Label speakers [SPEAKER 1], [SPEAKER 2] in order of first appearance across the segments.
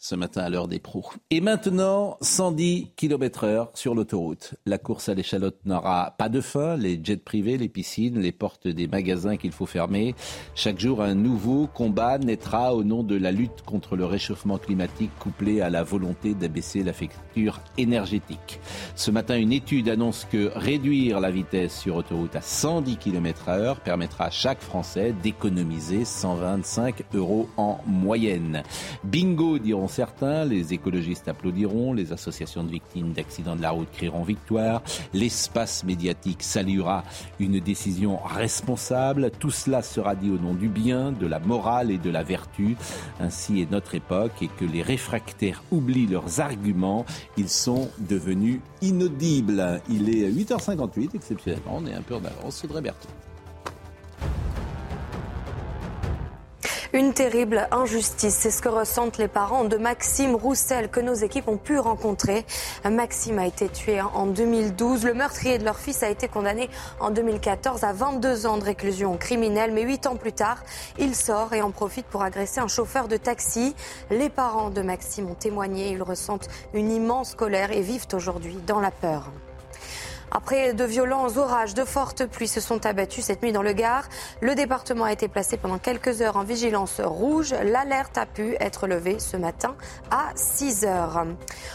[SPEAKER 1] ce matin à l'heure des pros. Et maintenant, 110 km heure sur l'autoroute. La course à l'échalote n'aura pas de fin. Les jets privés, les piscines, les portes des magasins qu'il faut fermer. Chaque jour, un nouveau combat naîtra au nom de la lutte contre le réchauffement climatique couplé à la volonté d'abaisser la facture énergétique. Ce matin, une étude annonce que réduire la vitesse sur autoroute à 110 km heure permettra à chaque Français d'économiser 125 euros en moyenne. Bingo, diront certains, les écologistes applaudiront, les associations de victimes d'accidents de la route crieront victoire, l'espace médiatique saluera une décision responsable, tout cela sera dit au nom du bien, de la morale et de la vertu. Ainsi est notre époque et que les réfractaires oublient leurs arguments, ils sont devenus inaudibles. Il est 8h58, exceptionnellement, on est un peu en avance, Audrey Berthaud.
[SPEAKER 2] Une terrible injustice, c'est ce que ressentent les parents de Maxime Roussel que nos équipes ont pu rencontrer. Maxime a été tué en 2012. Le meurtrier de leur fils a été condamné en 2014 à 22 ans de réclusion criminelle. Mais 8 ans plus tard, il sort et en profite pour agresser un chauffeur de taxi. Les parents de Maxime ont témoigné. Ils ressentent une immense colère et vivent aujourd'hui dans la peur. Après de violents orages, de fortes pluies se sont abattus cette nuit dans le Gard. Le département a été placé pendant quelques heures en vigilance rouge. L'alerte a pu être levée ce matin à 6 heures.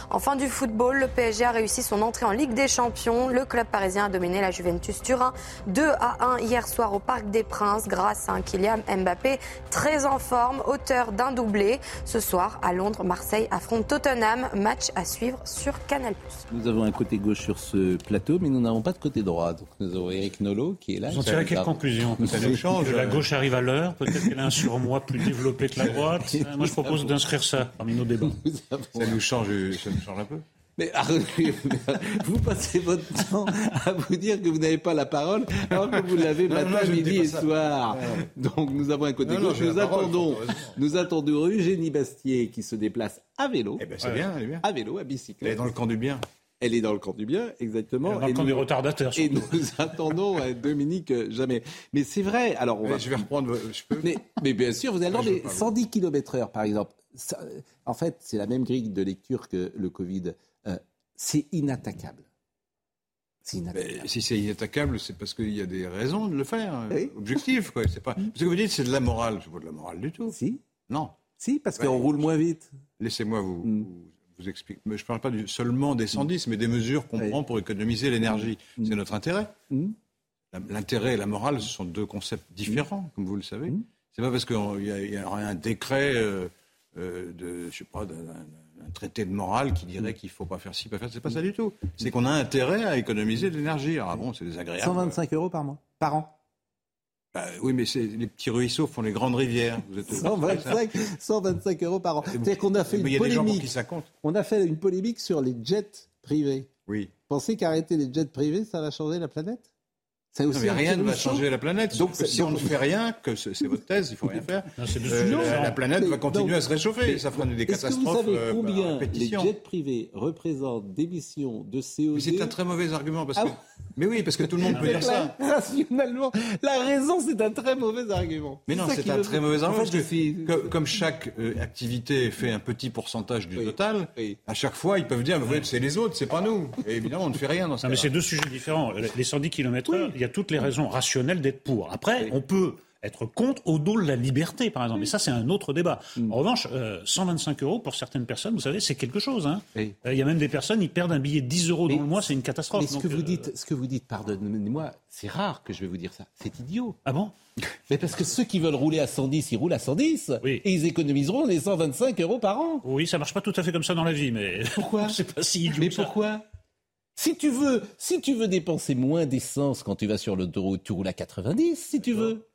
[SPEAKER 2] En fin du football, le PSG a réussi son entrée en Ligue des Champions. Le club parisien a dominé la Juventus Turin 2 à 1 hier soir au Parc des Princes grâce à un Kylian Mbappé très en forme, auteur d'un doublé. Ce soir, à Londres, Marseille affronte Tottenham. Match à suivre sur Canal+.
[SPEAKER 1] Nous avons un côté gauche sur ce plateau, mais nous n'avons pas de côté droit. Donc nous avons Eric Nolot qui est là.
[SPEAKER 3] Vous en tirez quelle conclusion Que la gauche arrive à l'heure, peut-être qu'elle a un surmoi plus développé que la droite. Moi, je propose d'inscrire ça parmi nos débats.
[SPEAKER 4] Ça nous change, ça nous change un peu.
[SPEAKER 1] Mais vous passez votre temps à vous dire que vous n'avez pas la parole alors que vous l'avez matin, midi et soir. Donc nous avons un côté gauche. Nous attendons, nous attendons Eugénie Bastier qui se déplace à vélo.
[SPEAKER 4] Eh ben c'est bien, elle est bien.
[SPEAKER 1] À vélo, à bicyclette.
[SPEAKER 4] Elle est dans le camp du bien.
[SPEAKER 1] Elle est dans le camp du bien, exactement.
[SPEAKER 3] Dans le camp
[SPEAKER 1] nous,
[SPEAKER 3] des retardateurs.
[SPEAKER 1] Et nous attendons Dominique jamais. Mais c'est vrai. Alors on va.
[SPEAKER 4] Je vais reprendre. Je peux.
[SPEAKER 1] Mais, mais bien sûr, vous allez mais 110 km/h, par exemple. Ça, en fait, c'est la même grille de lecture que le Covid. Euh, c'est inattaquable.
[SPEAKER 4] Si c'est inattaquable, c'est parce qu'il y a des raisons de le faire. Oui. Objectif, quoi. C'est pas. Ce que vous dites, c'est de la morale. C'est pas de la morale du tout.
[SPEAKER 1] Si.
[SPEAKER 4] Non.
[SPEAKER 1] Si, parce qu'on roule moins vite.
[SPEAKER 4] Laissez-moi vous. Mm vous explique. Mais je ne parle pas du, seulement des 110, mais des mesures qu'on oui. prend pour économiser l'énergie.
[SPEAKER 1] Mm.
[SPEAKER 4] C'est notre intérêt. Mm. L'intérêt et la morale, ce sont deux concepts différents, mm. comme vous le savez. Mm. C'est pas parce qu'il y, y, aurait un décret euh, euh, de, je sais pas, d'un traité de morale qui dirait qu'il ne faut pas faire ci, pas faire. C'est pas ça du tout. C'est qu'on a intérêt à économiser de l'énergie. Ah bon, c'est désagréable.
[SPEAKER 1] 125 euros par mois, par an.
[SPEAKER 4] Bah, oui, mais les petits ruisseaux font les grandes rivières. Vous êtes
[SPEAKER 1] 125, 125 euros par an. C'est-à-dire qu'on a fait
[SPEAKER 4] mais
[SPEAKER 1] une polémique.
[SPEAKER 4] Qui ça compte.
[SPEAKER 1] On a fait une polémique sur les jets privés.
[SPEAKER 4] Oui.
[SPEAKER 1] Pensez qu'arrêter les jets privés, ça va changer la planète?
[SPEAKER 4] Ça aussi non, mais rien ne va changer la planète. Donc, si on ne fait rien, que c'est votre thèse, il faut rien faire. Non, euh, la, la, planète mais, va continuer donc, à se réchauffer. Mais, ça fera des catastrophes.
[SPEAKER 1] Que vous savez combien les jets privés représentent d'émissions de CO2
[SPEAKER 4] C'est un très mauvais argument parce que. Ah mais oui, parce que tout le monde peut dire ça.
[SPEAKER 1] Rationnellement, la raison, c'est un très mauvais argument.
[SPEAKER 4] Mais non, c'est un très mauvais argument parce que, que comme chaque euh, activité fait un petit pourcentage du oui. total, oui. à chaque fois, ils peuvent dire, c'est les autres, c'est pas nous. Et évidemment, on ne fait rien dans ce
[SPEAKER 3] Non, mais c'est deux sujets différents. Les 110 km/h, il y a toutes les raisons rationnelles d'être pour. Après, on peut être contre au dos de la liberté, par exemple. Mais ça, c'est un autre débat.
[SPEAKER 1] Mm.
[SPEAKER 3] En revanche, euh, 125 euros pour certaines personnes, vous savez, c'est quelque chose. Hein. Il euh, y a même des personnes, ils perdent un billet de 10 euros dans le mois, c'est une catastrophe.
[SPEAKER 1] Mais ce,
[SPEAKER 3] Donc,
[SPEAKER 1] que vous
[SPEAKER 3] euh,
[SPEAKER 1] dites, ce que vous dites, pardonnez-moi, c'est rare que je vais vous dire ça. C'est idiot.
[SPEAKER 3] Ah bon?
[SPEAKER 1] Mais parce que ceux qui veulent rouler à 110, ils roulent à 110.
[SPEAKER 3] Oui.
[SPEAKER 1] Et ils économiseront les 125 euros par an.
[SPEAKER 3] Oui, ça marche pas tout à fait comme ça dans la vie, mais
[SPEAKER 1] pourquoi?
[SPEAKER 3] C'est pas si idiot
[SPEAKER 1] Mais pourquoi? Si tu veux, si tu veux dépenser moins d'essence quand tu vas sur l'autoroute, tu roules à 90, si tu veux.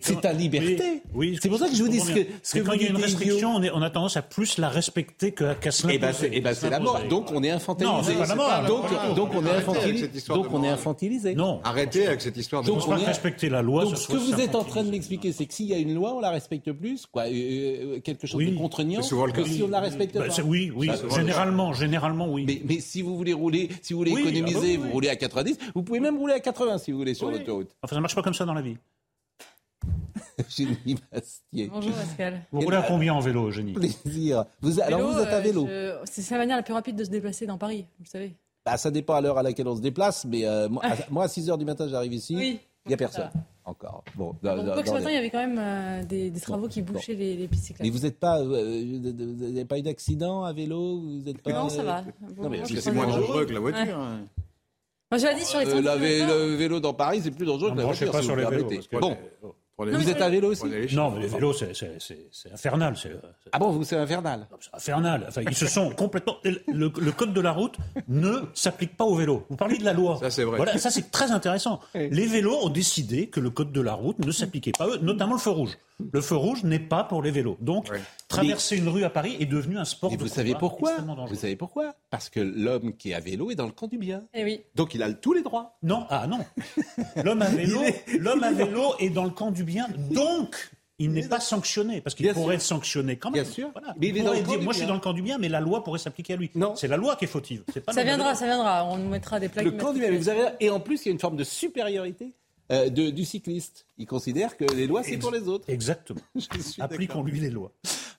[SPEAKER 1] C'est ta liberté.
[SPEAKER 3] Oui,
[SPEAKER 1] c'est pour ça que je vous dis ce que, ce
[SPEAKER 3] quand il y a une restriction, on, on, a tendance à plus la respecter qu'à qu se
[SPEAKER 1] Eh ben, c'est eh ben, la mort. Donc on est infantilisé.
[SPEAKER 3] Non, pas la mort.
[SPEAKER 1] Donc, donc on est infantilisé. Donc on est infantilisé.
[SPEAKER 4] Non. Arrêtez avec cette histoire de
[SPEAKER 3] donc,
[SPEAKER 4] mort.
[SPEAKER 3] pas respecter la loi.
[SPEAKER 1] Donc ce que vous êtes en train de m'expliquer, c'est que s'il y a une loi, on la respecte plus, quoi, euh, quelque chose de contraignant, que si on la respecte
[SPEAKER 3] bah,
[SPEAKER 1] pas.
[SPEAKER 3] Oui, oui. Généralement, généralement, oui.
[SPEAKER 1] Mais, mais si vous voulez rouler, si vous voulez économiser, vous roulez à 90. Vous pouvez même rouler à 80 si vous voulez sur l'autoroute.
[SPEAKER 3] Enfin, ça marche pas comme ça dans la vie.
[SPEAKER 1] Génie Bastier.
[SPEAKER 5] Bonjour Pascal.
[SPEAKER 3] Vous roulez à combien en vélo, Génie
[SPEAKER 1] Plaisir. Vous, alors vous êtes à vélo?
[SPEAKER 5] euh, C'est la manière la plus rapide de se déplacer dans Paris, vous le savez.
[SPEAKER 1] Bah, ça dépend à l'heure à laquelle on se déplace, mais euh, moi, à, moi, à 6 h du matin, j'arrive ici.
[SPEAKER 5] Oui.
[SPEAKER 1] Il n'y a personne. Encore. Bon, dans,
[SPEAKER 5] Donc,
[SPEAKER 1] dans,
[SPEAKER 5] ce matin,
[SPEAKER 1] les...
[SPEAKER 5] il y avait quand même euh, des, des, travaux
[SPEAKER 1] bon,
[SPEAKER 5] qui bouchaient
[SPEAKER 1] bon.
[SPEAKER 5] les, les pistes cyclables.
[SPEAKER 1] Mais vous n'êtes pas, euh, vous n'avez pas eu d'accident à vélo? Vous êtes pas,
[SPEAKER 5] Non, ça va.
[SPEAKER 1] Non, mais
[SPEAKER 4] c'est moins dangereux que la voiture.
[SPEAKER 5] Ouais. Moi, je l'ai dit sur les
[SPEAKER 1] euh, la vé le vélo dans Paris, c'est plus dangereux
[SPEAKER 3] non,
[SPEAKER 1] que la voiture.
[SPEAKER 3] pas
[SPEAKER 1] si
[SPEAKER 3] sur
[SPEAKER 1] vous
[SPEAKER 3] les vélos.
[SPEAKER 1] Bon. Vous êtes à vélo aussi
[SPEAKER 3] Non, mais les vélos, c'est infernal.
[SPEAKER 1] Ah bon, vous, c'est infernal
[SPEAKER 3] C'est infernal. Enfin, ils se sont complètement. Le, le, code de la route ne s'applique pas aux vélos. Vous parlez de la loi.
[SPEAKER 4] Ça, c'est vrai.
[SPEAKER 3] Voilà, ça, c'est très intéressant. Les vélos ont décidé que le code de la route ne s'appliquait pas à eux, notamment le feu rouge. Le feu rouge n'est pas pour les vélos. Donc, ouais. traverser mais, une rue à Paris est devenu un sport
[SPEAKER 1] et
[SPEAKER 3] de
[SPEAKER 1] vous savez pourquoi
[SPEAKER 3] Vous
[SPEAKER 1] savez pourquoi? Parce que l'homme qui est à vélo est dans le camp du bien.
[SPEAKER 5] Eh oui.
[SPEAKER 1] Donc il a tous les droits.
[SPEAKER 3] Non, ah non. L'homme à vélo, l'homme à vélo est dans le camp du bien. Donc, il n'est pas sanctionné, parce qu'il pourrait être sanctionné quand même.
[SPEAKER 1] Bien sûr.
[SPEAKER 3] Voilà.
[SPEAKER 1] Mais il, dans le
[SPEAKER 3] dire, moi, je suis dans le camp du bien, mais la loi pourrait s'appliquer à lui.
[SPEAKER 1] Non.
[SPEAKER 3] C'est la loi qui est fautive. Pas
[SPEAKER 5] ça viendra, ça viendra. On nous mettra des plaques.
[SPEAKER 1] Le camp du bien. Vous avez... Et en plus, il y a une forme de supériorité. Euh, de, du cycliste. Il considère que les lois, c'est pour les autres.
[SPEAKER 3] Exactement. Appliquons-lui les lois.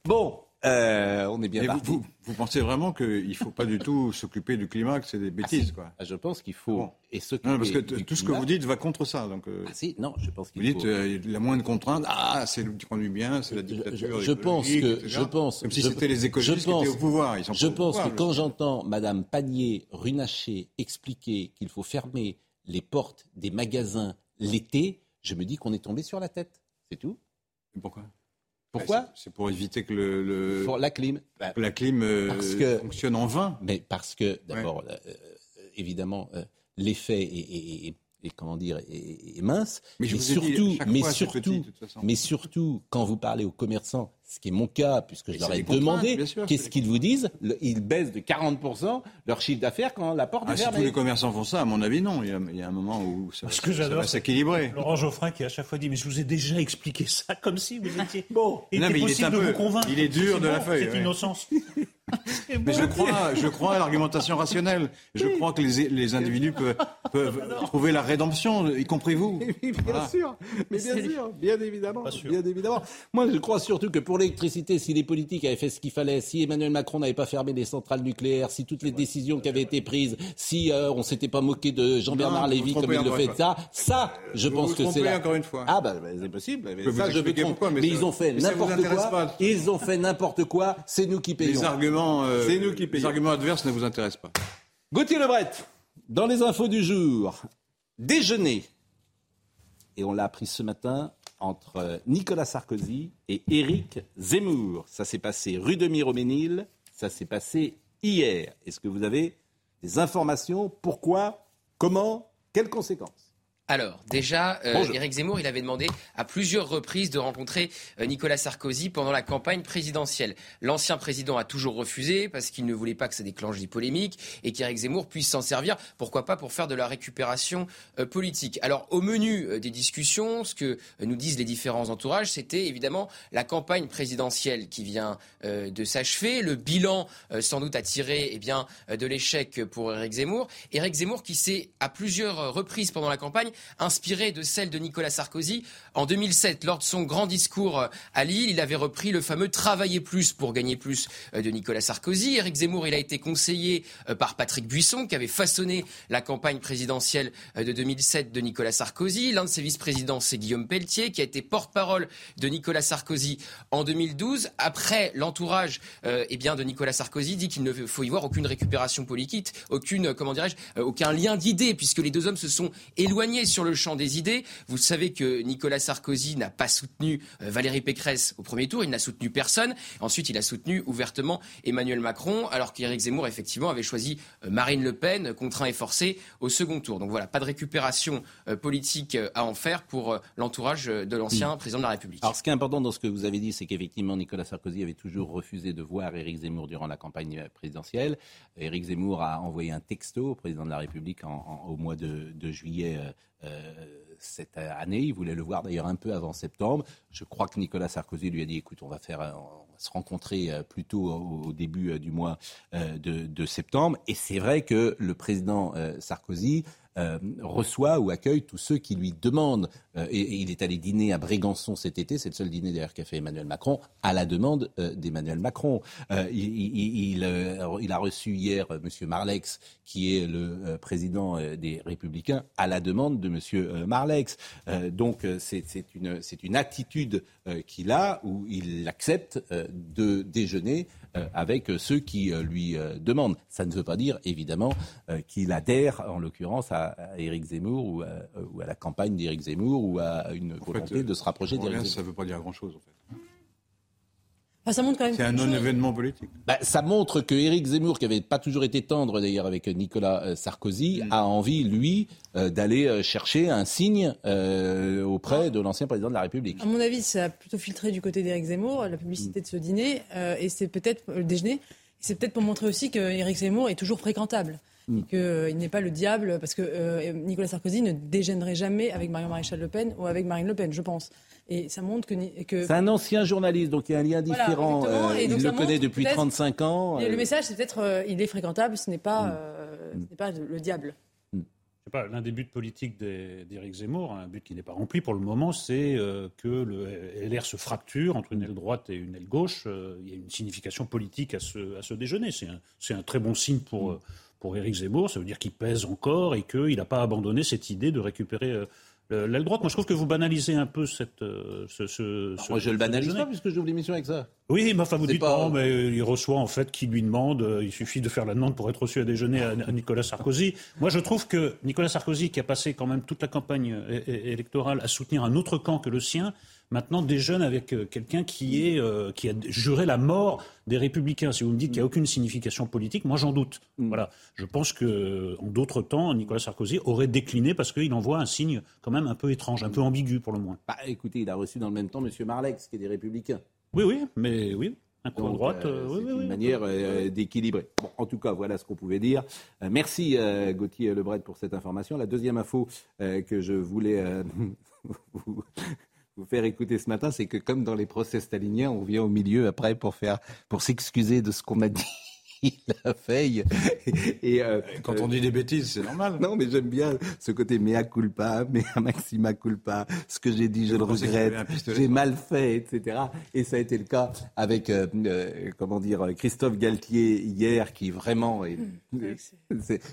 [SPEAKER 1] Bon, euh, on est bien parti.
[SPEAKER 4] Vous, vous, vous, pensez vraiment qu'il ne faut pas du tout s'occuper du climat, que c'est des bêtises,
[SPEAKER 1] ah, si.
[SPEAKER 4] quoi
[SPEAKER 1] ah, Je pense qu'il faut
[SPEAKER 4] bon.
[SPEAKER 1] et s'occuper
[SPEAKER 4] Non, parce que
[SPEAKER 1] du
[SPEAKER 4] tout ce que vous dites va contre ça. Donc, euh,
[SPEAKER 1] ah si, non, je pense qu'il
[SPEAKER 4] vous dites
[SPEAKER 1] faut.
[SPEAKER 4] euh, la moindre contrainte, ah, c'est le conduit bien, c'est la dictature.
[SPEAKER 1] Je, je pense que,
[SPEAKER 4] etc.
[SPEAKER 1] je pense,
[SPEAKER 4] comme si
[SPEAKER 1] je,
[SPEAKER 4] c'était les écologistes
[SPEAKER 1] pense,
[SPEAKER 4] qui étaient au pouvoir. Ils sont
[SPEAKER 1] je pense
[SPEAKER 4] pouvoir,
[SPEAKER 1] que quand j'entends Madame Panier Runacher expliquer qu'il faut fermer les portes des magasins l'été, je me dis qu'on est tombé sur la tête. C'est tout.
[SPEAKER 4] Pourquoi?
[SPEAKER 1] Pourquoi
[SPEAKER 4] C'est pour éviter que le, le
[SPEAKER 1] pour la clim.
[SPEAKER 4] Bah, la clim euh,
[SPEAKER 1] parce que,
[SPEAKER 4] fonctionne en vain.
[SPEAKER 1] Mais parce que d'abord, ouais. euh, évidemment, euh, l'effet est, est, est, est, comment dire est, mince.
[SPEAKER 4] Mais,
[SPEAKER 1] mais surtout, mais surtout, petit, mais surtout, quand vous parlez aux commerçants, ce qui est mon cas, puisque je leur ai demandé qu'est-ce qu'ils vous disent, le, ils baissent de 40% leur chiffre d'affaires quand la porte
[SPEAKER 4] ah,
[SPEAKER 1] est
[SPEAKER 4] si
[SPEAKER 1] fermée.
[SPEAKER 4] tous les commerçants font ça, à mon avis, non. Il y a, il y a un moment où ça,
[SPEAKER 3] Ce que
[SPEAKER 4] ça va s'équilibrer.
[SPEAKER 3] Laurent Geoffrin qui à chaque fois dit mais je vous ai déjà expliqué ça comme si vous étiez
[SPEAKER 1] bon.
[SPEAKER 3] Il
[SPEAKER 4] non,
[SPEAKER 3] était
[SPEAKER 4] mais
[SPEAKER 3] possible
[SPEAKER 4] il est un
[SPEAKER 3] de
[SPEAKER 4] peu,
[SPEAKER 3] vous convaincre.
[SPEAKER 4] Il est dur de
[SPEAKER 3] bon,
[SPEAKER 4] la feuille.
[SPEAKER 3] Cette
[SPEAKER 4] ouais.
[SPEAKER 3] innocence.
[SPEAKER 4] Mais je crois, je crois à l'argumentation rationnelle. Je crois que les, les individus peuvent, peuvent trouver la rédemption, y compris vous.
[SPEAKER 1] bien voilà. sûr, mais bien sûr, bien évidemment, bien évidemment. Moi, je crois surtout que pour l'électricité, si les politiques avaient fait ce qu'il fallait, si Emmanuel Macron n'avait pas fermé les centrales nucléaires, si toutes les décisions qui avaient été prises, si euh, on s'était pas moqué de Jean-Bernard Lévy comme il le fait, ça, ça, je
[SPEAKER 4] vous
[SPEAKER 1] pense
[SPEAKER 4] vous
[SPEAKER 1] que c'est
[SPEAKER 4] là. encore une fois.
[SPEAKER 1] Ah bah, bah c'est possible. Mais
[SPEAKER 4] je
[SPEAKER 1] ça, je
[SPEAKER 4] pourquoi, mais,
[SPEAKER 1] mais
[SPEAKER 4] ça,
[SPEAKER 1] ils ont fait n'importe quoi.
[SPEAKER 4] Pas.
[SPEAKER 1] Ils ont fait n'importe quoi. C'est nous qui payons.
[SPEAKER 4] Les arguments, euh,
[SPEAKER 1] c'est nous qui payons.
[SPEAKER 4] Les arguments adverses ne vous intéressent pas.
[SPEAKER 1] Gauthier Lebret, dans les infos du jour, déjeuner. Et on l'a appris ce matin entre Nicolas Sarkozy et Éric Zemmour. Ça s'est passé rue de Miroménil, ça s'est passé hier. Est-ce que vous avez des informations? Pourquoi? Comment? Quelles conséquences?
[SPEAKER 6] Alors, déjà, euh, Éric Zemmour, il avait demandé à plusieurs reprises de rencontrer euh, Nicolas Sarkozy pendant la campagne présidentielle. L'ancien président a toujours refusé parce qu'il ne voulait pas que ça déclenche des polémiques et qu'Éric Zemmour puisse s'en servir, pourquoi pas pour faire de la récupération euh, politique. Alors, au menu des discussions, ce que nous disent les différents entourages, c'était évidemment la campagne présidentielle qui vient de s'achever, le bilan sans doute à tirer eh bien, de l'échec pour Éric Zemmour. Éric Zemmour qui s'est à plusieurs reprises pendant la campagne inspirée de celle de Nicolas Sarkozy. En 2007, lors de son grand discours à Lille, il avait repris le fameux Travailler plus pour gagner plus de Nicolas Sarkozy. Éric Zemmour, il a été conseillé par Patrick Buisson, qui avait façonné la campagne présidentielle de 2007 de Nicolas Sarkozy. L'un de ses vice-présidents, c'est Guillaume Pelletier, qui a été porte-parole de Nicolas Sarkozy en 2012. Après, l'entourage euh, eh de Nicolas Sarkozy dit qu'il ne faut y voir aucune récupération politique, aucune, comment dirais-je, euh, aucun lien d'idées, puisque les deux hommes se sont éloignés sur le champ des idées. Vous savez que Nicolas Sarkozy n'a pas soutenu euh, Valérie Pécresse au premier tour, il n'a soutenu personne. Ensuite, il a soutenu ouvertement Emmanuel Macron, alors qu'Éric Zemmour, effectivement, avait choisi euh, Marine Le Pen, contraint et forcé, au second tour. Donc voilà, pas de récupération euh, politique à en faire pour l'entourage de l'ancien président de la République.
[SPEAKER 1] Alors ce qui est important dans ce que vous avez dit, c'est qu'effectivement, Nicolas Sarkozy avait toujours refusé de voir Éric Zemmour durant la campagne présidentielle. Éric Zemmour a envoyé un texto au président de la République au mois de, juillet. Euh, cette année. Il voulait le voir d'ailleurs un peu avant septembre. Je crois que Nicolas Sarkozy lui a dit écoute, on va va se rencontrer euh, plutôt au, début euh, du mois de, septembre. Et c'est vrai que le président Sarkozy euh, reçoit ou accueille tous ceux qui lui demandent. Euh, il est allé dîner à Brégançon cet été, c'est le seul dîner d'ailleurs qu'a fait Emmanuel Macron, à la demande euh, d'Emmanuel Macron. Il, il, a reçu hier M. Marlex, qui est le président des Républicains, à la demande de M. Marlex. donc c'est une, attitude qu'il a où il accepte de déjeuner euh, avec ceux qui euh, lui euh, demandent. Ça ne veut pas dire, évidemment, qu'il adhère, en l'occurrence, à, Éric Zemmour ou à, la campagne d'Éric Zemmour ou à une volonté de se rapprocher d'Éric Zemmour.
[SPEAKER 4] Ça ne veut pas dire grand-chose, en fait.
[SPEAKER 5] C'est
[SPEAKER 4] un non-événement politique.
[SPEAKER 1] Bah, ça montre que Éric Zemmour, qui n'avait pas toujours été tendre d'ailleurs avec Nicolas euh, Sarkozy, mm. a envie, lui, euh, d'aller euh, chercher un signe auprès de l'ancien président de la République.
[SPEAKER 5] À mon avis, ça a plutôt filtré du côté d'Éric Zemmour, la publicité de ce dîner, et c'est peut-être le déjeuner. C'est peut-être pour montrer aussi qu'Éric Zemmour est toujours fréquentable. Mm. qu'il n'est pas le diable, parce que Nicolas Sarkozy ne dégénérerait jamais avec Marion Maréchal Le Pen ou avec Marine Le Pen, je pense. Et ça montre que. que...
[SPEAKER 1] C'est un ancien journaliste, donc il y a un lien différent. Euh, il le connaît depuis 35 ans.
[SPEAKER 5] Et le euh. message, c'est peut-être euh, il est fréquentable, ce n'est pas, mm. ce n'est pas le diable.
[SPEAKER 3] Mm. Je sais pas, l'un des buts politiques d'Éric Zemmour, un but qui n'est pas rempli pour le moment, c'est que le LR se fracture entre une aile droite et une aile gauche. il y a une signification politique à ce, à ce déjeuner. C'est un, un, très bon signe pour, mm. Pour Éric Zemmour. Ça veut dire qu'il pèse encore et qu'il n'a pas abandonné cette idée de récupérer l'aile droite. Moi, je trouve que vous banalisez un peu cette, euh, ce, ce,
[SPEAKER 1] Moi, je le banalise pas puisque j'ouvre l'émission avec ça.
[SPEAKER 3] Oui, mais enfin, vous dites pas... non, mais il reçoit en fait qui lui demande. Euh, il suffit de faire la demande pour être reçu à déjeuner à, Nicolas Sarkozy. Moi, je trouve que Nicolas Sarkozy, qui a passé quand même toute la campagne électorale à soutenir un autre camp que le sien, maintenant déjeune avec euh, quelqu'un qui, est, euh, qui a juré la mort des républicains. Si vous me dites qu'il n'y a aucune signification politique, moi j'en doute. Mm. Voilà. Je pense que en d'autres temps, Nicolas Sarkozy aurait décliné parce qu'il envoie un signe quand même un peu étrange, un peu ambigu pour le moins.
[SPEAKER 1] Bah, écoutez, il a reçu dans le même temps M. Marlex, qui est des républicains.
[SPEAKER 3] Oui, oui, mais oui. Un coup droite,
[SPEAKER 1] euh,
[SPEAKER 3] oui,
[SPEAKER 1] une manière d'équilibrer. Bon, en tout cas, voilà ce qu'on pouvait dire. merci Gauthier Lebret pour cette information. La deuxième info que je voulais vous, vous faire écouter ce matin, c'est que comme dans les procès staliniens, on vient au milieu après pour faire, pour s'excuser de ce qu'on a dit. la veille.
[SPEAKER 4] Et, euh, Quand on dit des bêtises, c'est normal.
[SPEAKER 1] Non, mais j'aime bien ce côté mea culpa, mea maxima culpa, ce que j'ai dit, je le regrette, j'ai mal fait, etc. Et ça a été le cas avec, euh, euh, comment dire, Christophe Galtier hier, qui vraiment est, mmh,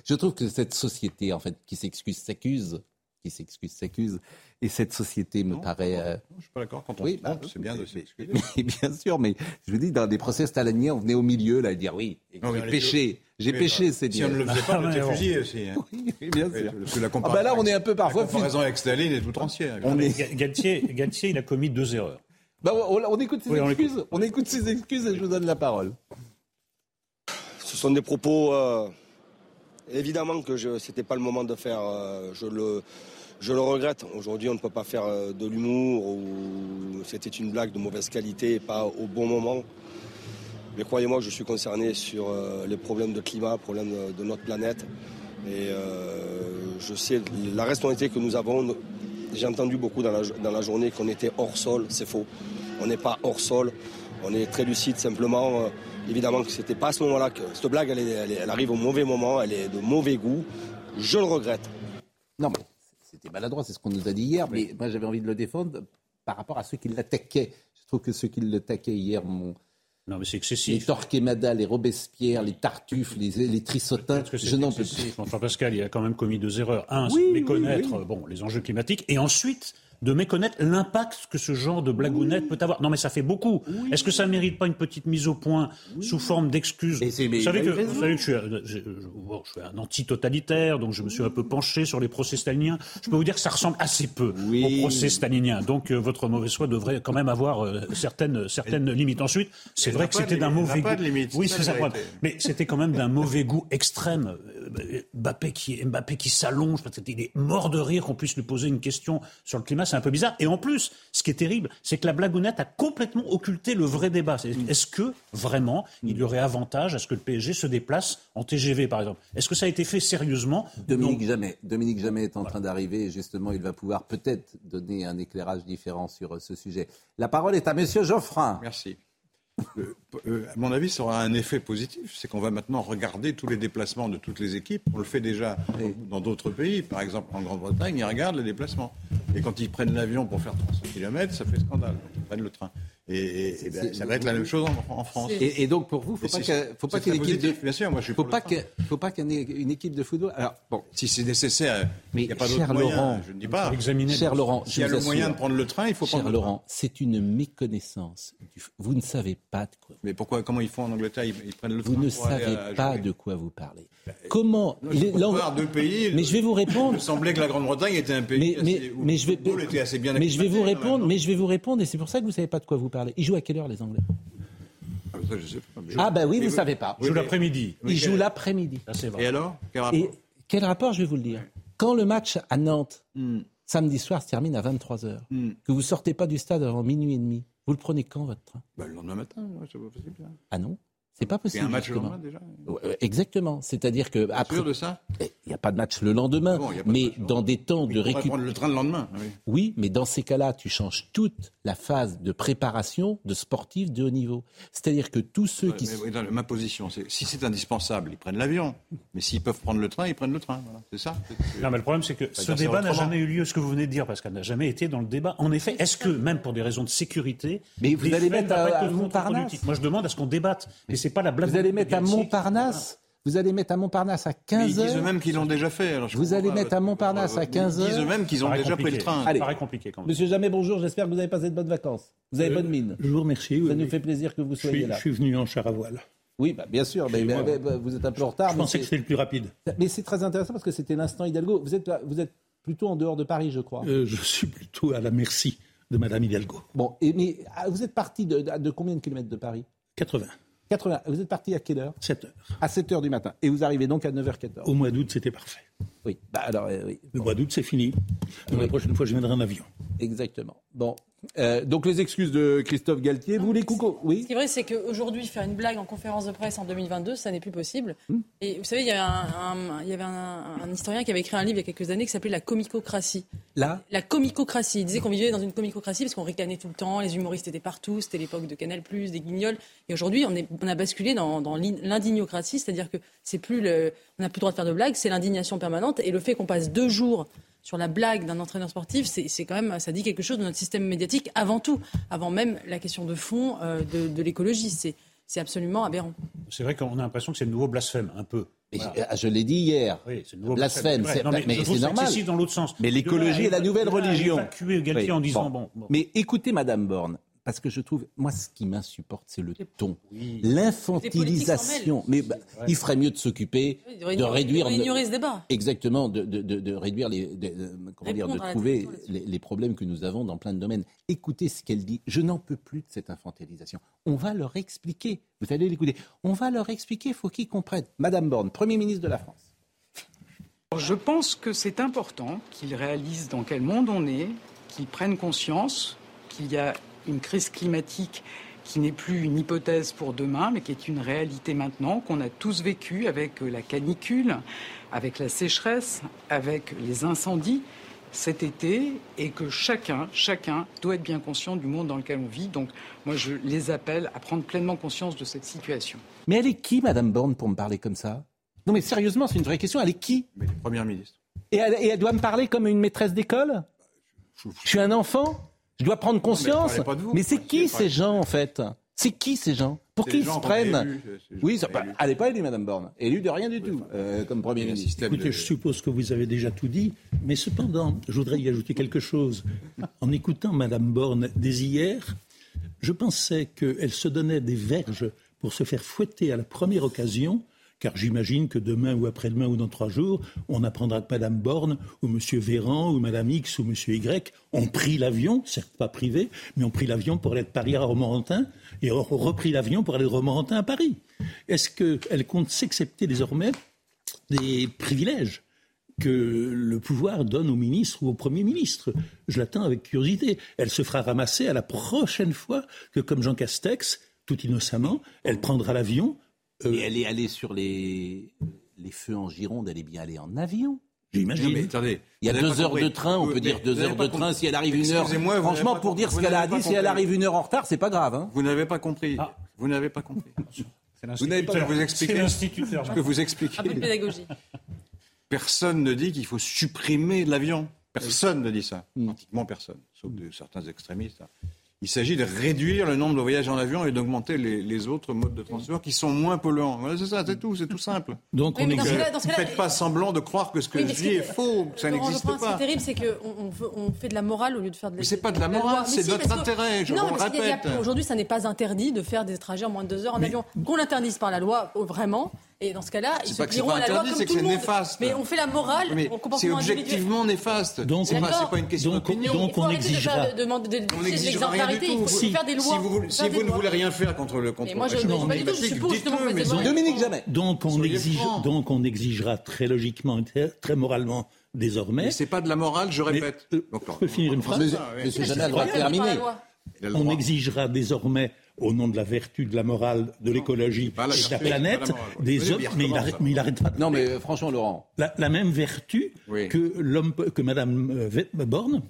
[SPEAKER 1] Je trouve que cette société, en fait, qui s'excuse, s'accuse, qui s'excuse, s'accuse. Et cette société me paraît.
[SPEAKER 4] Euh... Je suis pas d'accord. Quand on oui, bah, c'est bien de s'excuser.
[SPEAKER 1] Bien sûr, mais je vous dis, dans des procès staliniens, on venait au milieu là et dire oui, j'ai péché. J'ai péché, c'est
[SPEAKER 4] dire. Si on ne le faisait pas, on était fusillé aussi. Hein.
[SPEAKER 1] Oui, bien sûr. Parce que la comparaison, ah bah là, on est un peu parfois.
[SPEAKER 4] La comparaison avec Staline est tout entière.
[SPEAKER 3] On est... Galtier, Galtier, il a commis deux erreurs.
[SPEAKER 1] Bah, on, écoute ses excuses. On écoute ses excuses et je vous donne la parole.
[SPEAKER 7] Ce sont des propos. Euh, évidemment que ce n'était pas le moment de faire. Euh, je le je le regrette. Aujourd'hui, on ne peut pas faire euh, de l'humour ou c'était une blague de mauvaise qualité et pas au bon moment. Mais croyez-moi, je suis concerné sur euh, les problèmes de climat, problèmes de, notre planète. Et euh, je sais la responsabilité que nous avons. J'ai entendu beaucoup dans la, journée qu'on était hors sol. C'est faux. On n'est pas hors sol. On est très lucide simplement. évidemment que ce n'était pas à ce moment-là que cette blague, elle, elle, arrive au mauvais moment. Elle est de mauvais goût. Je le regrette.
[SPEAKER 1] Non, mais c'était maladroit, c'est ce qu'on nous a dit hier, mais moi j'avais envie de le défendre par rapport à ceux qui l'attaquaient. Je trouve que ceux qui l'attaquaient hier m'ont.
[SPEAKER 3] Non, mais c'est excessif.
[SPEAKER 1] Les Torquemada, les Robespierre, les Tartuffes, les, les Trissotins, je n'en peux
[SPEAKER 3] plus. Enfin, Pascal, il a quand même commis deux erreurs. Un, c'est méconnaître bon, les enjeux climatiques, et ensuite de méconnaître l'impact que ce genre de blagounette peut avoir. Non, mais ça fait beaucoup. Est-ce que ça ne mérite pas une petite mise au point sous forme d'excuses vous, savez que, vous savez que je suis, un, je, suis un anti-totalitaire, donc je me suis un peu penché sur les procès staliniens. Je peux vous dire que ça ressemble assez peu au procès stalinien. Donc euh, votre mauvaise foi devrait quand même avoir euh, certaines, certaines limites. Ensuite, c'est vrai que c'était d'un mauvais goût. Oui, c'est ça. Mais c'était quand même d'un mauvais goût extrême. Euh, Mbappé qui, Mbappé qui s'allonge, il est mort de rire qu'on puisse lui poser une question sur le climat, c'est un peu bizarre. Et en plus, ce qui est terrible, c'est que la blagounette a complètement occulté le vrai débat. Est-ce que vraiment il y aurait avantage à ce que le PSG se déplace en TGV, par exemple? Est-ce que ça a été fait sérieusement?
[SPEAKER 1] Dominique Jamais. Dominique Jamais est en train d'arriver et justement, il va pouvoir peut-être donner un éclairage différent sur euh, ce sujet. La parole est à Monsieur Geoffrin.
[SPEAKER 4] Merci. Euh, euh, à mon avis, ça aura un effet positif. C'est qu'on va maintenant regarder tous les déplacements de toutes les équipes. On le fait déjà dans d'autres pays. Par exemple, en Grande-Bretagne, ils regardent les déplacements. Et quand ils prennent l'avion pour faire 300 km, ça fait scandale. Ils prennent le train. Et, ben, ça va être la même chose en, France.
[SPEAKER 1] Et, donc pour vous, il ne faut pas qu'il y ait une équipe de.
[SPEAKER 4] Bien sûr, moi je suis
[SPEAKER 1] faut pas que, faut pas qu'il y ait une équipe de football.
[SPEAKER 4] Alors bon, si c'est nécessaire, il n'y a pas d'autre moyen. Laurent, je ne dis pas.
[SPEAKER 1] Examiner cher Laurent,
[SPEAKER 4] s'il y a le moyen de prendre le train, il faut
[SPEAKER 1] cher
[SPEAKER 4] prendre
[SPEAKER 1] le Laurent, c'est une méconnaissance. Vous ne savez pas de quoi.
[SPEAKER 4] Mais pourquoi Comment ils font en Angleterre ils, prennent le train
[SPEAKER 1] Vous ne savez pas de quoi vous parlez. Comment
[SPEAKER 4] les, deux pays.
[SPEAKER 1] Mais je vais vous répondre.
[SPEAKER 4] Il me semblait que la Grande-Bretagne était un pays.
[SPEAKER 1] Mais, mais, mais je vais. Mais je vais vous répondre. Mais je vais vous répondre et c'est pour ça que vous ne savez pas de quoi vous parlez. Ils jouent à quelle heure les Anglais
[SPEAKER 4] ah,
[SPEAKER 1] ah, ben oui, vous ne savez pas.
[SPEAKER 3] Ils jouent l'après-midi.
[SPEAKER 1] Ils jouent l'après-midi.
[SPEAKER 4] Et alors
[SPEAKER 1] quel rapport, Et quel rapport, je vais vous le dire Quand le match à Nantes, hmm. samedi soir, se termine à 23h, hmm. que vous ne sortez pas du stade avant minuit et demi, vous le prenez quand, votre train
[SPEAKER 4] ben, Le lendemain matin, c'est pas possible.
[SPEAKER 1] Ah non c'est pas possible.
[SPEAKER 4] Il y a un match le lendemain déjà
[SPEAKER 1] Exactement. C'est-à-dire que
[SPEAKER 4] après. Sûr de ça
[SPEAKER 1] Il n'y a pas de match le lendemain. mais dans des temps de récupération.
[SPEAKER 4] prendre le train le lendemain.
[SPEAKER 1] Oui. oui, mais dans ces cas-là, tu changes toute la phase de préparation de sportifs de haut niveau. C'est-à-dire que tous ceux qui.
[SPEAKER 4] ma position, c'est si c'est indispensable, ils prennent l'avion. Mais s'ils peuvent prendre le train, ils prennent le train. C'est ça.
[SPEAKER 3] Non, mais le problème, c'est que ce débat n'a jamais eu lieu, ce que vous venez de dire, parce qu'elle n'a jamais été dans le débat. En effet, est-ce que, même pour des raisons de sécurité.
[SPEAKER 1] Mais vous allez mettre à,
[SPEAKER 3] Montparnasse Moi, je demande à ce qu'on débatte. Mais c'est pas la blague
[SPEAKER 1] à Montparnasse. Vous allez mettre à Montparnasse à 15h. Ils
[SPEAKER 4] disent eux-mêmes qu'ils l'ont déjà fait.
[SPEAKER 1] vous allez mettre à Montparnasse à 15h.
[SPEAKER 4] Ils disent eux-mêmes qu'ils ont déjà pris le train.
[SPEAKER 3] Allez. Ça paraît compliqué quand même.
[SPEAKER 1] Monsieur Jamais, bonjour. J'espère que vous avez passé de bonnes vacances. Vous avez euh, bonne mine.
[SPEAKER 8] Je vous remercie.
[SPEAKER 1] Ça nous fait plaisir que vous soyez là.
[SPEAKER 8] Je suis venu en char à voile.
[SPEAKER 1] Oui, bah, bien sûr. Mais, vous êtes un peu en retard.
[SPEAKER 8] Je pensais que c'était le plus rapide.
[SPEAKER 1] Mais c'est très intéressant parce que c'était l'instant Hidalgo. Vous êtes, vous êtes plutôt en dehors de Paris, je crois.
[SPEAKER 8] Euh, je suis plutôt à la merci de Madame Hidalgo.
[SPEAKER 1] Bon, et, mais ah, vous êtes parti de, de combien de kilomètres de Paris?
[SPEAKER 8] 80.
[SPEAKER 1] Vous êtes parti à quelle heure?
[SPEAKER 8] 7 heures.
[SPEAKER 1] À 7 heures du matin. Et vous arrivez donc à 9h14.
[SPEAKER 8] Au mois d'août, c'était parfait.
[SPEAKER 1] Oui. Bah alors, euh, oui.
[SPEAKER 8] Le mois d'août, c'est fini. La prochaine fois, je viendrai en avion.
[SPEAKER 1] Exactement. Bon, euh, donc les excuses de Christophe Galtier, vous les coucou Oui.
[SPEAKER 5] Ce qui est vrai, c'est qu'aujourd'hui, faire une blague en conférence de presse en 2022, ça n'est plus possible. Hmm. Et vous savez, il y avait, un, il y avait un, historien qui avait écrit un livre il y a quelques années qui s'appelait La comicocratie.
[SPEAKER 1] La
[SPEAKER 5] La comicocratie. Il disait qu'on vivait dans une comicocratie parce qu'on ricanait tout le temps, les humoristes étaient partout, c'était l'époque de Canal+, des guignols. Et aujourd'hui, on, on a basculé dans, dans l'indignocratie, c'est-à-dire que c'est plus le, on n'a plus le droit de faire de blagues, c'est l'indignation permanente. Et le fait qu'on passe deux jours sur la blague d'un entraîneur sportif, c'est quand même, ça dit quelque chose de notre système médiatique avant tout, avant même la question de fond euh, de, l'écologie. C'est absolument aberrant.
[SPEAKER 3] C'est vrai qu'on a l'impression que c'est le nouveau blasphème, un peu.
[SPEAKER 1] Ah, je, l'ai dit hier. Oui, c'est le nouveau blasphème. mais, mais c'est normal.
[SPEAKER 3] dans l'autre sens.
[SPEAKER 1] Mais l'écologie est la nouvelle religion.
[SPEAKER 3] en disant bon.
[SPEAKER 1] Mais écoutez, Madame Borne, parce que je trouve, moi, ce qui m'insupporte, c'est le ton, l'infantilisation. Mais bah, il ferait mieux de s'occuper, de réduire,
[SPEAKER 5] ignorer ce débat.
[SPEAKER 1] Exactement, de, de, de, réduire les, comment dire, de trouver les, problèmes que nous avons dans plein de domaines. Écoutez ce qu'elle dit. Je n'en peux plus de cette infantilisation. On va leur expliquer. Vous allez l'écouter. On va leur expliquer. Il faut qu'ils comprennent. Madame Borne, Premier ministre de la France.
[SPEAKER 9] Je pense que c'est important qu'ils réalisent dans quel monde on est, qu'ils prennent conscience qu'il y a une crise climatique qui n'est plus une hypothèse pour demain, mais qui est une réalité maintenant, qu'on a tous vécu avec euh, la canicule, avec la sécheresse, avec les incendies cet été, et que chacun, chacun doit être bien conscient du monde dans lequel on vit. Donc, moi, je les appelle à prendre pleinement conscience de cette situation.
[SPEAKER 1] Mais elle est qui, Madame Borne, pour me parler comme ça? Non, mais sérieusement, c'est une vraie question. Elle est qui?
[SPEAKER 4] Mais Première ministre.
[SPEAKER 1] Et elle, et elle doit me parler comme une maîtresse d'école? Je suis un enfant? Je dois prendre conscience. mais, c'est qui ces gens en fait? C'est qui ces gens? Pour
[SPEAKER 4] les gens
[SPEAKER 1] se prennent?
[SPEAKER 4] élus,
[SPEAKER 1] Oui, ça, bah, elle n'est pas élue, Madame Borne. Élue de rien du tout, euh, comme Premier
[SPEAKER 4] Il
[SPEAKER 1] ministre.
[SPEAKER 8] Écoutez,
[SPEAKER 4] de-
[SPEAKER 8] je suppose que vous avez déjà tout dit, mais cependant, je voudrais y ajouter quelque chose. En écoutant Madame Borne dès hier, je pensais qu'elle se donnait des verges pour se faire fouetter à la première occasion, car j'imagine que demain ou après-demain ou dans trois jours, on apprendra que Madame Borne ou Monsieur Véran ou Madame X ou Monsieur Y ont pris l'avion, certes pas privé, mais ont pris l'avion pour aller de Paris à Romorantin et ont repris l'avion pour aller de Romorantin à Paris. Est-ce qu'elle compte s'accepter désormais des privilèges que le pouvoir donne au ministre ou au Premier ministre? Je l'attends avec curiosité. Elle se fera ramasser à la prochaine fois que, comme Jean Castex, tout innocemment, elle prendra l'avion. Euh,
[SPEAKER 1] Et elle est allée sur les, les feux en Gironde, elle est bien allée en avion.
[SPEAKER 8] J'imagine.
[SPEAKER 4] mais attendez.
[SPEAKER 1] Il y a deux heures
[SPEAKER 4] compris.
[SPEAKER 1] de train, on peut dire
[SPEAKER 4] mais
[SPEAKER 1] deux heures de train. Si elle arrive une heure,
[SPEAKER 4] Excusez-moi, vous
[SPEAKER 1] franchement, pour dire ce qu'elle a dit, si elle arrive une heure en retard, c'est pas grave. Hein.
[SPEAKER 4] Vous n'avez pas compris.
[SPEAKER 3] Ah.
[SPEAKER 4] Vous n'avez pas compris.
[SPEAKER 3] C'est
[SPEAKER 4] Vous n'avez pas
[SPEAKER 3] l'instituteur.
[SPEAKER 4] vous expliquer
[SPEAKER 3] C'est l'instituteur.
[SPEAKER 4] ce que vous expliquez.
[SPEAKER 5] Un peu de pédagogie.
[SPEAKER 4] Personne ne dit qu'il faut supprimer l'avion. Personne ne dit ça.
[SPEAKER 1] Mm.
[SPEAKER 4] Pratiquement personne, sauf de certains extrémistes. Il s'agit de réduire le nombre de voyages en avion et d'augmenter les, les autres modes de transport qui sont moins polluants. Voilà, c'est ça, c'est tout, c'est tout simple.
[SPEAKER 8] Donc
[SPEAKER 5] Oui,
[SPEAKER 8] on
[SPEAKER 5] dans
[SPEAKER 8] est
[SPEAKER 5] dans
[SPEAKER 4] Ne faites pas semblant de croire que ce que
[SPEAKER 5] Oui,
[SPEAKER 4] je dis est faux, que ça n'existe pas.
[SPEAKER 5] Ce qui est terrible, c'est qu'on on fait- on fait de la morale au lieu de faire de la
[SPEAKER 4] Mais c'est pas de la morale, c'est
[SPEAKER 5] si,
[SPEAKER 4] notre intérêt, je
[SPEAKER 5] non,
[SPEAKER 4] vous répète.
[SPEAKER 5] Aujourd'hui, ça n'est pas interdit de faire des trajets en moins de deux heures en avion. Qu'on l'interdise par la loi, oh, vraiment. Et dans ce cas-là, ils
[SPEAKER 4] C'est
[SPEAKER 5] se plieront
[SPEAKER 4] pas
[SPEAKER 5] à la loi
[SPEAKER 4] interdit,
[SPEAKER 5] comme
[SPEAKER 4] c'est que
[SPEAKER 5] tout le
[SPEAKER 4] c'est
[SPEAKER 5] monde.
[SPEAKER 4] néfaste.
[SPEAKER 5] Mais on fait la morale
[SPEAKER 4] Mais
[SPEAKER 5] au
[SPEAKER 4] c'est objectivement néfaste.
[SPEAKER 8] Donc,
[SPEAKER 4] C'est
[SPEAKER 8] on
[SPEAKER 4] pas, pas une question d'opinion.
[SPEAKER 8] donc, on exigera-
[SPEAKER 5] faire de, de, de, de,
[SPEAKER 4] On
[SPEAKER 5] de
[SPEAKER 4] n'exigera rien du
[SPEAKER 5] l'exemplarité.
[SPEAKER 4] tout.
[SPEAKER 5] Il faut
[SPEAKER 4] Si-
[SPEAKER 5] faire des lois.
[SPEAKER 4] Si vous, ne voulez rien faire contre le contre
[SPEAKER 5] Mais moi, je-
[SPEAKER 4] réchauffement
[SPEAKER 5] pas du tout, je suis pour, justement,
[SPEAKER 4] mais
[SPEAKER 1] Dominique Jamais.
[SPEAKER 8] Donc on, exige, donc on exigera très logiquement et très, moralement désormais.
[SPEAKER 4] Mais c'est pas de la morale, je
[SPEAKER 8] Mais,
[SPEAKER 4] répète.
[SPEAKER 8] euh,
[SPEAKER 4] Donc,
[SPEAKER 8] je peux finir une
[SPEAKER 4] on-
[SPEAKER 8] phrase
[SPEAKER 1] Mais, mais c'est jamais le droit de terminer.
[SPEAKER 8] On exigera désormais, au nom de la vertu, de la morale, de l'écologie et de la planète,
[SPEAKER 4] la
[SPEAKER 8] des hommes.
[SPEAKER 4] mais il
[SPEAKER 8] arrête,
[SPEAKER 4] ça.
[SPEAKER 8] mais il arrête pas. de-
[SPEAKER 1] Non, mais franchement, Laurent,
[SPEAKER 8] La, la même vertu
[SPEAKER 4] Oui.
[SPEAKER 8] que l'homme, que Madame euh, Borne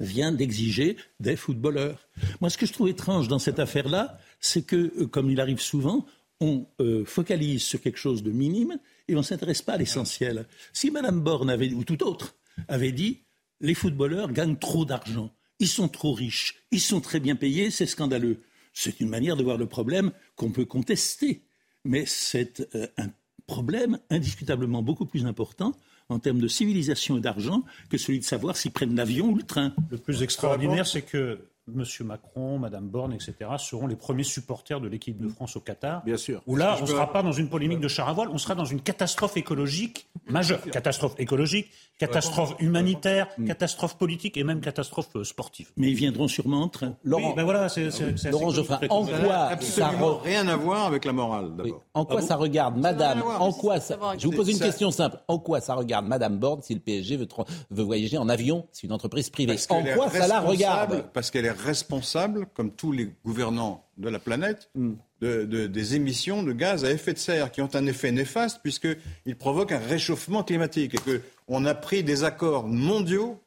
[SPEAKER 8] vient d'exiger des footballeurs. Moi, ce que je trouve étrange dans cette affaire-là, c'est que, euh, comme il arrive souvent, on euh, focalise sur quelque chose de minime et on ne s'intéresse pas à l'essentiel. Si Madame Borne avait, ou tout autre, avait dit les footballeurs gagnent trop d'argent, ils sont trop riches, ils sont très bien payés, c'est scandaleux. C'est une manière de voir le problème qu'on peut contester. Mais c'est euh, un problème indiscutablement beaucoup plus important en termes de civilisation et d'argent que celui de savoir s'ils prennent l'avion ou le train.
[SPEAKER 3] Le plus extraordinaire, c'est que M. Macron, Mme Borne, etc., seront les premiers supporters de l'équipe de France au Qatar.
[SPEAKER 1] Bien sûr.
[SPEAKER 3] Où là, on ne sera pas dans une polémique de char à voile, on sera dans une catastrophe écologique majeure. Catastrophe écologique, catastrophe humanitaire, catastrophe politique et même catastrophe euh, sportive.
[SPEAKER 8] Mais ils viendront sûrement en train.
[SPEAKER 1] Laurent,
[SPEAKER 3] Oui, ben voilà, c'est, c'est- c'est assez
[SPEAKER 1] Laurent
[SPEAKER 3] comique,
[SPEAKER 1] Geoffrin, en quoi ça
[SPEAKER 4] Absolument
[SPEAKER 1] re-
[SPEAKER 4] rien à voir avec la morale,
[SPEAKER 1] Oui.
[SPEAKER 4] d'abord.
[SPEAKER 1] En quoi
[SPEAKER 8] Ah bon
[SPEAKER 1] ça regarde Madame
[SPEAKER 4] voir.
[SPEAKER 1] En quoi ça... Je vous pose une
[SPEAKER 4] ça.
[SPEAKER 1] question simple. En quoi ça regarde Madame Borne si le PSG veut, tra- veut voyager en avion C'est une entreprise privée?
[SPEAKER 4] Parce
[SPEAKER 1] En quoi ça la regarde?
[SPEAKER 4] Parce qu'elle est responsable, comme tous les gouvernants de la planète,
[SPEAKER 1] Hmm.
[SPEAKER 4] de, de- des émissions de gaz à effet de serre, qui ont un effet néfaste, puisqu'ils provoquent un réchauffement climatique. Et qu'on a pris des accords mondiaux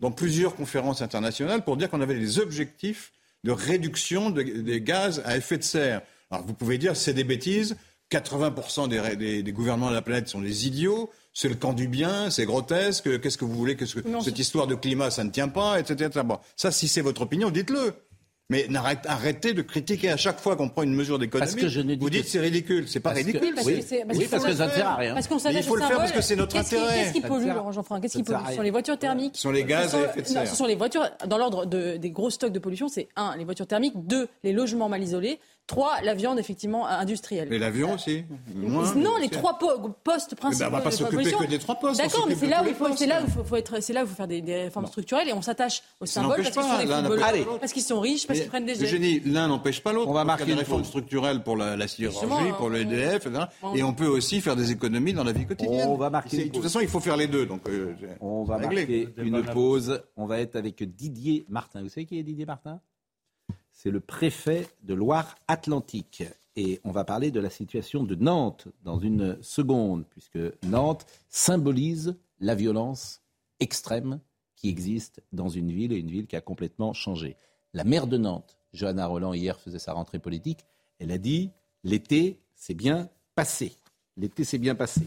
[SPEAKER 4] dans plusieurs conférences internationales pour dire qu'on avait des objectifs de réduction de- des gaz à effet de serre. Alors vous pouvez dire c'est des bêtises, 80% des, ré- des- des gouvernements de la planète sont des idiots, c'est le camp du bien, c'est grotesque, qu'est-ce que vous voulez, que
[SPEAKER 5] Non,
[SPEAKER 4] cette histoire de climat, ça ne tient pas, etc. etc. Bon, ça, si c'est votre opinion, dites-le. Mais arrêtez de critiquer à chaque fois qu'on prend une mesure d'économie. Vous dites
[SPEAKER 1] que-
[SPEAKER 4] c'est ridicule, c'est pas
[SPEAKER 1] Parce que-
[SPEAKER 4] ridicule.
[SPEAKER 5] parce
[SPEAKER 1] Oui,
[SPEAKER 5] que
[SPEAKER 1] parce que ça ne sert à rien.
[SPEAKER 5] Parce qu'on
[SPEAKER 4] Mais il faut
[SPEAKER 5] au
[SPEAKER 4] le faire parce que c'est notre
[SPEAKER 5] Qu'est-ce qui-
[SPEAKER 4] intérêt.
[SPEAKER 5] Qu'est-ce qui pollue, Laurent Geoffrin Qu'est-ce qui pollue Ce sont les voitures thermiques?
[SPEAKER 4] Ce sont les gaz
[SPEAKER 5] Ce
[SPEAKER 4] à
[SPEAKER 5] sont-
[SPEAKER 4] effet de
[SPEAKER 5] non,
[SPEAKER 4] serre.
[SPEAKER 5] ce sont les voitures, dans l'ordre de- des gros stocks de pollution, c'est un, les voitures thermiques, deux, les logements mal isolés, trois, la viande effectivement industrielle.
[SPEAKER 4] Mais l'avion aussi. Moins,
[SPEAKER 5] non, les trois po- postes principaux.
[SPEAKER 4] on va pas s'occuper que des trois postes,
[SPEAKER 5] D'accord, mais c'est là là où il faut, faut être, c'est là où il faut faire des, des réformes structurelles et on s'attache au
[SPEAKER 4] Ça
[SPEAKER 5] symbole
[SPEAKER 4] n'empêche
[SPEAKER 5] parce qu'ils
[SPEAKER 4] pas,
[SPEAKER 5] sont des footballeurs, parce qu'ils sont riches, parce qu'ils prennent des.
[SPEAKER 4] Eugénie, l'un n'empêche pas l'autre.
[SPEAKER 1] On va marquer
[SPEAKER 4] des réformes structurelles pour la, la sidérurgie, pour le EDF, etc. Et on peut aussi faire des économies dans la vie quotidienne.
[SPEAKER 1] On va marquer
[SPEAKER 4] De toute façon, il faut faire les deux. Donc, euh,
[SPEAKER 1] On va marquer une pause. On va être avec Didier Martin. Vous savez qui est Didier Martin? C'est le préfet de Loire-Atlantique. Et on va parler de la situation de Nantes dans une seconde, puisque Nantes symbolise la violence extrême qui existe dans une ville et une ville qui a complètement changé. La maire de Nantes, Johanna Roland, hier faisait sa rentrée politique. Elle a dit l'été s'est bien passé. L'été s'est bien passé.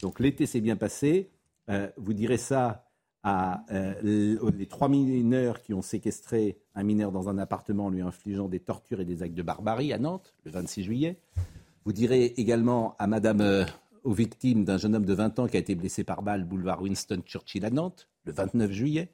[SPEAKER 1] Donc l'été s'est bien passé. Euh, vous direz ça à les trois mineurs qui ont séquestré un mineur dans un appartement, lui infligeant des tortures et des actes de barbarie à Nantes, le 26 juillet. Vous direz également à Madame, aux victimes d'un jeune homme de 20 ans qui a été blessé par balle, boulevard Winston Churchill à Nantes, le 29 juillet.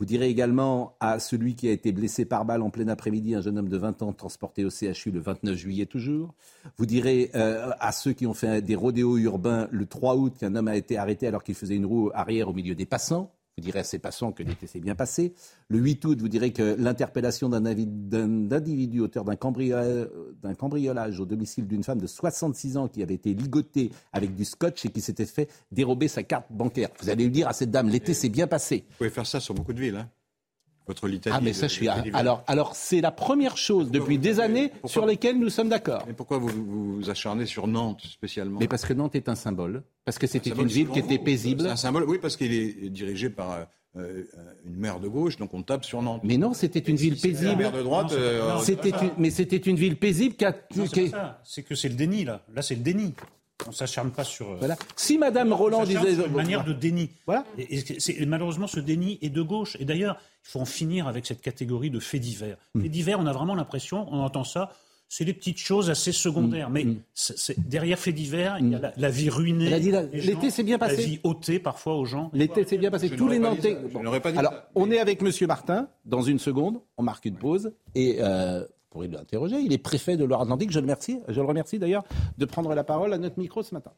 [SPEAKER 1] Vous direz également à celui qui a été blessé par balle en plein après-midi, un jeune homme de 20 ans transporté au CHU le 29 juillet toujours. Vous direz euh, à ceux qui ont fait des rodéos urbains le 3 août qu'un homme a été arrêté alors qu'il faisait une roue arrière au milieu des passants. Vous direz à ces passants que l'été s'est bien passé. Le 8 août, vous direz que l'interpellation d'un individu auteur d'un cambriolage, au domicile d'une femme de 66 ans qui avait été ligotée avec du scotch et qui s'était fait dérober sa carte bancaire. Vous allez lui dire à cette dame, l'été s'est bien passé.
[SPEAKER 4] Vous pouvez faire ça sur beaucoup de villes. Hein votre
[SPEAKER 1] Ah, mais ça, je suis. Alors, alors c'est la première chose depuis des années sur lesquelles nous sommes d'accord.
[SPEAKER 4] Mais pourquoi vous vous acharnez sur Nantes spécialement?
[SPEAKER 1] Mais parce que Nantes est un symbole. Parce que c'était une ville qui était paisible.
[SPEAKER 4] C'est un symbole, oui, parce qu'il est dirigé par. Euh, une maire de gauche, donc on tape sur Nantes.
[SPEAKER 1] Mais non, c'était une ville paisible.
[SPEAKER 4] Maire de droite, euh,
[SPEAKER 1] c'était mais c'était une ville paisible qui a.
[SPEAKER 3] C'est que c'est le déni là. Là, c'est le déni. On ne s'acharne pas sur. Euh,
[SPEAKER 1] voilà. Si Madame Roland disait.
[SPEAKER 3] une manière de déni. Voilà. Et, malheureusement, ce déni est de gauche. Et d'ailleurs, il faut en finir avec cette catégorie de faits divers. Hmm. Faits divers, on a vraiment l'impression, on entend ça, c'est des petites choses assez secondaires. Hmm. Mais hmm. derrière faits divers, il y a la, vie ruinée.
[SPEAKER 1] L'été s'est bien passé.
[SPEAKER 3] La vie ôtée parfois aux gens.
[SPEAKER 1] L'été s'est bien passé. Tous les Nantais. Alors, on est avec Monsieur Martin. Dans une seconde, on marque une pause. Et. Euh, pourrez l'interroger. Il est préfet de Loire-Atlantique. Je le remercie, je le remercie d'ailleurs de prendre la parole à notre micro ce matin.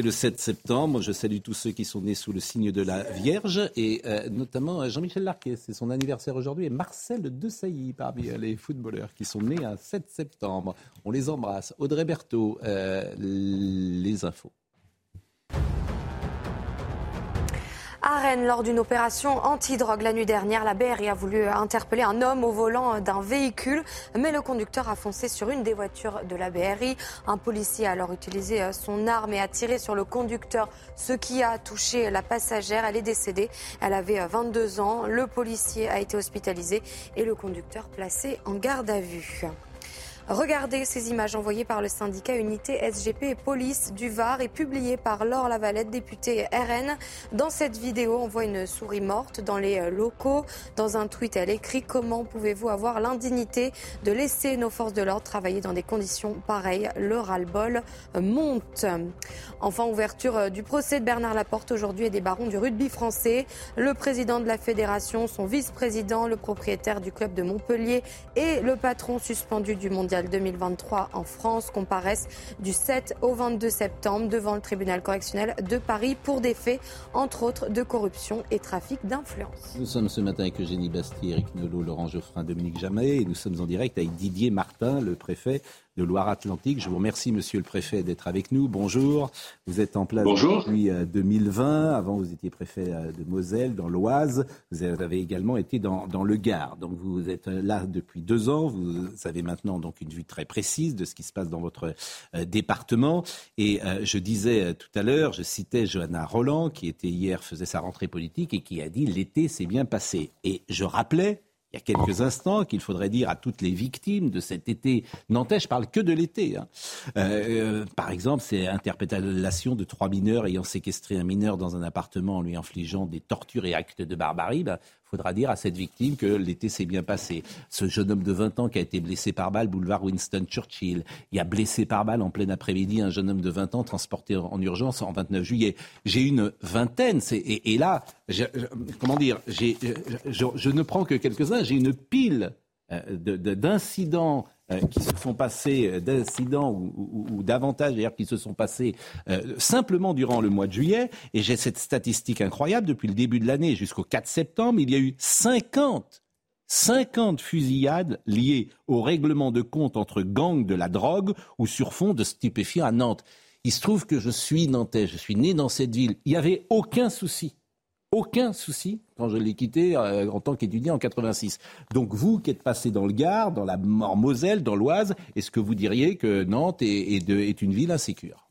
[SPEAKER 1] le 7 septembre. Je salue tous ceux qui sont nés sous le signe de la Vierge et euh, notamment euh, Jean-Michel Larquet, c'est son anniversaire aujourd'hui, et Marcel Desailly parmi euh, les footballeurs qui sont nés un 7 septembre. On les embrasse. Audrey Berthaud, les infos.
[SPEAKER 2] À Rennes, lors d'une opération anti-drogue la nuit dernière, la BRI a voulu interpeller un homme au volant d'un véhicule, mais le conducteur a foncé sur une des voitures de la BRI. Un policier a alors utilisé euh, son arme et a tiré sur le conducteur, ce qui a touché la passagère. Elle est décédée. Elle avait 22 euh, ans. Le policier a été hospitalisé et le conducteur placé en garde à vue. Regardez ces images envoyées par le syndicat Unité SGP et Police du Var et publiées par Laure Lavalette, députée RN. Dans cette vidéo, on voit une souris morte dans les euh, locaux. Dans un tweet, elle écrit Comment pouvez-vous avoir l'indignité de laisser nos forces de l'ordre travailler dans des conditions pareilles? Le ras-le-bol monte. Enfin, ouverture euh, du procès de Bernard Laporte aujourd'hui et des barons du rugby français. Le président de la fédération, son vice-président, le propriétaire du club de Montpellier et le patron suspendu du Mondial 2023 en France comparaissent du 7 au 22 septembre devant le tribunal correctionnel de Paris pour des faits, entre autres, de corruption et trafic d'influence.
[SPEAKER 1] Nous sommes ce matin avec Eugénie Bastier, Eric Nolot, Laurent Geoffrin, Dominique Jamet et nous sommes en direct avec Didier Martin, le préfet de Loire-Atlantique. Je vous remercie, monsieur le préfet, d'être avec nous. Bonjour. Vous êtes en place depuis 2020. Euh, Avant, vous étiez préfet euh, de Moselle, dans l'Oise. Vous avez également été dans, le Gard. Donc, vous êtes euh, là depuis deux ans. Vous avez maintenant donc une vue très précise de ce qui se passe dans votre département. Et je disais tout à l'heure, je citais Johanna Roland, qui était hier, faisait sa rentrée politique et qui a dit l'été s'est bien passé. Et je rappelais il y a quelques instants qu'il faudrait dire à toutes les victimes de cet été nantais, je parle que de l'été. Hein. Euh, par exemple, c'est interprétation de trois mineurs ayant séquestré un mineur dans un appartement en lui infligeant des tortures et actes de barbarie. Ben, faudra dire à cette victime que l'été s'est bien passé. Ce jeune homme de 20 ans qui a été blessé par balle, boulevard Winston Churchill. Il a blessé par balle en plein après-midi un jeune homme de 20 ans transporté en urgence en 29 juillet. J'ai une vingtaine. Et, là, comment dire, je, ne prends que quelques-uns. J'ai une pile euh, d'incidents qui se sont passés, euh, d'incidents ou, davantage d'ailleurs qui se sont passés simplement durant le mois de juillet. Et j'ai cette statistique incroyable depuis le début de l'année jusqu'au 4 septembre, il y a eu 50 50 fusillades liées au règlement de compte entre gangs de la drogue ou sur fond de stupéfiants à Nantes. Il se trouve que je suis nantais, je suis né dans cette ville. Il n'y avait aucun souci aucun souci quand je l'ai quitté euh, en tant qu'étudiant en 86. Donc vous qui êtes passé dans le Gard, dans la Moselle, dans l'Oise, est-ce que vous diriez que Nantes est, une ville insécure?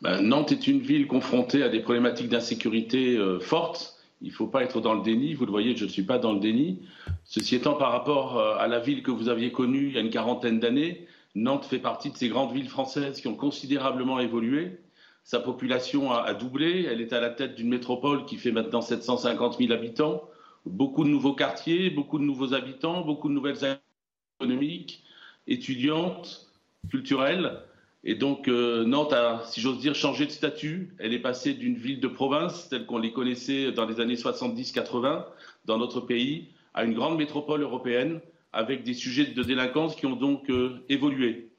[SPEAKER 10] Ben, Nantes est une ville confrontée à des problématiques d'insécurité euh, fortes. Il ne faut pas être dans le déni. Vous le voyez, je ne suis pas dans le déni. Ceci étant, par rapport euh, à la ville que vous aviez connue il y a une quarantaine d'années, Nantes fait partie de ces grandes villes françaises qui ont considérablement évolué. Sa population a, doublé. Elle est à la tête d'une métropole qui fait maintenant 750 000 habitants. Beaucoup de nouveaux quartiers, beaucoup de nouveaux habitants, beaucoup de nouvelles économiques, étudiantes, culturelles. Et donc euh, Nantes a, si j'ose dire, changé de statut. Elle est passée d'une ville de province, telle qu'on les connaissait dans les années 70-80 dans notre pays, à une grande métropole européenne avec des sujets de délinquance qui ont donc euh, évolué.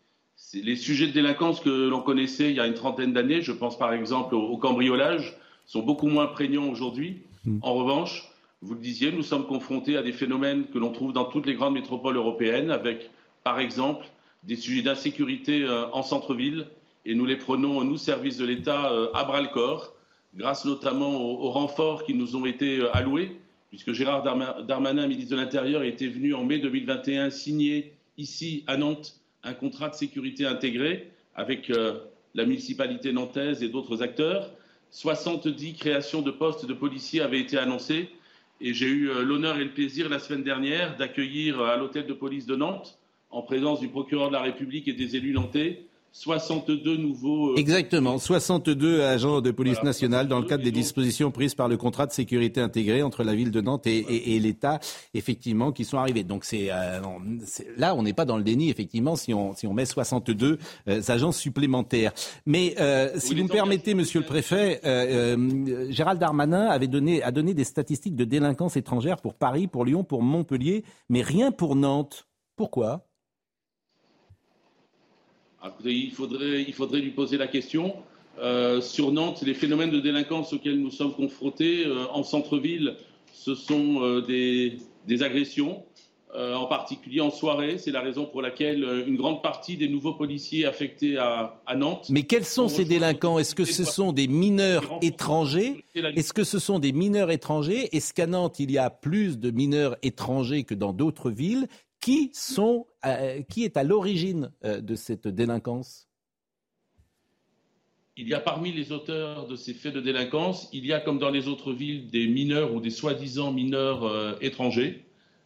[SPEAKER 10] Les sujets de délinquance que l'on connaissait il y a une trentaine d'années, je pense par exemple au, cambriolage, sont beaucoup moins prégnants aujourd'hui. Hmm. En revanche, vous le disiez, nous sommes confrontés à des phénomènes que l'on trouve dans toutes les grandes métropoles européennes, avec par exemple des sujets d'insécurité euh, en centre-ville, et nous les prenons, nous, services de l'État, euh, à bras-le-corps, grâce notamment aux renforts qui nous ont été alloués puisque Gérard Darmanin, ministre de l'Intérieur, était venu en mai 2021 signer ici à Nantes un contrat de sécurité intégré avec euh, la municipalité nantaise et d'autres acteurs. 70 créations de postes de policiers avaient été annoncées et j'ai eu euh, l'honneur et le plaisir la semaine dernière d'accueillir à l'hôtel de police de Nantes, en présence du procureur de la République et des élus nantais, 62 nouveaux.
[SPEAKER 1] Euh, Exactement, 62 agents de police nationale dans le cadre des dispositions prises par le contrat de sécurité intégré entre la ville de Nantes et, l'État, effectivement, qui sont arrivés. Donc c'est euh, là, on n'est pas dans le déni, effectivement, si on, si on met 62 euh, agents supplémentaires. Mais si vous me permettez, Monsieur le Préfet, Gérald Darmanin avait donné, a donné des statistiques de délinquance étrangère pour Paris, pour Lyon, pour Montpellier, mais rien pour Nantes. Pourquoi?
[SPEAKER 10] Il, faudrait, il faudrait lui poser la question. Euh, sur Nantes, les phénomènes de délinquance auxquels nous sommes confrontés euh, en centre-ville, ce sont euh, des, agressions, en particulier en soirée. C'est la raison pour laquelle une grande partie des nouveaux policiers affectés à, à Nantes.
[SPEAKER 1] Mais quels sont ces délinquants? Est-ce que ce sont des mineurs étrangers? Est-ce que ce sont des mineurs étrangers? Est-ce qu'à Nantes, il y a plus de mineurs étrangers que dans d'autres villes? Qui, sont, euh, qui est à l'origine euh, de cette délinquance?
[SPEAKER 10] Il y a parmi les auteurs de ces faits de délinquance, il y a comme dans les autres villes des mineurs ou des soi-disant mineurs euh, étrangers.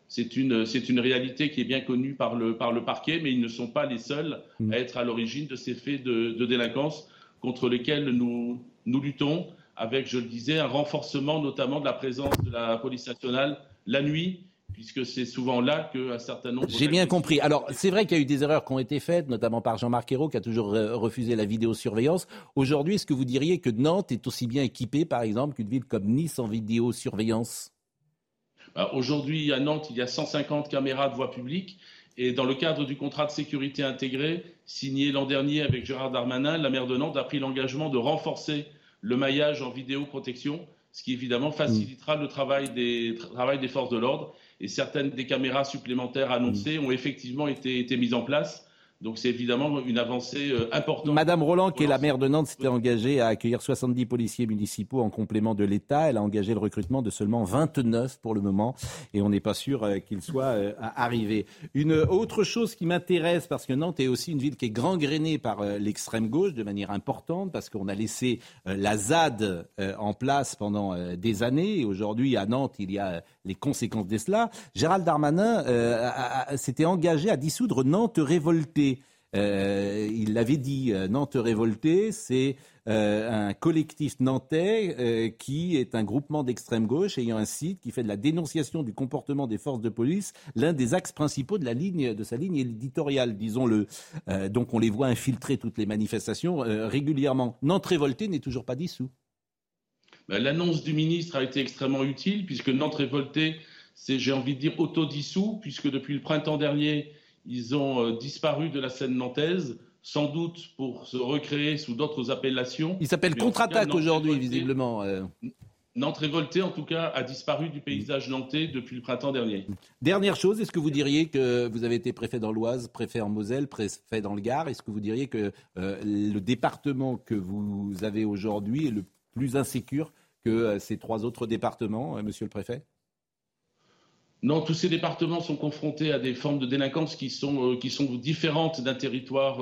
[SPEAKER 10] C'est une, c'est une réalité qui est bien connue par le, par le parquet, mais ils ne sont pas les seuls mm. à être à l'origine de ces faits de, de, délinquance contre lesquels nous, nous luttons avec, je le disais, un renforcement notamment de la présence de la police nationale la nuit puisque c'est souvent là qu'un certain nombre.
[SPEAKER 1] J'ai bien compris. Alors, c'est vrai qu'il y a eu des erreurs qui ont été faites, notamment par Jean-Marc Ayrault, qui a toujours refusé la vidéosurveillance. Aujourd'hui, est-ce que vous diriez que Nantes est aussi bien équipée, par exemple, qu'une ville comme Nice en vidéosurveillance?
[SPEAKER 10] Bah, Aujourd'hui, à Nantes, il y a 150 caméras de voie publique. Et dans le cadre du contrat de sécurité intégré signé l'an dernier avec Gérard Darmanin, la maire de Nantes a pris l'engagement de renforcer le maillage en vidéoprotection, ce qui évidemment facilitera le travail des, travail des forces de l'ordre et certaines des caméras supplémentaires annoncées ont effectivement été, été mises en place. Donc c'est évidemment une avancée euh, importante.
[SPEAKER 1] Madame Roland, qui est la maire de Nantes, s'était engagée à accueillir 70 policiers municipaux en complément de l'État. Elle a engagé le recrutement de seulement 29 pour le moment et on n'est pas sûr euh, qu'il soit euh, arrivé. Une autre chose qui m'intéresse, parce que Nantes est aussi une ville qui est gangrénée par l'extrême gauche de manière importante, parce qu'on a laissé la ZAD en place pendant des années et aujourd'hui à Nantes, il y a les conséquences de cela. Gérald Darmanin s'était engagé à dissoudre Nantes révoltée. Euh, il l'avait dit, euh, Nantes révoltée, c'est euh, un collectif nantais qui est un groupement d'extrême gauche ayant un site qui fait de la dénonciation du comportement des forces de police l'un des axes principaux de la ligne de sa ligne éditoriale, disons-le. donc on les voit infiltrer toutes les manifestations régulièrement. Nantes révoltée n'est toujours pas dissous.
[SPEAKER 10] Ben, l'annonce du ministre a été extrêmement utile puisque Nantes révoltée, c'est, j'ai envie de dire, autodissous, puisque depuis le printemps dernier, ils ont euh, disparu de la scène nantaise, sans doute pour se recréer sous d'autres appellations.
[SPEAKER 1] Ils s'appellent contre-attaque aujourd'hui, visiblement. Euh.
[SPEAKER 10] Nantes révoltée, en tout cas, a disparu du paysage nantais depuis le printemps dernier.
[SPEAKER 1] Dernière chose, est-ce que vous diriez que vous avez été préfet dans l'Oise, préfet en Moselle, préfet dans le Gard? Est-ce que vous diriez que euh, le département que vous avez aujourd'hui est le plus insécure que ces trois autres départements, monsieur le préfet?
[SPEAKER 10] Non, tous ces départements sont confrontés à des formes de délinquance qui sont, euh, différentes d'un territoire,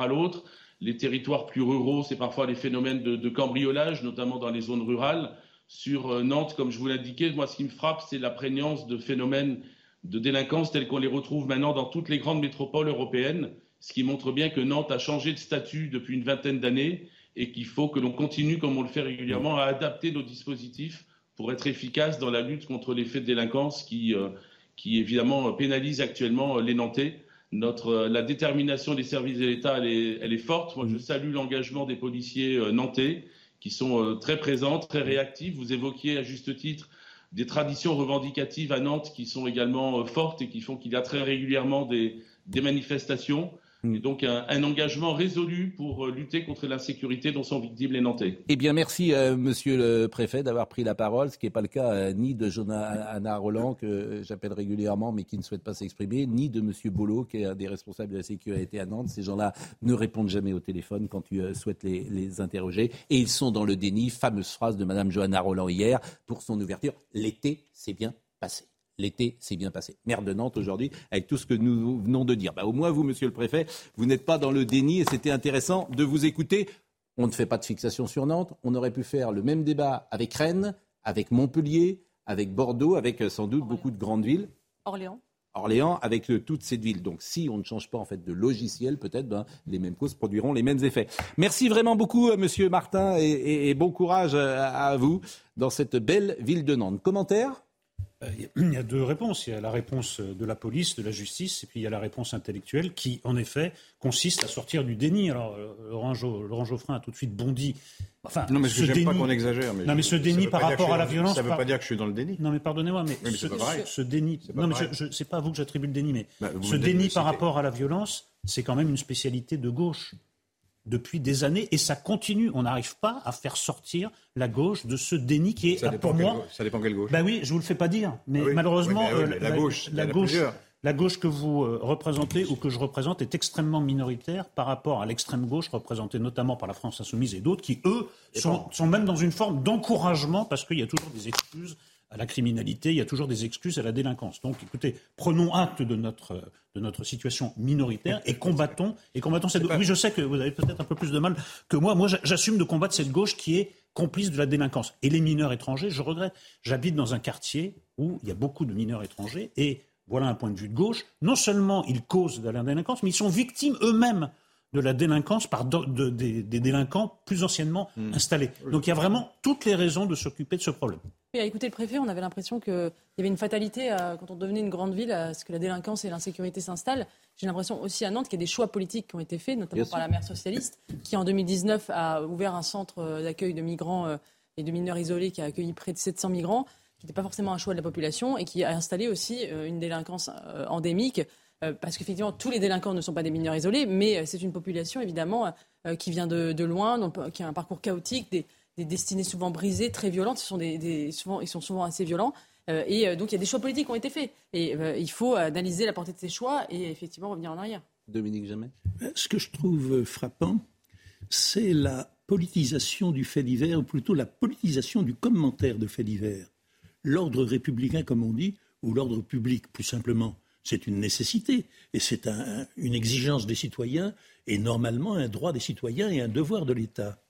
[SPEAKER 10] à l'autre. Les territoires plus ruraux, c'est parfois les phénomènes de, cambriolage, notamment dans les zones rurales. Sur euh, Nantes, comme je vous l'indiquais, moi, ce qui me frappe, c'est la prégnance de phénomènes de délinquance tels qu'on les retrouve maintenant dans toutes les grandes métropoles européennes. ce qui montre bien que Nantes a changé de statut depuis une vingtaine d'années et qu'il faut que l'on continue, comme on le fait régulièrement, à adapter nos dispositifs pour être efficaces dans la lutte contre les faits de délinquance qui, euh, qui évidemment pénalisent actuellement les Nantais. Notre, la détermination des services de l'État, elle est, elle est, forte. Moi, je salue l'engagement des policiers nantais qui sont très présents, très réactifs. Vous évoquiez à juste titre des traditions revendicatives à Nantes qui sont également fortes et qui font qu'il y a très régulièrement des, des manifestations. Donc un, engagement résolu pour euh, lutter contre l'insécurité dont sont victimes les Nantais.
[SPEAKER 1] Eh bien, merci, euh, monsieur le préfet, d'avoir pris la parole, ce qui n'est pas le cas euh, ni de Johanna Roland, que j'appelle régulièrement, mais qui ne souhaite pas s'exprimer, ni de monsieur Bolo, qui est un des responsables de la sécurité à Nantes. Ces gens-là ne répondent jamais au téléphone quand tu souhaites les, les, interroger. Et ils sont dans le déni. Fameuse phrase de madame Johanna Roland hier pour son ouverture. L'été s'est bien passé l'été s'est bien passé. Maire de Nantes aujourd'hui, avec tout ce que nous venons de dire. Bah, au moins, vous, monsieur le préfet, vous n'êtes pas dans le déni et c'était intéressant de vous écouter. On ne fait pas de fixation sur Nantes. On aurait pu faire le même débat avec Rennes, avec Montpellier, avec Bordeaux, avec euh, sans doute beaucoup de grandes villes.
[SPEAKER 5] Orléans.
[SPEAKER 1] Orléans, avec euh, toutes ces villes. Donc, si on ne change pas en fait de logiciel, peut-être ben, les mêmes causes produiront les mêmes effets. Merci vraiment beaucoup, euh, Monsieur Martin, et, et bon courage à vous dans cette belle ville de Nantes. Commentaire
[SPEAKER 3] il y a deux réponses. Il y a la réponse de la police, de la justice, et puis il y a la réponse intellectuelle qui, en effet, consiste à sortir du déni. Alors, euh, Laurent, Geoffrin a tout de suite bondi.
[SPEAKER 4] Enfin, non, mais ce déni... pas qu'on exagère.
[SPEAKER 3] Mais non, mais ce déni par rapport à la violence.
[SPEAKER 4] Ça ne veut pas dire que je suis dans le déni.
[SPEAKER 3] Non, mais pardonnez-moi, mais, ce, ce, déni. non, mais je, c'est pas à vous que j'attribue le déni, mais bah, ce déni par rapport à la violence, c'est quand même une spécialité de gauche depuis des années et ça continue. On n'arrive pas à faire sortir la gauche de ce déni qui est,
[SPEAKER 4] ça
[SPEAKER 3] pour moi.
[SPEAKER 4] ça dépend quelle gauche.
[SPEAKER 3] Ben oui, je vous le fais pas dire, mais malheureusement,
[SPEAKER 4] la, gauche,
[SPEAKER 3] la, gauche, la gauche que vous euh, représentez ou que je représente est extrêmement minoritaire par rapport à l'extrême gauche représentée notamment par la France insoumise et d'autres qui eux sont, sont même dans une forme d'encouragement parce qu'il y a toujours des excuses à la criminalité, il y a toujours des excuses à la délinquance. Donc écoutez, prenons acte de notre, de notre situation minoritaire et combattons, et combattons cette gauche. Oui, je sais que vous avez peut-être un peu plus de mal que moi. Moi, j'assume de combattre cette gauche qui est complice de la délinquance. Et les mineurs étrangers, je regrette. J'habite dans un quartier où il y a beaucoup de mineurs étrangers et voilà un point de vue de gauche. Non seulement ils causent de la délinquance, mais ils sont victimes eux-mêmes de la délinquance par des, délinquants plus anciennement hmm. installés. Donc il y a vraiment toutes les raisons de s'occuper de ce problème.
[SPEAKER 5] Oui, à écouter le préfet, on avait l'impression qu'il y avait une fatalité quand on devenait une grande ville, à ce que la délinquance et l'insécurité s'installent. J'ai l'impression aussi à Nantes qu'il y a des choix politiques qui ont été faits, notamment par la maire socialiste, qui en 2019 a ouvert un centre euh, d'accueil de migrants euh, et de mineurs isolés qui a accueilli près de 700 migrants, qui n'était pas forcément un choix de la population, et qui a installé aussi euh, une délinquance endémique parce qu'effectivement, tous les délinquants ne sont pas des mineurs isolés, mais c'est une population, évidemment, qui vient de, loin, donc, qui a un parcours chaotique, des, des destinées souvent brisées, très violentes. Ce sont des, souvent, ils sont souvent assez violents. Euh, et euh, donc il y a des choix politiques qui ont été faits. Et euh, il faut analyser la portée de ces choix et effectivement revenir en arrière.
[SPEAKER 1] Dominique Jamais.
[SPEAKER 8] Ce que je trouve frappant, c'est la politisation du fait divers, ou plutôt la politisation du commentaire de fait divers. L'ordre républicain, comme on dit, ou l'ordre public, plus simplement, c'est une nécessité et c'est une exigence des citoyens et normalement un droit des citoyens et un devoir de l'État.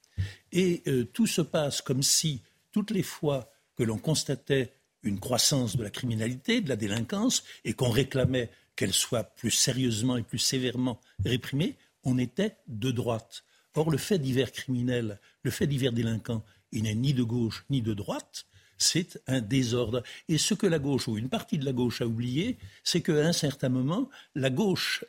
[SPEAKER 8] Et euh, tout se passe comme si, toutes les fois que l'on constatait une croissance de la criminalité, de la délinquance, et qu'on réclamait qu'elle soit plus sérieusement et plus sévèrement réprimée, on était de droite. Or, le fait divers criminel, le fait divers délinquant, il n'est ni de gauche ni de droite, c'est un désordre. Et ce que la gauche, ou une partie de la gauche, a oublié, c'est qu'à un certain moment, la gauche,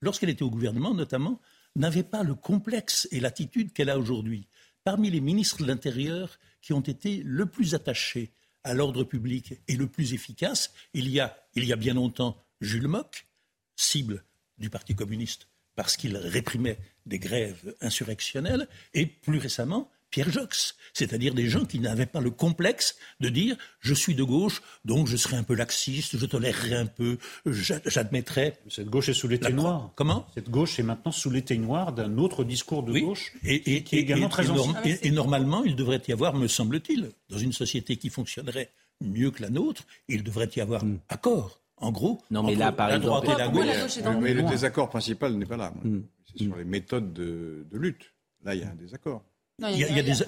[SPEAKER 8] lorsqu'elle était au gouvernement notamment, n'avait pas le complexe et l'attitude qu'elle a aujourd'hui. Parmi les ministres de l'Intérieur qui ont été le plus attachés à l'ordre public et le plus efficaces, il y a, il y a bien longtemps Jules Mock, cible du Parti communiste parce qu'il réprimait des grèves insurrectionnelles, et plus récemment Pierre Jox, c'est-à-dire des gens qui n'avaient pas le complexe de dire je suis de gauche, donc je serai un peu laxiste, je tolérerai un peu, j'admettrai.
[SPEAKER 3] Cette gauche est sous l'été noir.
[SPEAKER 8] Comment?
[SPEAKER 3] Cette gauche est maintenant sous l'été noir d'un autre discours de gauche
[SPEAKER 8] et, qui est également très et, et normalement, il devrait y avoir, me semble-t-il, dans une société qui fonctionnerait mieux que la nôtre, il devrait y avoir un hmm. accord. En gros,
[SPEAKER 1] non, mais là, par
[SPEAKER 8] la droite et la gauche.
[SPEAKER 4] mais le désaccord principal n'est pas là. Hmm. C'est sur les méthodes de lutte. Là, il y a un désaccord.
[SPEAKER 8] Il y,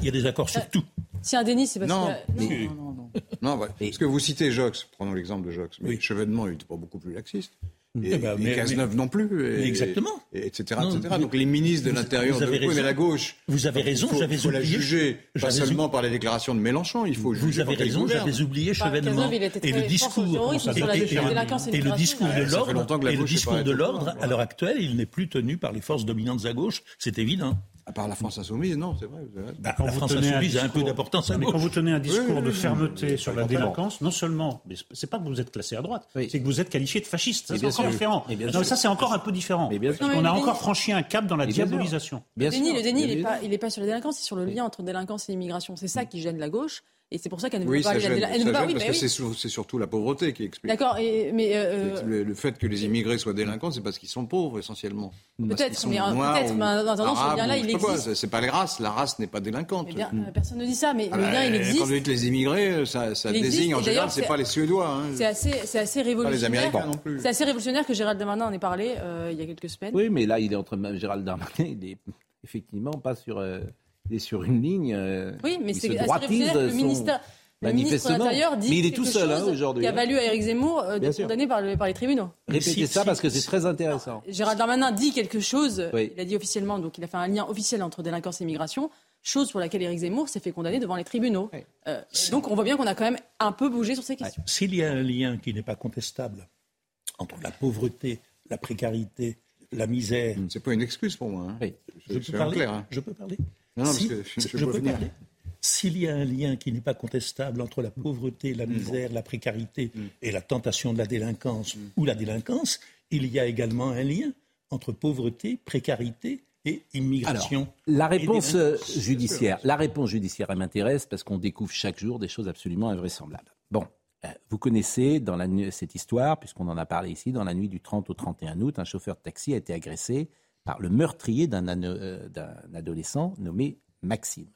[SPEAKER 8] a, des, accords sur tout.
[SPEAKER 5] Si un déni, c'est parce
[SPEAKER 4] non, que... non, non, non, non. parce que vous citez Jox, prenons l'exemple de Jox, mais oui. Chevènement, il n'était pas beaucoup plus laxiste. Et, eh ben, mais, Cazeneuve non plus.
[SPEAKER 8] Et, exactement.
[SPEAKER 4] Et, etc. etc. Donc les ministres de l'Intérieur de
[SPEAKER 8] raison,
[SPEAKER 4] mais la gauche.
[SPEAKER 8] Vous avez raison, j'avais oublié.
[SPEAKER 4] la juger, pas seulement par les déclarations de Mélenchon, il faut
[SPEAKER 8] Vous avez raison, j'avais oublié chevènement. Et le discours, et le discours de l'ordre, et le discours de l'ordre, à l'heure actuelle, il n'est plus tenu par les forces dominantes à gauche, c'est évident.
[SPEAKER 4] À part la France insoumise, non, c'est vrai.
[SPEAKER 8] Bah, la France insoumise a un peu d'importance
[SPEAKER 3] Mais quand vous tenez un discours de fermeté sur la délinquance, non seulement, mais c'est pas que vous êtes classé à droite, c'est que vous êtes qualifié de fasciste. Ça, c'est encore différent. Non, ça, c'est encore un peu différent. On a encore franchi un cap dans la diabolisation.
[SPEAKER 5] Le déni, le déni, il n'est pas sur la délinquance, c'est sur le lien entre délinquance et immigration. C'est ça qui gêne la gauche. Et c'est pour ça qu'elle ne veut pas
[SPEAKER 4] aller la elle parce que c'est surtout la pauvreté qui explique.
[SPEAKER 5] D'accord, mais euh,
[SPEAKER 4] euh, le, fait que les immigrés soient délinquants, c'est parce qu'ils sont pauvres essentiellement.
[SPEAKER 5] Peut-être, mais peut-être, mais en attendant, ce lien-là, il existe.
[SPEAKER 4] C'est pas la race, la race n'est pas délinquante.
[SPEAKER 5] Eh bien, euh, personne ne dit ça, mais ah le lien, il existe.
[SPEAKER 4] Quand vous dites les immigrés, ça, ça désigne en général, c'est pas les Suédois. Hein.
[SPEAKER 5] C'est assez, c'est assez révolutionnaire.
[SPEAKER 4] Pas les Américains non plus.
[SPEAKER 5] C'est assez révolutionnaire que Gérald Darmanin en ait parlé il y a quelques semaines.
[SPEAKER 1] Oui, mais là, il est entre Gérald Darmanin, il est effectivement pas sur. Est sur une ligne.
[SPEAKER 5] Oui, mais c'est. Le ministère, le ministre de l'Intérieur dit
[SPEAKER 1] mais il est tout seul hein, aujourd'hui.
[SPEAKER 5] Qui a hein. valu à Éric Zemmour euh, d'être condamné par, par, les tribunaux.
[SPEAKER 1] Répétez ça parce que c'est très intéressant.
[SPEAKER 5] Gérald Darmanin dit quelque chose. Il a dit officiellement, donc il a fait un lien officiel entre délinquance et immigration. Chose pour laquelle Éric Zemmour s'est fait condamner devant les tribunaux. Euh, donc on voit bien qu'on a quand même un peu bougé sur ces questions.
[SPEAKER 8] S'il y a un lien qui n'est pas contestable entre la pauvreté, la précarité, la misère.
[SPEAKER 4] C'est pas une excuse pour moi. Hein.
[SPEAKER 8] Je, peux parler, clair, je, peux parler
[SPEAKER 4] Non, parce que je, je peux parler
[SPEAKER 8] s'il y a un lien qui n'est pas contestable entre la pauvreté, la misère, la précarité mm. et la tentation de la délinquance mm. ou la délinquance, il y a également un lien entre pauvreté, précarité et immigration.
[SPEAKER 1] la réponse euh, judiciaire, la réponse judiciaire, elle m'intéresse parce qu'on découvre chaque jour des choses absolument invraisemblables. Bon, euh, vous connaissez dans la, cette histoire, puisqu'on en a parlé ici, dans la nuit du 30 au 31 août, un chauffeur de taxi a été agressé par le meurtrier d'un euh, adolescent nommé Maxime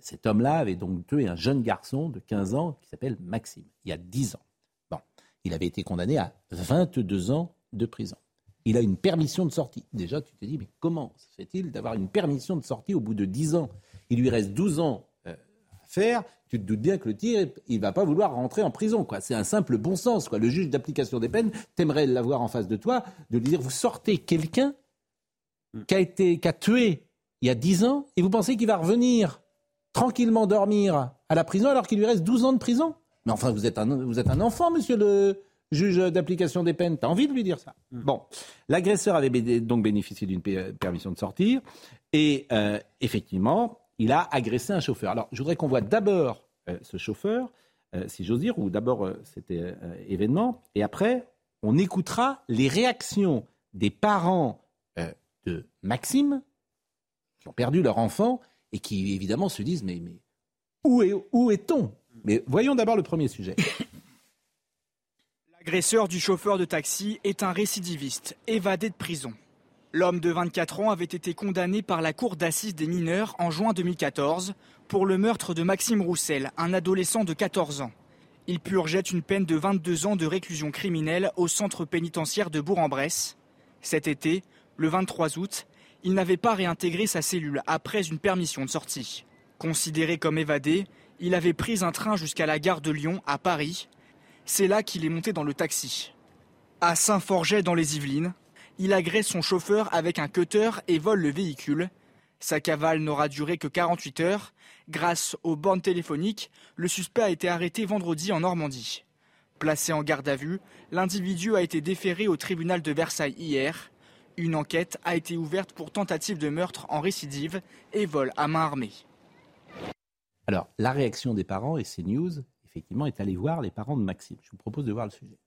[SPEAKER 1] cet homme-là avait donc tué un jeune garçon de 15 ans qui s'appelle Maxime, il y a 10 ans. Bon, il avait été condamné à 22 ans de prison. Il a une permission de sortie. Déjà, tu te dis, mais comment se fait-il d'avoir une permission de sortie au bout de 10 ans? Il lui reste 12 ans euh, faire. Tu te doutes bien que le tir, il va pas vouloir rentrer en prison. C'est un simple bon sens. Quoi. Le juge d'application des peines, t'aimerais l'avoir en face de toi, de lui dire, vous sortez quelqu'un qui a, été, qui a tué il y a 10 ans, et vous pensez qu'il va revenir tranquillement dormir à la prison alors qu'il lui reste 12 ans de prison? Mais enfin, vous êtes un, vous êtes un enfant, monsieur le juge d'application des peines. T'as envie de lui dire ça? Hmm. Bon, l'agresseur avait donc bénéficié d'une permission de sortir, et euh, effectivement, il a agressé un chauffeur. Alors, je voudrais qu'on voit d'abord euh, ce chauffeur, euh, si j'ose dire, ou d'abord cet événement, et après, on écoutera les réactions des parents de Maxime, qui ont perdu leur enfant et qui évidemment se disent mais, mais où, est, où est-on? Mais voyons d'abord le premier sujet.
[SPEAKER 11] L'agresseur du chauffeur de taxi est un récidiviste, évadé de prison. L'homme de 24 ans avait été condamné par la Cour d'assises des mineurs en juin 2014 pour le meurtre de Maxime Roussel, un adolescent de 14 ans. Il purgeait une peine de 22 ans de réclusion criminelle au centre pénitentiaire de Bourg-en-Bresse. Cet été, le 23 août, il n'avait pas réintégré sa cellule après une permission de sortie. Considéré comme évadé, il avait pris un train jusqu'à la gare de Lyon, à Paris. C'est là qu'il est monté dans le taxi. À Saint-Forget, dans les Yvelines, il agresse son chauffeur avec un cutter et vole le véhicule. Sa cavale n'aura duré que 48 heures. Grâce aux bornes téléphoniques, le suspect a été arrêté vendredi en Normandie. Placé en garde à vue, l'individu a été déféré au tribunal de Versailles hier. Une enquête a été ouverte pour tentative de meurtre en récidive et vol à main armée.
[SPEAKER 1] Alors, la réaction des parents et CNews, effectivement, est allé voir les parents de Maxime. Je vous propose de voir le sujet.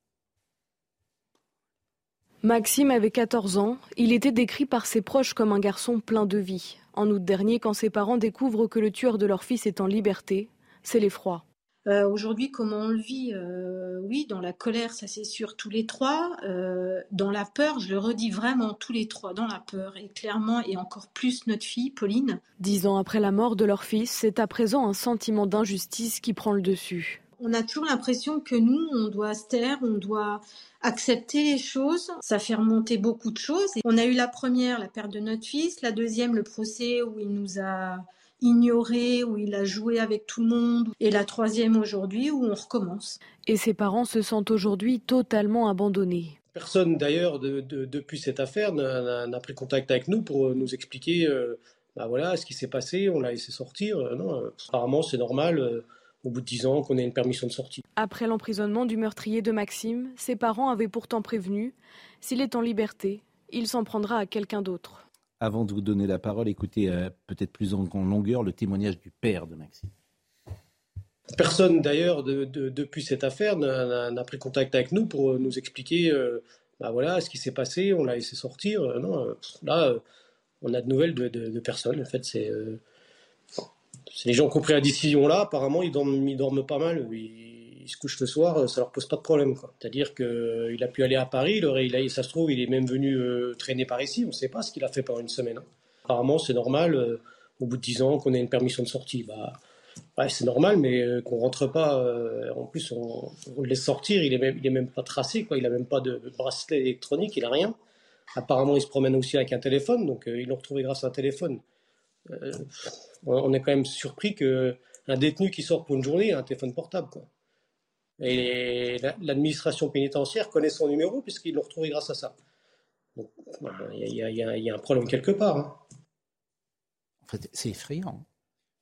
[SPEAKER 12] Maxime avait 14 ans. Il était décrit par ses proches comme un garçon plein de vie. En août dernier, quand ses parents découvrent que le tueur de leur fils est en liberté, c'est l'effroi.
[SPEAKER 13] Euh, aujourd'hui, comment on le vit euh, Oui, dans la colère, ça c'est sûr, tous les trois. Euh, dans la peur, je le redis vraiment, tous les trois, dans la peur. Et clairement, et encore plus notre fille, Pauline.
[SPEAKER 12] Dix ans après la mort de leur fils, c'est à présent un sentiment d'injustice qui prend le dessus.
[SPEAKER 13] On a toujours l'impression que nous, on doit se taire, on doit accepter les choses. Ça fait remonter beaucoup de choses. on a eu la première, la perte de notre fils. La deuxième, le procès où il nous a ignoré, où il a joué avec tout le monde, et la troisième aujourd'hui où on recommence.
[SPEAKER 12] Et ses parents se sentent aujourd'hui totalement abandonnés.
[SPEAKER 14] Personne d'ailleurs depuis cette affaire n'a pris contact avec nous pour nous expliquer euh, bah voilà, ce qui s'est passé, on l'a laissé sortir. Euh, non, euh, apparemment c'est normal au bout de 10 ans qu'on ait une permission de sortie.
[SPEAKER 12] Après l'emprisonnement du meurtrier de Maxime, ses parents avaient pourtant prévenu, s'il est en liberté, il s'en prendra à quelqu'un d'autre.
[SPEAKER 1] Avant de vous donner la parole, écoutez peut-être plus en longueur le témoignage du père de Maxime.
[SPEAKER 14] Personne d'ailleurs depuis cette affaire n'a pris contact avec nous pour nous expliquer euh, bah voilà, ce qui s'est passé, on l'a laissé sortir. Euh, non, euh, là, on a de nouvelles de, personne. En fait, c'est les gens qui ont pris la décision là, apparemment, ils dorment, dorment pas mal. Ils, se couchent le soir, ça leur pose pas de problème. C'est-à-dire qu'il a pu aller à Paris, il il ça se trouve, il est même venu traîner par ici, on ne sait pas ce qu'il a fait pendant une semaine. Hein. Apparemment, c'est normal, au bout de 10 ans, qu'on ait une permission de sortie. Bah, c'est normal, mais euh, qu'on rentre pas. Euh, en plus, on, le laisse sortir. Il est même, pas tracé. Il a même pas de bracelet électronique. Il a rien. Apparemment, il se promène aussi avec un téléphone, donc euh, ils l'ont retrouvé grâce à un téléphone. On est quand même surpris que un détenu qui sort pour une journée a un téléphone portable, quoi. Et l'administration pénitentiaire connaît son numéro puisqu'ils l'ont retrouvé grâce à ça. il y, a un problème quelque part. Hein.
[SPEAKER 1] En fait, c'est effrayant.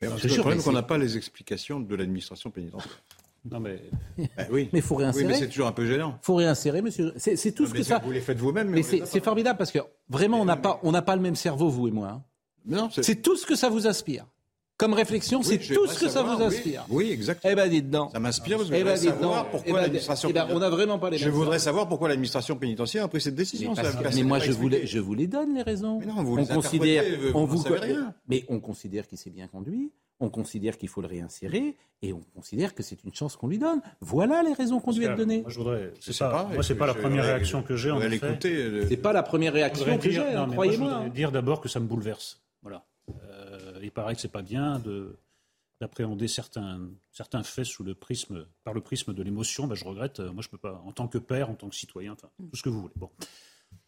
[SPEAKER 4] Mais le problème, qu'on n'a pas les explications de l'administration pénitentiaire.
[SPEAKER 3] Non mais
[SPEAKER 4] ben oui.
[SPEAKER 1] mais faut réinsérer.
[SPEAKER 4] Oui, mais c'est toujours un peu gênant.
[SPEAKER 1] Faut réinsérer, monsieur. C'est tout ce que ça.
[SPEAKER 4] Vous les faites vous-même.
[SPEAKER 1] Mais, c'est formidable parce que vraiment, on n'a pas, on n'a pas le même cerveau, vous et moi. Hein. C'est tout ce que ça vous aspire. Comme réflexion, c'est tout ce que ça vous inspire.
[SPEAKER 4] Oui, exactement.
[SPEAKER 1] Eh ben, dites donc.
[SPEAKER 4] Ça m'inspire parce que eh ben, je voudrais savoir pourquoi eh ben, l'administration.
[SPEAKER 1] Eh ben, on n'a vraiment pas les
[SPEAKER 4] Je voudrais savoir pourquoi l'administration pénitentiaire a pris cette décision.
[SPEAKER 1] Mais, moi, je vous, les, je vous les donne les raisons.
[SPEAKER 4] Mais non, vous on considère, on vous, rien.
[SPEAKER 1] mais on considère qu'il s'est bien conduit on considère qu'il faut le réinsérer et on considère que c'est une chance qu'on lui donne. Voilà les raisons qu'on lui a données.
[SPEAKER 3] Moi, je voudrais. C'est pas, moi, c'est pas la première réaction que j'ai. En effet.
[SPEAKER 1] Euh, c'est pas la première réaction que j'ai. Hein, croyez-moi. Je
[SPEAKER 3] voudrais dire d'abord que ça me bouleverse. Euh, il paraît que c'est pas bien de d'appréhender certains, certains faits sous le prisme, par le prisme de l'émotion, ben, je regrette. Moi, je peux pas, en tant que père, en tant que citoyen, enfin, tout ce que vous voulez. Bon.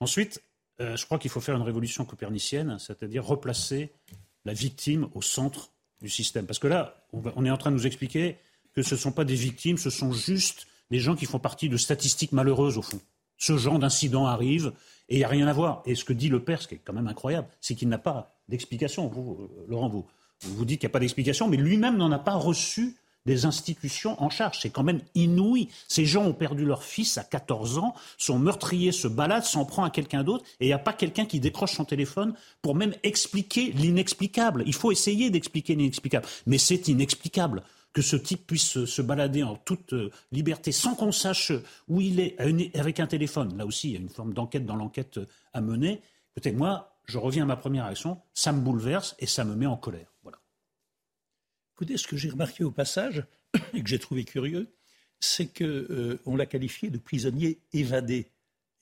[SPEAKER 3] Ensuite, euh, je crois qu'il faut faire une révolution copernicienne, c'est-à-dire replacer la victime au centre du système. Parce que là, on est en train de nous expliquer que ce ne sont pas des victimes, ce sont juste des gens qui font partie de statistiques malheureuses, au fond. Ce genre d'incident arrive et il n'y a rien à voir. Et ce que dit le père, ce qui est quand même incroyable, c'est qu'il n'a pas d'explication. Euh, Laurent, vous, vous dites qu'il n'y a pas d'explication, mais lui-même n'en a pas reçu des institutions en charge. C'est quand même inouï. Ces gens ont perdu leur fils à 14 ans, son meurtrier se balade, s'en prend à quelqu'un d'autre, et il n'y a pas quelqu'un qui décroche son téléphone pour même expliquer l'inexplicable. Il faut essayer d'expliquer l'inexplicable. Mais c'est inexplicable que ce type puisse se balader en toute euh, liberté sans qu'on sache où il est avec un téléphone. Là aussi, il y a une forme d'enquête dans l'enquête euh, à mener. Écoutez, moi, je reviens à ma première réaction, ça me bouleverse et ça me met en colère. Voilà.
[SPEAKER 8] Écoutez, ce que j'ai remarqué au passage, et que j'ai trouvé curieux, c'est qu'on euh, l'a qualifié de prisonnier évadé.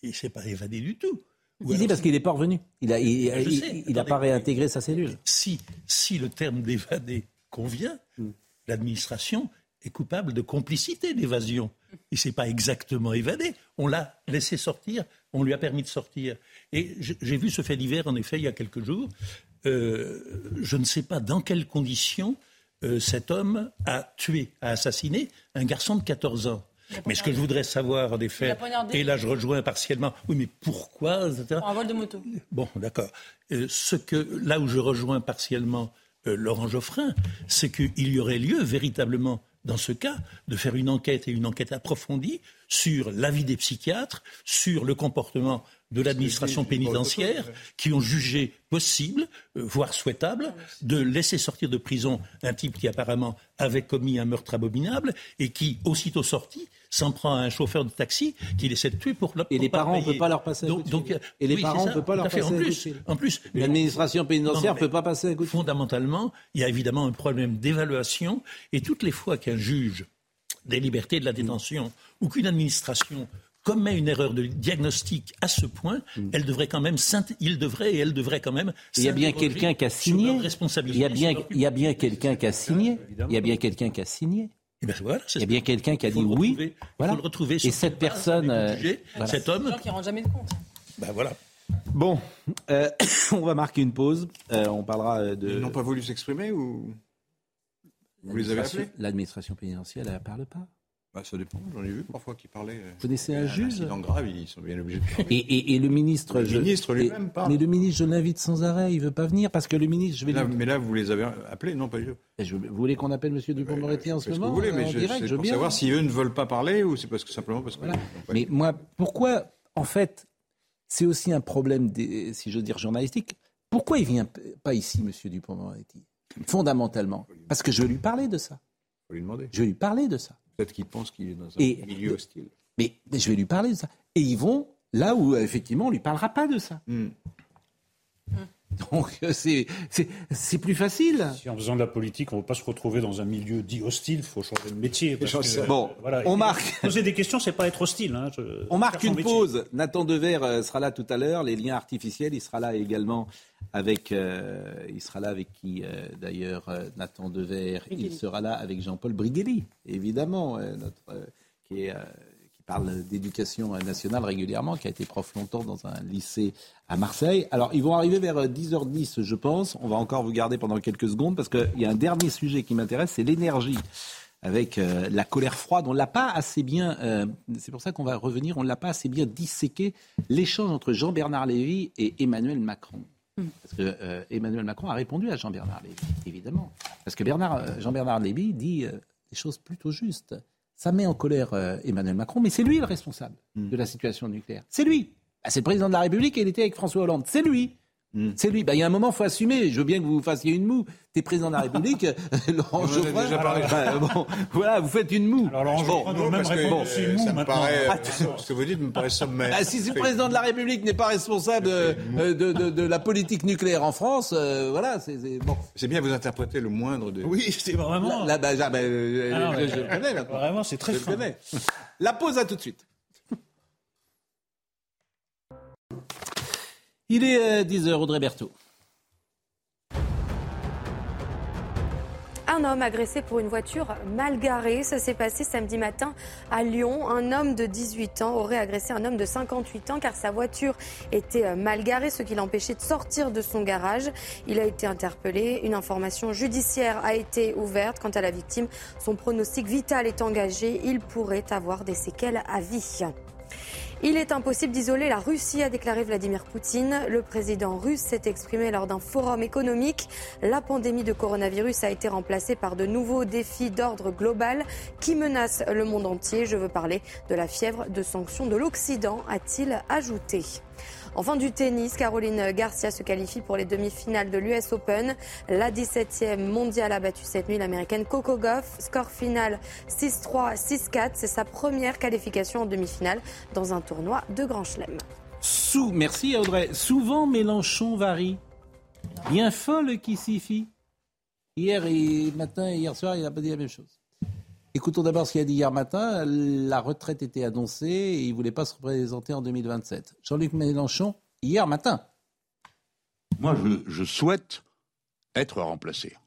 [SPEAKER 8] Et c'est pas évadé du tout.
[SPEAKER 1] Il dit parce qu'il n'est pas revenu. Il n'a il, pas réintégré sa cellule.
[SPEAKER 8] Si, si le terme d'évadé convient, hmm. l'administration est coupable de complicité d'évasion. Il s'est pas exactement évadé. On l'a laissé sortir, on lui a permis de sortir. Et j'ai vu ce fait divers, en effet, il y a quelques jours. Euh, je ne sais pas dans quelles conditions euh, cet homme a tué, a assassiné un garçon de 14 ans. Mais ce que je voudrais savoir, en effet, et là je rejoins partiellement, oui, mais pourquoi
[SPEAKER 5] Pour un vol de moto.
[SPEAKER 8] Bon, d'accord. Euh, ce que, là où je rejoins partiellement Laurent Geoffrin, c'est qu'il y aurait lieu véritablement, dans ce cas, de faire une enquête et une enquête approfondie sur l'avis des psychiatres, sur le comportement de l'administration pénitentiaire qui ont jugé possible, euh, voire souhaitable, de laisser sortir de prison un type qui apparemment avait commis un meurtre abominable et qui, aussitôt sorti, s'en prend à un chauffeur de taxi qui essaie de tuer pour
[SPEAKER 1] le Et les parents, on ne peut pas leur passer
[SPEAKER 8] donc, donc,
[SPEAKER 1] Et les parents, on ne peut pas leur passer
[SPEAKER 8] en plus, en plus,
[SPEAKER 1] l'administration pénitentiaire ne peut pas passer un coup
[SPEAKER 8] Fondamentalement, il y a évidemment un problème d'évaluation et toutes les fois qu'un juge des libertés de la détention ou qu'une administration commet une erreur de diagnostic à ce point, mm. elle devrait quand même il devrait et elle devrait quand même
[SPEAKER 1] il y a bien quelqu'un qui a signé. Il y a bien il y a bien quelqu'un qui a signé. Il y a bien quelqu'un qui a signé
[SPEAKER 8] ben voilà,
[SPEAKER 1] il y a bien quelqu'un qui a dit oui.
[SPEAKER 8] Voilà. Il faut le retrouver.
[SPEAKER 1] Et cette personne, euh,
[SPEAKER 8] cet homme,
[SPEAKER 5] qui rend jamais de compte.
[SPEAKER 8] Ben voilà.
[SPEAKER 1] Bon, euh, on va marquer une pause. Euh, on parlera de.
[SPEAKER 4] Ils n'ont pas voulu s'exprimer ou vous les avez appelés?
[SPEAKER 1] L'administration pénitentiaire, elle ne parle pas.
[SPEAKER 4] Bah, ça dépend. J'en ai vu parfois qui parlaient.
[SPEAKER 1] Vous connaissez un juge
[SPEAKER 4] Un grave, ils sont bien obligés de
[SPEAKER 1] parler. Et, et, le ministre.
[SPEAKER 4] Le ministre lui-même parle.
[SPEAKER 1] Mais le ministre, je l'invite sans arrêt. Il veut pas venir parce que le ministre. Je vais
[SPEAKER 4] là, Mais là, vous les avez appelés Non, pas du
[SPEAKER 1] Je, vous voulez qu'on appelle M. Dupond-Moretti en ce moment
[SPEAKER 4] vous voulez, mais je, direct, je pour savoir si eux ne veulent pas parler ou c'est parce que simplement parce que.
[SPEAKER 1] Voilà. Mais moi, pourquoi, en fait, c'est aussi un problème, des, si je veux dire, journalistique. Pourquoi il vient pas ici, M. Dupond-Moretti Fondamentalement? Parce que je veux lui parler de ça.
[SPEAKER 4] Lui.
[SPEAKER 1] Je vais lui parler de ça.
[SPEAKER 4] Peut-être qu'il pense qu'il est dans un milieu hostile.
[SPEAKER 1] Mais, je vais lui parler de ça. Et ils vont là où, effectivement, on ne lui parlera pas de ça. Hmm. Donc euh, c'est plus facile.
[SPEAKER 3] Si en faisant de la politique, on ne veut pas se retrouver dans un milieu dit hostile, il faut changer de métier.
[SPEAKER 1] bon, on marque.
[SPEAKER 3] Poser des questions, c'est pas être hostile. Hein,
[SPEAKER 1] on marque une pause. Nathan Dever euh, sera là tout à l'heure. Les liens artificiels, il sera là également avec. Euh, il sera là avec qui d'ailleurs Nathan Dever. Il sera là avec Jean-Paul Brigelli, évidemment, notre qui est parle d'éducation nationale régulièrement, qui a été prof longtemps dans un lycée à Marseille. Alors, ils vont arriver vers 10h10, je pense. On va encore vous garder pendant quelques secondes parce qu'il y a un dernier sujet qui m'intéresse, c'est l'énergie. Avec euh, la colère froide, on l'a pas assez bien. Euh, c'est pour ça qu'on va revenir. On l'a pas assez bien disséqué l'échange entre Jean-Bernard Lévy et Emmanuel Macron. Hmm. Parce que euh, Emmanuel Macron a répondu à Jean-Bernard Lévy, évidemment. Parce que Jean-Bernard Lévy dit des choses plutôt justes. Ça met en colère euh, Emmanuel Macron, mais c'est lui le responsable hmm. de la situation nucléaire. C'est lui. Bah, c'est le président de la République et il était avec François Hollande. C'est lui. Hmm. C'est lui. Bah, il y a un moment, il faut assumer. Je veux bien que vous fassiez une moue. T'es président de la République, Laurent Geoffroy. Bah, bon, voilà, vous faites une moue.
[SPEAKER 3] Alors Laurent répondre une moue maintenant.
[SPEAKER 4] ce que vous dites me paraît sommaire.
[SPEAKER 1] Bah, si le président de la République n'est pas responsable euh, de, de, de, la politique nucléaire en France, euh, voilà, c'est bon.
[SPEAKER 4] C'est bien vous interpréter le moindre de.
[SPEAKER 3] Oui, c'est vraiment.
[SPEAKER 1] Là, bah, euh, ah, je, connais là.
[SPEAKER 3] Vraiment, c'est très fin.
[SPEAKER 1] La pause à tout de suite. Il est 10h, Audrey Berthaud.
[SPEAKER 2] Un homme agressé pour une voiture mal garée. Ça s'est passé samedi matin à Lyon. Un homme de 18 ans aurait agressé un homme de 58 ans car sa voiture était euh, mal garée, ce qui l'empêchait de sortir de son garage. Il a été interpellé. Une information judiciaire a été ouverte. Quant à la victime, son pronostic vital est engagé. Il pourrait avoir des séquelles à vie. Il est impossible d'isoler la Russie, a déclaré Vladimir Poutine. Le président russe s'est exprimé lors d'un forum économique. La pandémie de coronavirus a été remplacée par de nouveaux défis d'ordre global qui menacent le monde entier. Je veux parler de la fièvre de sanctions de l'Occident, a-t-il ajouté. Enfin du tennis, Caroline Garcia se qualifie pour les demi-finales de l'US Open. La 17e mondiale a battu cette nuit l'américaine Coco Goff. Score final 6-3, 6-4. C'est sa première qualification en demi-finale dans un tournoi de Grand Chelem.
[SPEAKER 1] Merci Audrey. Souvent Mélenchon varie. Bien folle qui s'y fie. Hier et matin et hier soir, il n'a pas dit la même chose. Écoutons d'abord ce qu'il a dit hier matin. La retraite était annoncée et il ne voulait pas se représenter en 2027. Jean-Luc Mélenchon, hier matin.
[SPEAKER 15] Moi, je, souhaite être remplacé.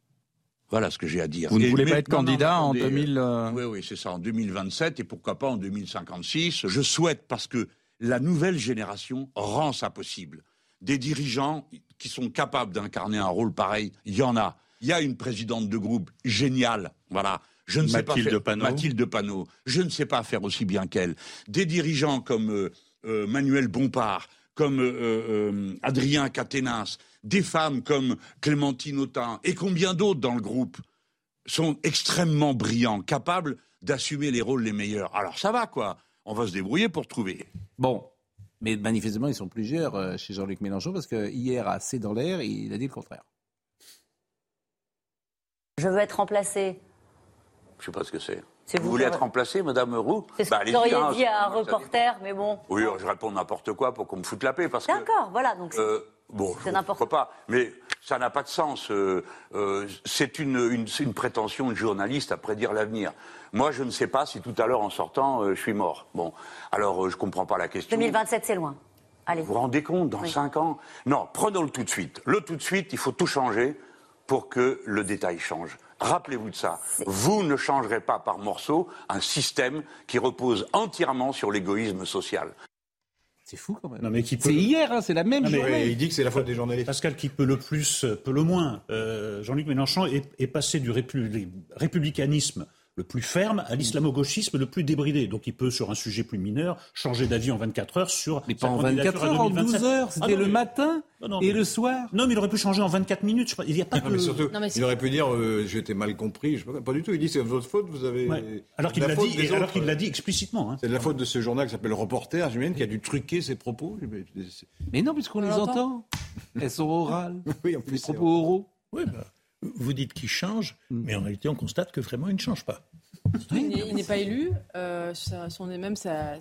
[SPEAKER 15] Voilà ce que j'ai à dire.
[SPEAKER 1] Vous ne voulez pas être candidat en 2000 euh,
[SPEAKER 15] Oui, oui, c'est ça, en 2027 et pourquoi pas en 2056. Je souhaite parce que la nouvelle génération rend ça possible. Des dirigeants qui sont capables d'incarner un rôle pareil, il y en a. Il y a une présidente de groupe géniale, voilà, je ne sais pas faire, Mathilde Panot. Je ne sais pas faire aussi bien qu'elle. Des dirigeants comme euh, euh, Manuel Bompard, comme euh, Adrien Caténas, des femmes comme Clémentine Autain et combien d'autres dans le groupe sont extrêmement brillants, capables d'assumer les rôles les meilleurs. Alors ça va quoi. On va se débrouiller pour trouver.
[SPEAKER 1] Bon, mais manifestement, ils sont plusieurs chez Jean-Luc Mélenchon parce que hier, à C'est dans l'air, il a dit le contraire.
[SPEAKER 16] Je veux être remplacé
[SPEAKER 15] je ne sais pas ce que c'est. Vous, voulez être remplacé, Madame Roux
[SPEAKER 16] C'est ce bah, que vous auriez hein, dit à un reporter, mais bon.
[SPEAKER 15] Oui, je réponds n'importe quoi pour qu'on me foute la paix.
[SPEAKER 16] D'accord, voilà. Donc
[SPEAKER 15] euh, bon, c'est n'importe pas. Mais ça n'a pas de sens. Euh, euh, c'est une, une, prétention de journaliste à prédire l'avenir. Moi, je ne sais pas si tout à l'heure, en sortant, je suis mort. Bon, alors je ne comprends pas la question.
[SPEAKER 16] 2027, c'est loin. Allez.
[SPEAKER 15] Vous vous rendez compte, dans 5 ans? Non, prenons-le tout de suite. Le tout de suite, il faut tout changer pour que le détail change. Rappelez-vous de ça. Vous ne changerez pas par morceaux un système qui repose entièrement sur l'égoïsme social.
[SPEAKER 1] C'est fou quand même.
[SPEAKER 3] Non, mais qui
[SPEAKER 1] C'est hier, hein, c'est la même
[SPEAKER 3] Non, mais-
[SPEAKER 1] journée.
[SPEAKER 4] il dit que c'est la faute des journalistes.
[SPEAKER 3] Pascal qui peut le plus, peut le moins. Euh, Jean-Luc Mélenchon est, est passé du répu- républicanisme le plus ferme à l'islamo-gauchisme le plus débridé. Donc il peut, sur un sujet plus mineur, changer d'avis en 24 heures sur
[SPEAKER 1] Mais
[SPEAKER 3] sa
[SPEAKER 1] pas en
[SPEAKER 3] candidature
[SPEAKER 1] 24
[SPEAKER 3] à
[SPEAKER 1] heures, en
[SPEAKER 3] 2027.
[SPEAKER 1] 12 heures.
[SPEAKER 3] Ah
[SPEAKER 1] C'était
[SPEAKER 3] non,
[SPEAKER 1] le
[SPEAKER 3] mais-
[SPEAKER 1] matin
[SPEAKER 3] Non, non,
[SPEAKER 1] et
[SPEAKER 3] mais-
[SPEAKER 1] le soir.
[SPEAKER 3] Non, mais il aurait pu changer en 24 minutes. Il n'y a pas
[SPEAKER 4] Non,
[SPEAKER 3] de...
[SPEAKER 4] mais surtout,
[SPEAKER 5] Non, mais c'est-
[SPEAKER 4] il aurait pu dire euh, j'étais mal compris. Je pas, du tout. Il dit c'est votre faute. Vous avez.
[SPEAKER 3] Ouais. Alors qu'il
[SPEAKER 4] la
[SPEAKER 3] dit, et alors qu'il l'a dit explicitement. hein.
[SPEAKER 4] C'est de la faute de ce journal qui s'appelle Reporter, j'imagine, qui a dû truquer ses propos. Mais
[SPEAKER 1] non, puisqu'on les entend. Elles sont orales.
[SPEAKER 4] Oui, en
[SPEAKER 1] Les
[SPEAKER 4] plus. c'est
[SPEAKER 1] propos oraux.
[SPEAKER 8] Oui, bah, vous dites qu'il change,
[SPEAKER 1] Mm.
[SPEAKER 8] mais en réalité, on constate que vraiment, il ne change pas.
[SPEAKER 5] Il n'est- il n'est pas élu. Euh, son, même ça-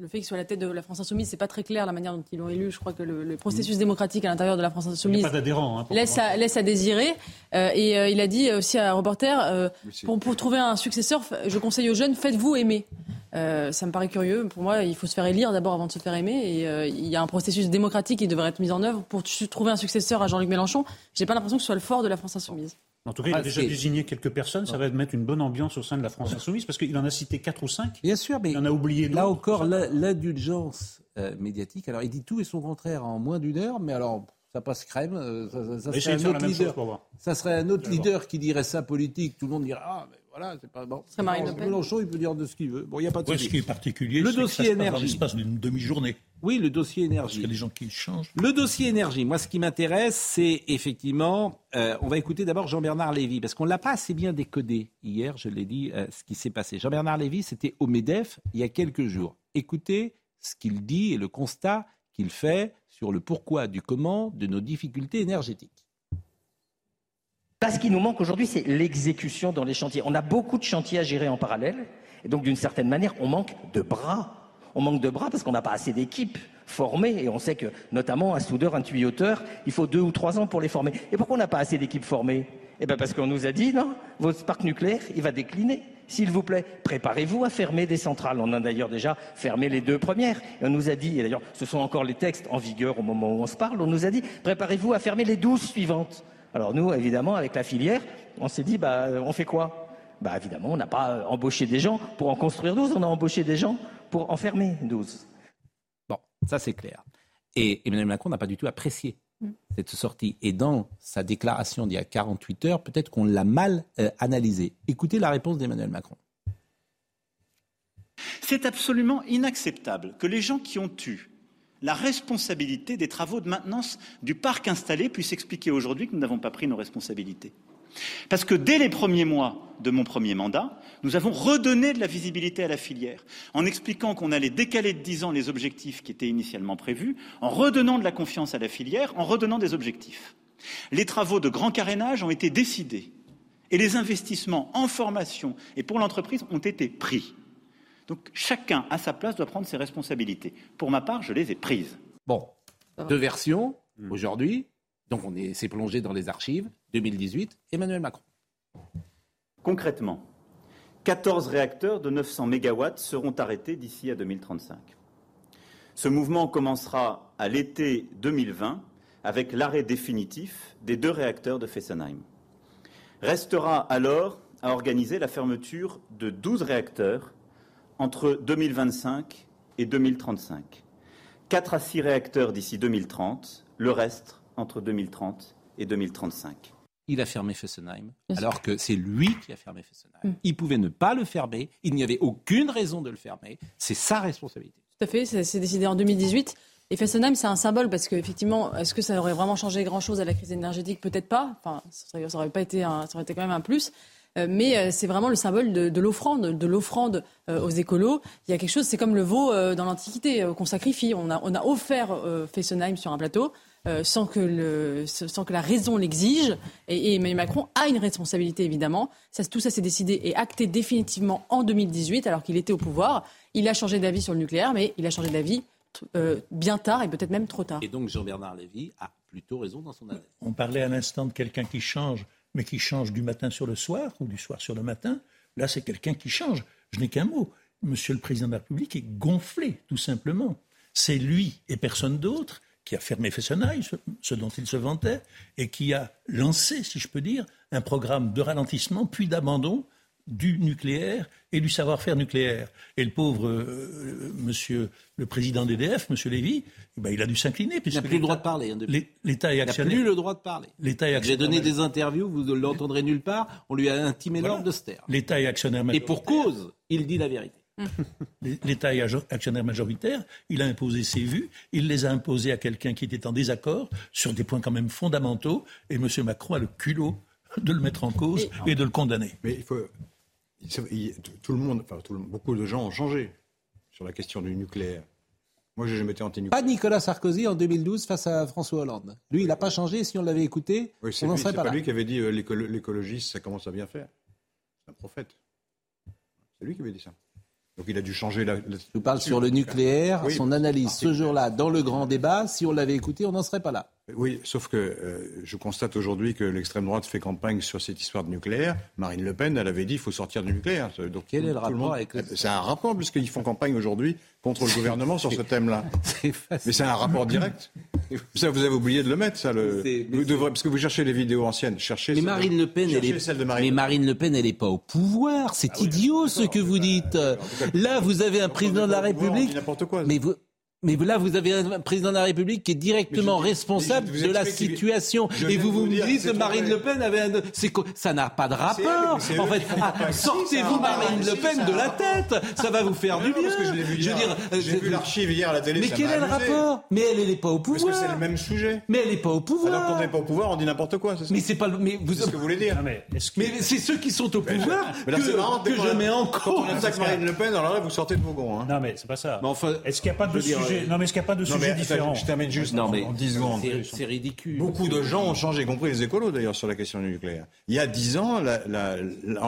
[SPEAKER 5] le fait qu'il soit à la tête de la France Insoumise, c'est pas très clair la manière dont ils l'ont élu. Je crois que le, le processus démocratique à l'intérieur de la France
[SPEAKER 3] Il n'y
[SPEAKER 5] Insoumise
[SPEAKER 3] a pas d'adhérents. hein,
[SPEAKER 5] laisse à, laisse à désirer. Euh, et euh, il a dit aussi à un reporter, euh, pour, pour trouver un successeur, je conseille aux jeunes, faites-vous aimer. Euh, ça me paraît curieux. Pour moi, il faut se faire élire d'abord avant de se faire aimer. Et euh, il y a un processus démocratique qui devrait être mis en œuvre pour trouver un successeur à Jean-Luc Mélenchon. J'ai pas l'impression que ce soit le fort de la France Insoumise.
[SPEAKER 3] En tout cas, il a
[SPEAKER 1] Ah,
[SPEAKER 3] déjà
[SPEAKER 1] c'est-
[SPEAKER 3] désigné quelques personnes. Ça va mettre une bonne ambiance au sein de la France Insoumise parce qu'il en a cité quatre ou cinq.
[SPEAKER 1] Bien sûr, mais
[SPEAKER 3] Il en a oublié
[SPEAKER 1] là encore, l'indulgence euh, médiatique. Alors, il dit tout et son contraire en moins d'une heure, mais alors, ça passe crème. euh, Ça, ça- ça
[SPEAKER 3] Essayez
[SPEAKER 1] serait un autre
[SPEAKER 3] chose
[SPEAKER 1] leader. Ça serait un autre leader qui dirait ça politique. Tout le monde dirait Ah, mais voilà, c'est pas bon.
[SPEAKER 5] Ce serait Marine Le
[SPEAKER 1] Non,
[SPEAKER 5] Pen.
[SPEAKER 1] Mélenchon, il peut dire de ce qu'il veut. Bon, il n'y a pas de
[SPEAKER 8] Ouais, ce
[SPEAKER 1] souci.
[SPEAKER 8] qui est particulier,
[SPEAKER 1] Le
[SPEAKER 8] c'est que
[SPEAKER 1] dossier
[SPEAKER 8] ça se passe
[SPEAKER 1] énergie.
[SPEAKER 8] dans l'espace d'une demi-journée.
[SPEAKER 1] Oui, le dossier
[SPEAKER 8] Parce
[SPEAKER 1] énergie.
[SPEAKER 8] qu'il y a des gens qui changent.
[SPEAKER 1] Le dossier énergie, moi ce qui m'intéresse, c'est effectivement, euh, on va écouter d'abord Jean-Bernard Lévy, parce qu'on ne l'a pas assez bien décodé hier, je l'ai dit, euh, ce qui s'est passé. Jean-Bernard Lévy, c'était au MEDEF il y a quelques jours. Écoutez ce qu'il dit et le constat qu'il fait sur le pourquoi du comment de nos difficultés énergétiques.
[SPEAKER 17] Là, ce qui nous manque aujourd'hui, c'est l'exécution dans les chantiers. On a beaucoup de chantiers à gérer en parallèle, et donc d'une certaine manière, on manque de bras. On manque de bras parce qu'on n'a pas assez d'équipes formées, et on sait que, notamment, un soudeur, un tuyauteur, il faut deux ou trois ans pour les former. Et pourquoi on n'a pas assez d'équipes formées? Eh bien, parce qu'on nous a dit, non, votre parc nucléaire, il va décliner. S'il vous plaît, préparez-vous à fermer des centrales. On a d'ailleurs déjà fermé les deux premières. Et on nous a dit, et d'ailleurs, ce sont encore les textes en vigueur au moment où on se parle, on nous a dit, préparez-vous à fermer les douze suivantes. Alors nous, évidemment, avec la filière, on s'est dit, bah, on fait quoi? Bah, évidemment, on n'a pas euh, embauché des gens pour en construire 12, on a embauché des gens pour en fermer 12.
[SPEAKER 1] Bon, ça c'est clair. Et Emmanuel Macron n'a pas du tout apprécié cette sortie. Et dans sa déclaration d'il y a 48 heures, peut-être qu'on l'a mal euh, analysé. Écoutez la réponse d'Emmanuel Macron.
[SPEAKER 18] C'est absolument inacceptable que les gens qui ont eu la responsabilité des travaux de maintenance du parc installé puissent expliquer aujourd'hui que nous n'avons pas pris nos responsabilités. Parce que dès les premiers mois de mon premier mandat, nous avons redonné de la visibilité à la filière, en expliquant qu'on allait décaler de 10 ans les objectifs qui étaient initialement prévus, en redonnant de la confiance à la filière, en redonnant des objectifs. Les travaux de grand carénage ont été décidés et les investissements en formation et pour l'entreprise ont été pris. Donc chacun à sa place doit prendre ses responsabilités. Pour ma part, je les ai prises.
[SPEAKER 1] Bon, deux versions aujourd'hui. Donc on est- s'est plongé dans les archives. 2018, Emmanuel Macron.
[SPEAKER 18] Concrètement, 14 réacteurs de 900 mégawatts seront arrêtés d'ici à 2035. Ce mouvement commencera à l'été 2020 avec l'arrêt définitif des deux réacteurs de Fessenheim. Restera alors à organiser la fermeture de 12 réacteurs entre 2025 et 2035. 4 à 6 réacteurs d'ici 2030, le reste entre 2030 et 2035.
[SPEAKER 1] Il a fermé Fessenheim, alors que c'est lui qui a fermé Fessenheim.
[SPEAKER 5] Mm.
[SPEAKER 1] Il pouvait ne pas le fermer. Il n'y avait aucune raison de le fermer. C'est sa responsabilité.
[SPEAKER 5] Tout à fait, ça s'est décidé en 2018. Et Fessenheim, c'est un symbole parce qu'effectivement, est-ce que ça aurait vraiment changé grand-chose à la crise énergétique? Peut-être pas. Enfin, ça aurait, ça aurait pas été, un- ça aurait été quand même un plus. Euh, mais euh, c'est vraiment le symbole de, de l'offrande, de l'offrande euh, aux écolos. Il y a quelque chose, c'est comme le veau euh, dans l'Antiquité euh, qu'on sacrifie. On a, on a offert euh, Fessenheim sur un plateau euh, sans, que le, sans que la raison l'exige. Et, et Emmanuel Macron a une responsabilité, évidemment. Ça, tout ça s'est décidé et acté définitivement en 2018, alors qu'il était au pouvoir. Il a changé d'avis sur le nucléaire, mais il a changé d'avis euh, bien tard et peut-être même trop tard.
[SPEAKER 1] Et donc Jean-Bernard Lévy a plutôt raison dans son analyse.
[SPEAKER 8] On parlait à l'instant de quelqu'un qui change, mais qui change du matin sur le soir ou du soir sur le matin. Là, c'est quelqu'un qui change. Je n'ai qu'un mot. Monsieur le Président de la République est gonflé, tout simplement. C'est lui et personne d'autre qui a fermé Fessenheim, ce, ce dont il se vantait, et qui a lancé, si je peux dire, un programme de ralentissement puis d'abandon du nucléaire et du savoir-faire nucléaire. Et le pauvre euh, monsieur, le président d'EDF, monsieur Lévy, eh ben, il a dû s'incliner.
[SPEAKER 1] Il n'a plus le droit de parler. Hein,
[SPEAKER 8] L'État est actionnaire.
[SPEAKER 1] Il n'a plus le droit de parler.
[SPEAKER 8] L'État est
[SPEAKER 1] J'ai donné des interviews, vous ne l'entendrez nulle part. On lui a intimé l'ordre de se taire.
[SPEAKER 8] L'État est actionnaire
[SPEAKER 1] Et pour cause, il dit la vérité.
[SPEAKER 8] L'État est actionnaire majoritaire, il a imposé ses vues, il les a imposées à quelqu'un qui était en désaccord sur des points quand même fondamentaux, et M. Macron a le culot de le mettre en cause et, de le condamner.
[SPEAKER 4] Mais il faut, tout le monde, enfin, beaucoup de gens ont changé sur la question du nucléaire. Moi, jamais été anti-nucléaire.
[SPEAKER 1] Pas Nicolas Sarkozy en 2012 face à François Hollande. Lui, il n'a pas changé. Si on l'avait écouté, on n'en serait pas,
[SPEAKER 4] pas lui qui avait dit euh, l'écologiste, ça commence à bien faire. C'est un prophète. C'est lui qui avait dit ça. Donc il a dû changer la.
[SPEAKER 1] Je vous parle sur le nucléaire, son analyse ce jour-là dans le grand débat. Si on l'avait écouté, on n'en serait pas là.
[SPEAKER 4] Oui, sauf que euh, je constate aujourd'hui que l'extrême droite fait campagne sur cette histoire de nucléaire. Marine Le Pen, elle avait dit qu'il faut sortir du nucléaire.
[SPEAKER 1] Donc, Quel est le rapport avec
[SPEAKER 4] C'est un rapport puisqu'ils font campagne aujourd'hui contre le gouvernement sur ce thème-là. Mais c'est un rapport direct. Ça, vous avez oublié de le mettre, ça. Le... Vous devrez... Parce que vous cherchez les vidéos anciennes. Cherchez
[SPEAKER 1] mais Marine Le Pen, elle est...
[SPEAKER 4] de Marine...
[SPEAKER 1] Mais Marine Le Pen, elle n'est pas au pouvoir. C'est ah idiot ce que vous dites. Là, vous avez un président de la République.
[SPEAKER 4] Quoi.
[SPEAKER 1] Mais vous... Mais là, vous avez un président de la République qui est directement responsable de la situation. Et vous vous dites que Marine Le Pen avait un... Ça n'a pas de rapport. en fait, ah, sortez-vous Marine Le Pen de la tête. Ça va vous faire du bien.
[SPEAKER 4] je, dire, j'ai vu l'archive hier à la télé.
[SPEAKER 1] Mais quel est le rapport? Mais elle n'est pas au pouvoir.
[SPEAKER 4] Parce que c'est le même sujet.
[SPEAKER 1] Mais elle n'est pas au pouvoir.
[SPEAKER 4] Alors qu'on n'est pas au pouvoir, on dit n'importe quoi.
[SPEAKER 1] Mais c'est pas. Mais
[SPEAKER 4] vous. ce que vous voulez dire.
[SPEAKER 1] mais c'est ceux qui sont au pouvoir que, je mets en cause.
[SPEAKER 4] Quand on attaque Marine Le Pen, alors là, vous sortez de vos gonds.
[SPEAKER 3] Non, mais c'est pas ça. Est-ce qu'il n'y a pas de sujet non, mais est-ce qu'il n'y a pas de sujet différent
[SPEAKER 4] Je termine juste non, mais en 10 secondes.
[SPEAKER 1] C'est ridicule.
[SPEAKER 4] Beaucoup de gens ont changé, y compris les écolos d'ailleurs, sur la question du nucléaire. Il y a 10 ans,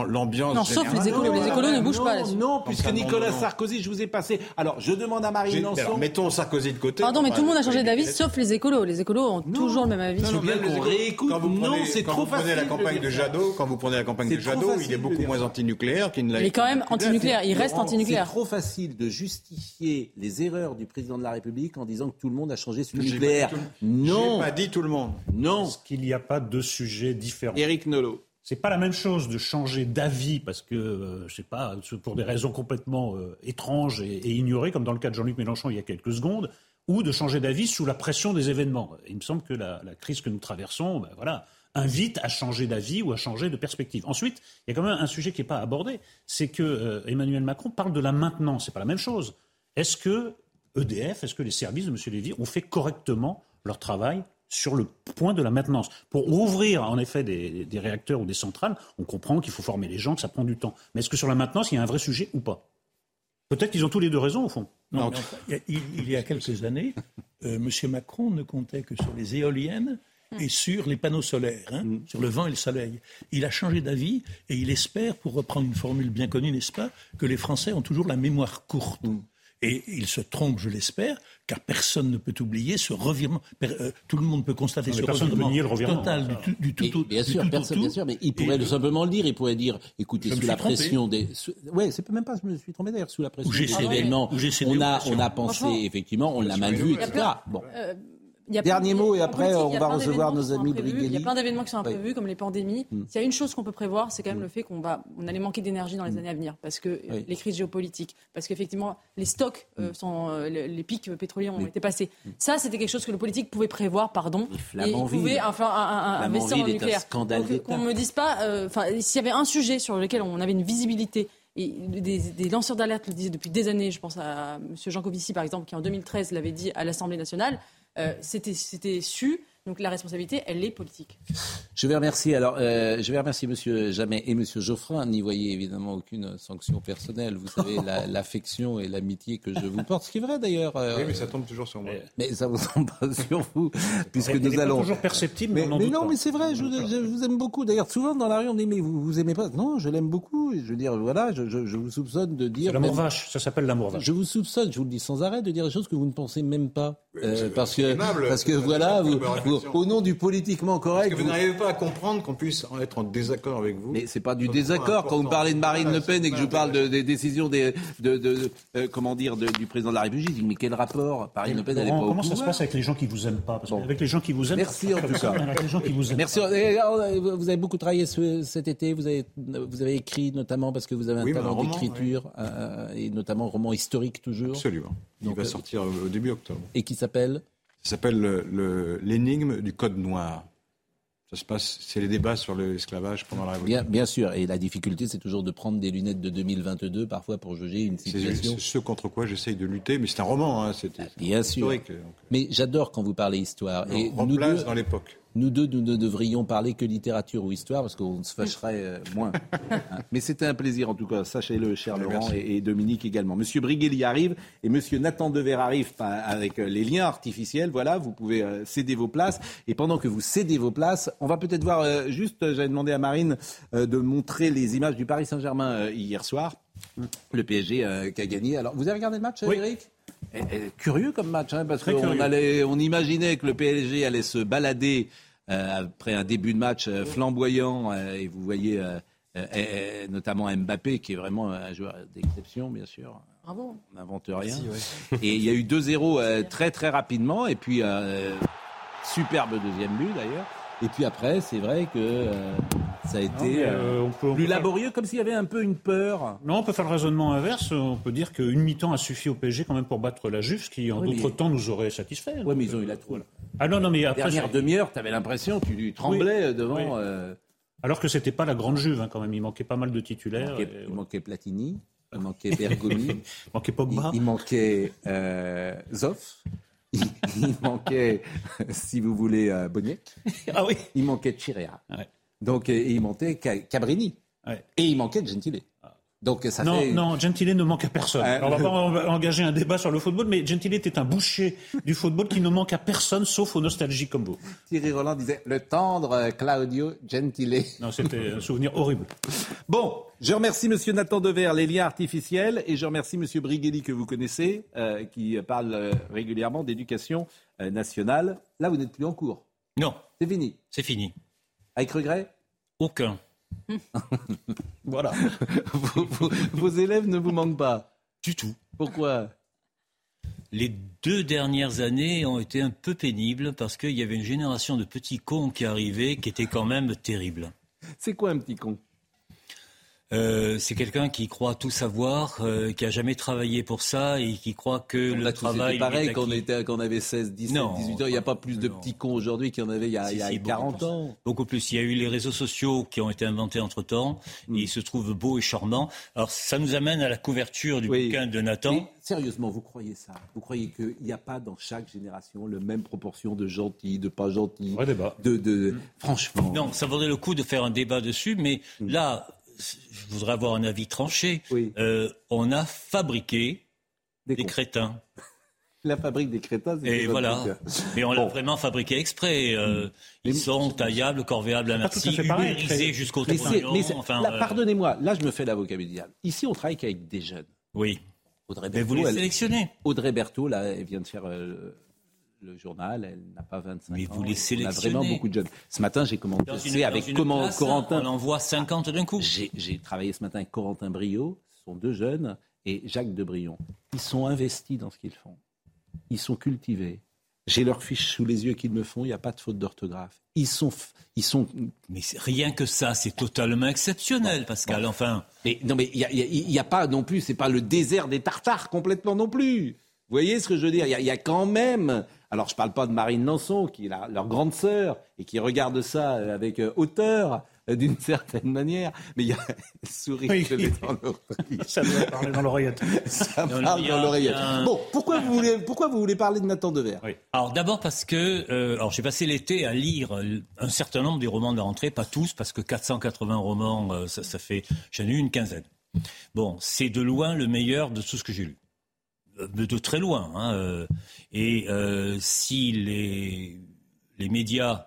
[SPEAKER 4] l'ambiance.
[SPEAKER 5] Non, sauf les écolos. Les écolos ne bougent pas
[SPEAKER 1] là-dessus. Non, puisque Nicolas Sarkozy, je vous ai passé. Alors, je demande à Marine Lançon.
[SPEAKER 4] Mettons Sarkozy de côté.
[SPEAKER 5] Pardon, mais tout le monde a changé d'avis, sauf les écolos. Les écolos ont toujours le même avis.
[SPEAKER 1] Non, c'est trop facile. Quand vous
[SPEAKER 4] prenez la campagne de Jadot, quand vous prenez la campagne de Jadot, il est beaucoup moins antinucléaire qu'il ne l'a
[SPEAKER 5] Il est quand même antinucléaire. Il reste antinucléaire.
[SPEAKER 1] C'est trop facile de justifier les erreurs du président de la République en disant que tout le monde a changé sur le nucléaire. Non.
[SPEAKER 4] pas dit tout le monde.
[SPEAKER 1] Non.
[SPEAKER 3] Est-ce qu'il n'y a pas de sujet différent
[SPEAKER 1] Éric Nolot.
[SPEAKER 3] C'est pas la même chose de changer d'avis parce que, euh, je sais pas, pour des raisons complètement euh, étranges et, ignorées, comme dans le cas de Jean-Luc Mélenchon il y a quelques secondes, ou de changer d'avis sous la pression des événements. Il me semble que la, crise que nous traversons, ben voilà, invite à changer d'avis ou à changer de perspective. Ensuite, il y a quand même un sujet qui n'est pas abordé, c'est que euh, Emmanuel Macron parle de la maintenance. C'est pas la même chose. Est-ce que EDF, est-ce que les services de M. Lévy ont fait correctement leur travail sur le point de la maintenance? Pour ouvrir en effet des, réacteurs ou des centrales, on comprend qu'il faut former les gens, que ça prend du temps. Mais est-ce que sur la maintenance, il y a un vrai sujet ou pas? Peut-être qu'ils ont tous les deux raison au fond.
[SPEAKER 8] Non, il, y a quelques années, euh, M. Macron ne comptait que sur les éoliennes et sur les panneaux solaires, hein, mm. sur le vent et le soleil. Il a changé d'avis et il espère, pour reprendre une formule bien connue, n'est-ce pas, que les Français ont toujours la mémoire courte. Mm. Et il se trompe, je l'espère, car personne ne peut oublier ce revirement. Euh, tout le monde peut constater ce revirement,
[SPEAKER 3] le revirement,
[SPEAKER 8] total du, tout.
[SPEAKER 1] bien, sûr, personne, bien sûr, mais il pourrait simplement le dire. Il pourrait dire, écoutez, sous la pression des. Oui, c'est même pas. Je me suis trompé d'ailleurs sous la pression des événements. On a, on a pensé effectivement, on l'a mal vu, etc. Bon. Euh, Dernier mot et après on va recevoir nos amis Brigelli.
[SPEAKER 5] Il y a plein d'événements qui sont imprévus, comme les pandémies. Hmm. S'il y a une chose qu'on peut prévoir, c'est quand même hmm. le fait qu'on va, on allait manquer d'énergie dans les hmm. années à venir, parce que les crises géopolitiques, parce qu'effectivement les stocks euh, sont, euh, les, pics pétroliers ont été passés. Ça, c'était quelque chose que le politique pouvait prévoir, pardon,
[SPEAKER 1] et il pouvait
[SPEAKER 5] enfin investir en nucléaire. Qu'on me dise pas, euh, s'il y avait un sujet sur lequel on avait une visibilité et des, des lanceurs d'alerte le disaient depuis des années. Je pense à M. Jean Covici, par exemple, qui en 2013 l'avait dit à l'Assemblée nationale. Euh, c'était su. Donc la responsabilité, elle est politique.
[SPEAKER 1] Je vais remercier alors, euh, je vais remercier Monsieur Jamais et Monsieur Geoffrin. N'y voyez évidemment aucune sanction personnelle. Vous savez l'affection et l'amitié que je vous porte, ce qui est vrai d'ailleurs.
[SPEAKER 4] Euh, oui, mais ça tombe toujours sur moi.
[SPEAKER 1] Mais ça vous tombe pas sur vous, puisque nous allons.
[SPEAKER 3] toujours perceptible.
[SPEAKER 1] Mais, mais non, mais c'est vrai. Je, vous aime beaucoup. D'ailleurs, souvent dans la rue, on dit mais vous vous aimez pas Non, je l'aime beaucoup. Je veux dire, voilà, je, je vous soupçonne de dire.
[SPEAKER 3] L'amour vache. Ça s'appelle l'amour vache.
[SPEAKER 1] Je vous soupçonne, je vous le dis sans arrêt, de dire des choses que vous ne pensez même pas. Euh, parce que, parce que voilà, vous, au nom du politiquement correct.
[SPEAKER 4] Parce que vous, n'arrivez pas à comprendre qu'on puisse être en désaccord avec vous.
[SPEAKER 1] Mais c'est pas du désaccord quand vous parlez de Marine Le Pen et que je parle de, des décisions des, de, de euh, comment dire, du président de la République. Je dis mais quel rapport Marine Le Pen, elle est pas
[SPEAKER 3] Comment
[SPEAKER 1] au
[SPEAKER 3] ça se passe avec les gens qui vous aiment pas parce Avec les gens qui vous aiment.
[SPEAKER 1] Merci en tout cas.
[SPEAKER 3] Avec les gens qui vous aiment.
[SPEAKER 1] Merci. Oh, vous avez beaucoup travaillé ce, cet été. Vous avez, vous avez écrit notamment parce que vous avez un talent d'écriture euh, et notamment roman historique toujours.
[SPEAKER 4] Absolument. Il va sortir au début octobre.
[SPEAKER 1] Et qui s'appelle
[SPEAKER 4] ça s'appelle l'énigme du code noir. Ça se passe, c'est les débats sur l'esclavage pendant la Révolution.
[SPEAKER 1] Bien, bien, sûr, et la difficulté, c'est toujours de prendre des lunettes de 2022 parfois pour juger une situation.
[SPEAKER 4] C'est ce contre quoi j'essaye de lutter, mais c'est un roman, hein, c'est
[SPEAKER 1] bien sûr. Mais j'adore quand vous parlez histoire.
[SPEAKER 4] et nous deux, dans l'époque.
[SPEAKER 1] Nous deux, nous ne devrions parler que littérature ou histoire parce qu'on se fâcherait euh, moins. Hein. Mais c'était un plaisir en tout cas, sachez-le, cher Laurent et, Dominique également. Monsieur Briguelli arrive et Monsieur Nathan Dever arrive avec euh, les liens artificiels. Voilà, vous pouvez euh, céder vos places. Et pendant que vous cédez vos places, on va peut-être voir juste, j'avais demandé à Marine de montrer les images du Paris Saint-Germain hier soir. Le PSG qui a gagné. Alors, vous avez regardé le match, Eric? Curieux comme match, hein, parce qu'on allait, on imaginait que le PSG allait se balader euh, après un début de match euh, flamboyant, euh, et vous voyez notamment Mbappé, qui est vraiment un joueur d'exception, bien sûr.
[SPEAKER 5] Bravo.
[SPEAKER 1] On n'invente rien. Et il y a eu 2-0 très très rapidement, et puis superbe deuxième but d'ailleurs. Et puis après, c'est vrai que euh, ça a été euh, plus laborieux, comme s'il y avait un peu une peur.
[SPEAKER 3] Non, on peut faire le raisonnement inverse. On peut dire qu'une mi-temps a suffi au PSG quand même pour battre la Juve, ce qui en d'autres temps nous aurait satisfait.
[SPEAKER 1] Oui, mais ils ont eu la trouille.
[SPEAKER 3] Ah non, non, mais après.
[SPEAKER 1] Dernière demi-heure, tu avais l'impression, tu tremblais devant. Euh,
[SPEAKER 3] Alors que c'était pas la grande Juve, hein, quand même. Il manquait pas mal de titulaires.
[SPEAKER 1] Il manquait, Platini, il manquait Bergomi, il
[SPEAKER 3] manquait Pogba,
[SPEAKER 1] il, manquait Zoff il, manquait, si vous voulez, euh,
[SPEAKER 3] Ah oui.
[SPEAKER 1] Il manquait Chirea. Donc, il manquait Cabrini. Et il manquait Gentile. Donc ça
[SPEAKER 3] non,
[SPEAKER 1] fait...
[SPEAKER 3] non, Gentile ne manque à personne. on va pas engager un débat sur le football, mais Gentile était un boucher du football qui ne manque à personne, sauf aux nostalgiques comme vous.
[SPEAKER 1] Thierry Roland disait le tendre Claudio Gentile.
[SPEAKER 3] Non, c'était un souvenir horrible.
[SPEAKER 1] Bon, je remercie Monsieur Nathan Dever, les liens artificiels, et je remercie Monsieur Brighelli que vous connaissez, euh, qui parle euh, régulièrement d'éducation euh, nationale. Là, vous n'êtes plus en cours.
[SPEAKER 19] Non.
[SPEAKER 1] C'est fini.
[SPEAKER 19] C'est fini.
[SPEAKER 1] Avec regret?
[SPEAKER 19] Aucun.
[SPEAKER 1] voilà. vos, élèves ne vous manquent pas
[SPEAKER 19] Du tout.
[SPEAKER 1] Pourquoi?
[SPEAKER 19] Les deux dernières années ont été un peu pénibles parce qu'il y avait une génération de petits cons qui arrivaient qui était quand même terrible.
[SPEAKER 1] C'est quoi un petit con?
[SPEAKER 19] Euh, c'est quelqu'un qui croit tout savoir, euh, qui a jamais travaillé pour ça et qui croit que le travail.
[SPEAKER 1] C'est pareil quand on, était, quand on avait 16, 17, 18 ans. Il n'y a pas plus de petits cons aujourd'hui qu'il y en avait il y a, il y a 40 ans.
[SPEAKER 19] Beaucoup plus. Il y a eu les réseaux sociaux qui ont été inventés entre temps. Mm. ils se trouvent beaux et charmants. Alors ça nous amène à la couverture du bouquin de Nathan.
[SPEAKER 1] sérieusement, vous croyez ça? Vous croyez qu'il n'y a pas dans chaque génération la même proportion de gentils, de pas gentils De, de... Mm. Franchement.
[SPEAKER 19] Non, ça vaudrait le coup de faire un débat dessus, mais mm. là je voudrais avoir un avis tranché. Euh, on a fabriqué des, crétins.
[SPEAKER 1] La fabrique des crétins, c'est
[SPEAKER 19] Et voilà. Mais on l'a vraiment fabriqué exprès. Euh, ils sont taillables, corvéables à merci, ubérisés jusqu'au mais,
[SPEAKER 1] enfin, euh, Pardonnez-moi, là je me fais l'avocat du diable. Ici, on travaille qu'avec des jeunes.
[SPEAKER 19] Oui. Audrey mais vous les sélectionnez.
[SPEAKER 1] Audrey Berthaud, là, elle vient de faire le journal, elle n'a pas 25
[SPEAKER 19] Mais
[SPEAKER 1] ans.
[SPEAKER 19] vous les sélectionnez.
[SPEAKER 1] On a vraiment beaucoup de jeunes. Ce matin, j'ai commencé avec comment, Corentin.
[SPEAKER 19] On en voit 50 d'un coup.
[SPEAKER 1] J'ai travaillé ce matin avec Corentin Brio, ce sont deux jeunes, et Jacques Debrion. Ils sont investis dans ce qu'ils font. Ils sont cultivés. J'ai leur fiche sous les yeux qu'ils me font, il n'y a pas de faute d'orthographe. Ils sont, ils sont.
[SPEAKER 19] Mais rien que ça, c'est totalement exceptionnel, Pascal. Enfin.
[SPEAKER 1] Mais non, mais il n'y a, a, pas non plus, c'est pas le désert des Tartares complètement non plus. Vous voyez ce que je veux dire? Il y, a quand même alors, je ne parle pas de Marine Nanson, qui est leur grande sœur, et qui regarde ça avec euh, hauteur, euh, d'une certaine manière. Mais il y a une souris oui. dans l'oreillette.
[SPEAKER 3] Ça doit parler dans l'oreillette.
[SPEAKER 1] Ça parle dans l'oreillette. Bon, pourquoi vous, voulez, pourquoi vous voulez parler de Nathan Dever oui.
[SPEAKER 19] Alors, d'abord parce que euh, alors j'ai passé l'été à lire un certain nombre des romans de la rentrée, pas tous, parce que 480 romans, ça, ça fait... J'en ai eu une quinzaine. Bon, c'est de loin le meilleur de tout ce que j'ai lu de, très loin. Hein, euh, et euh, si les, les médias,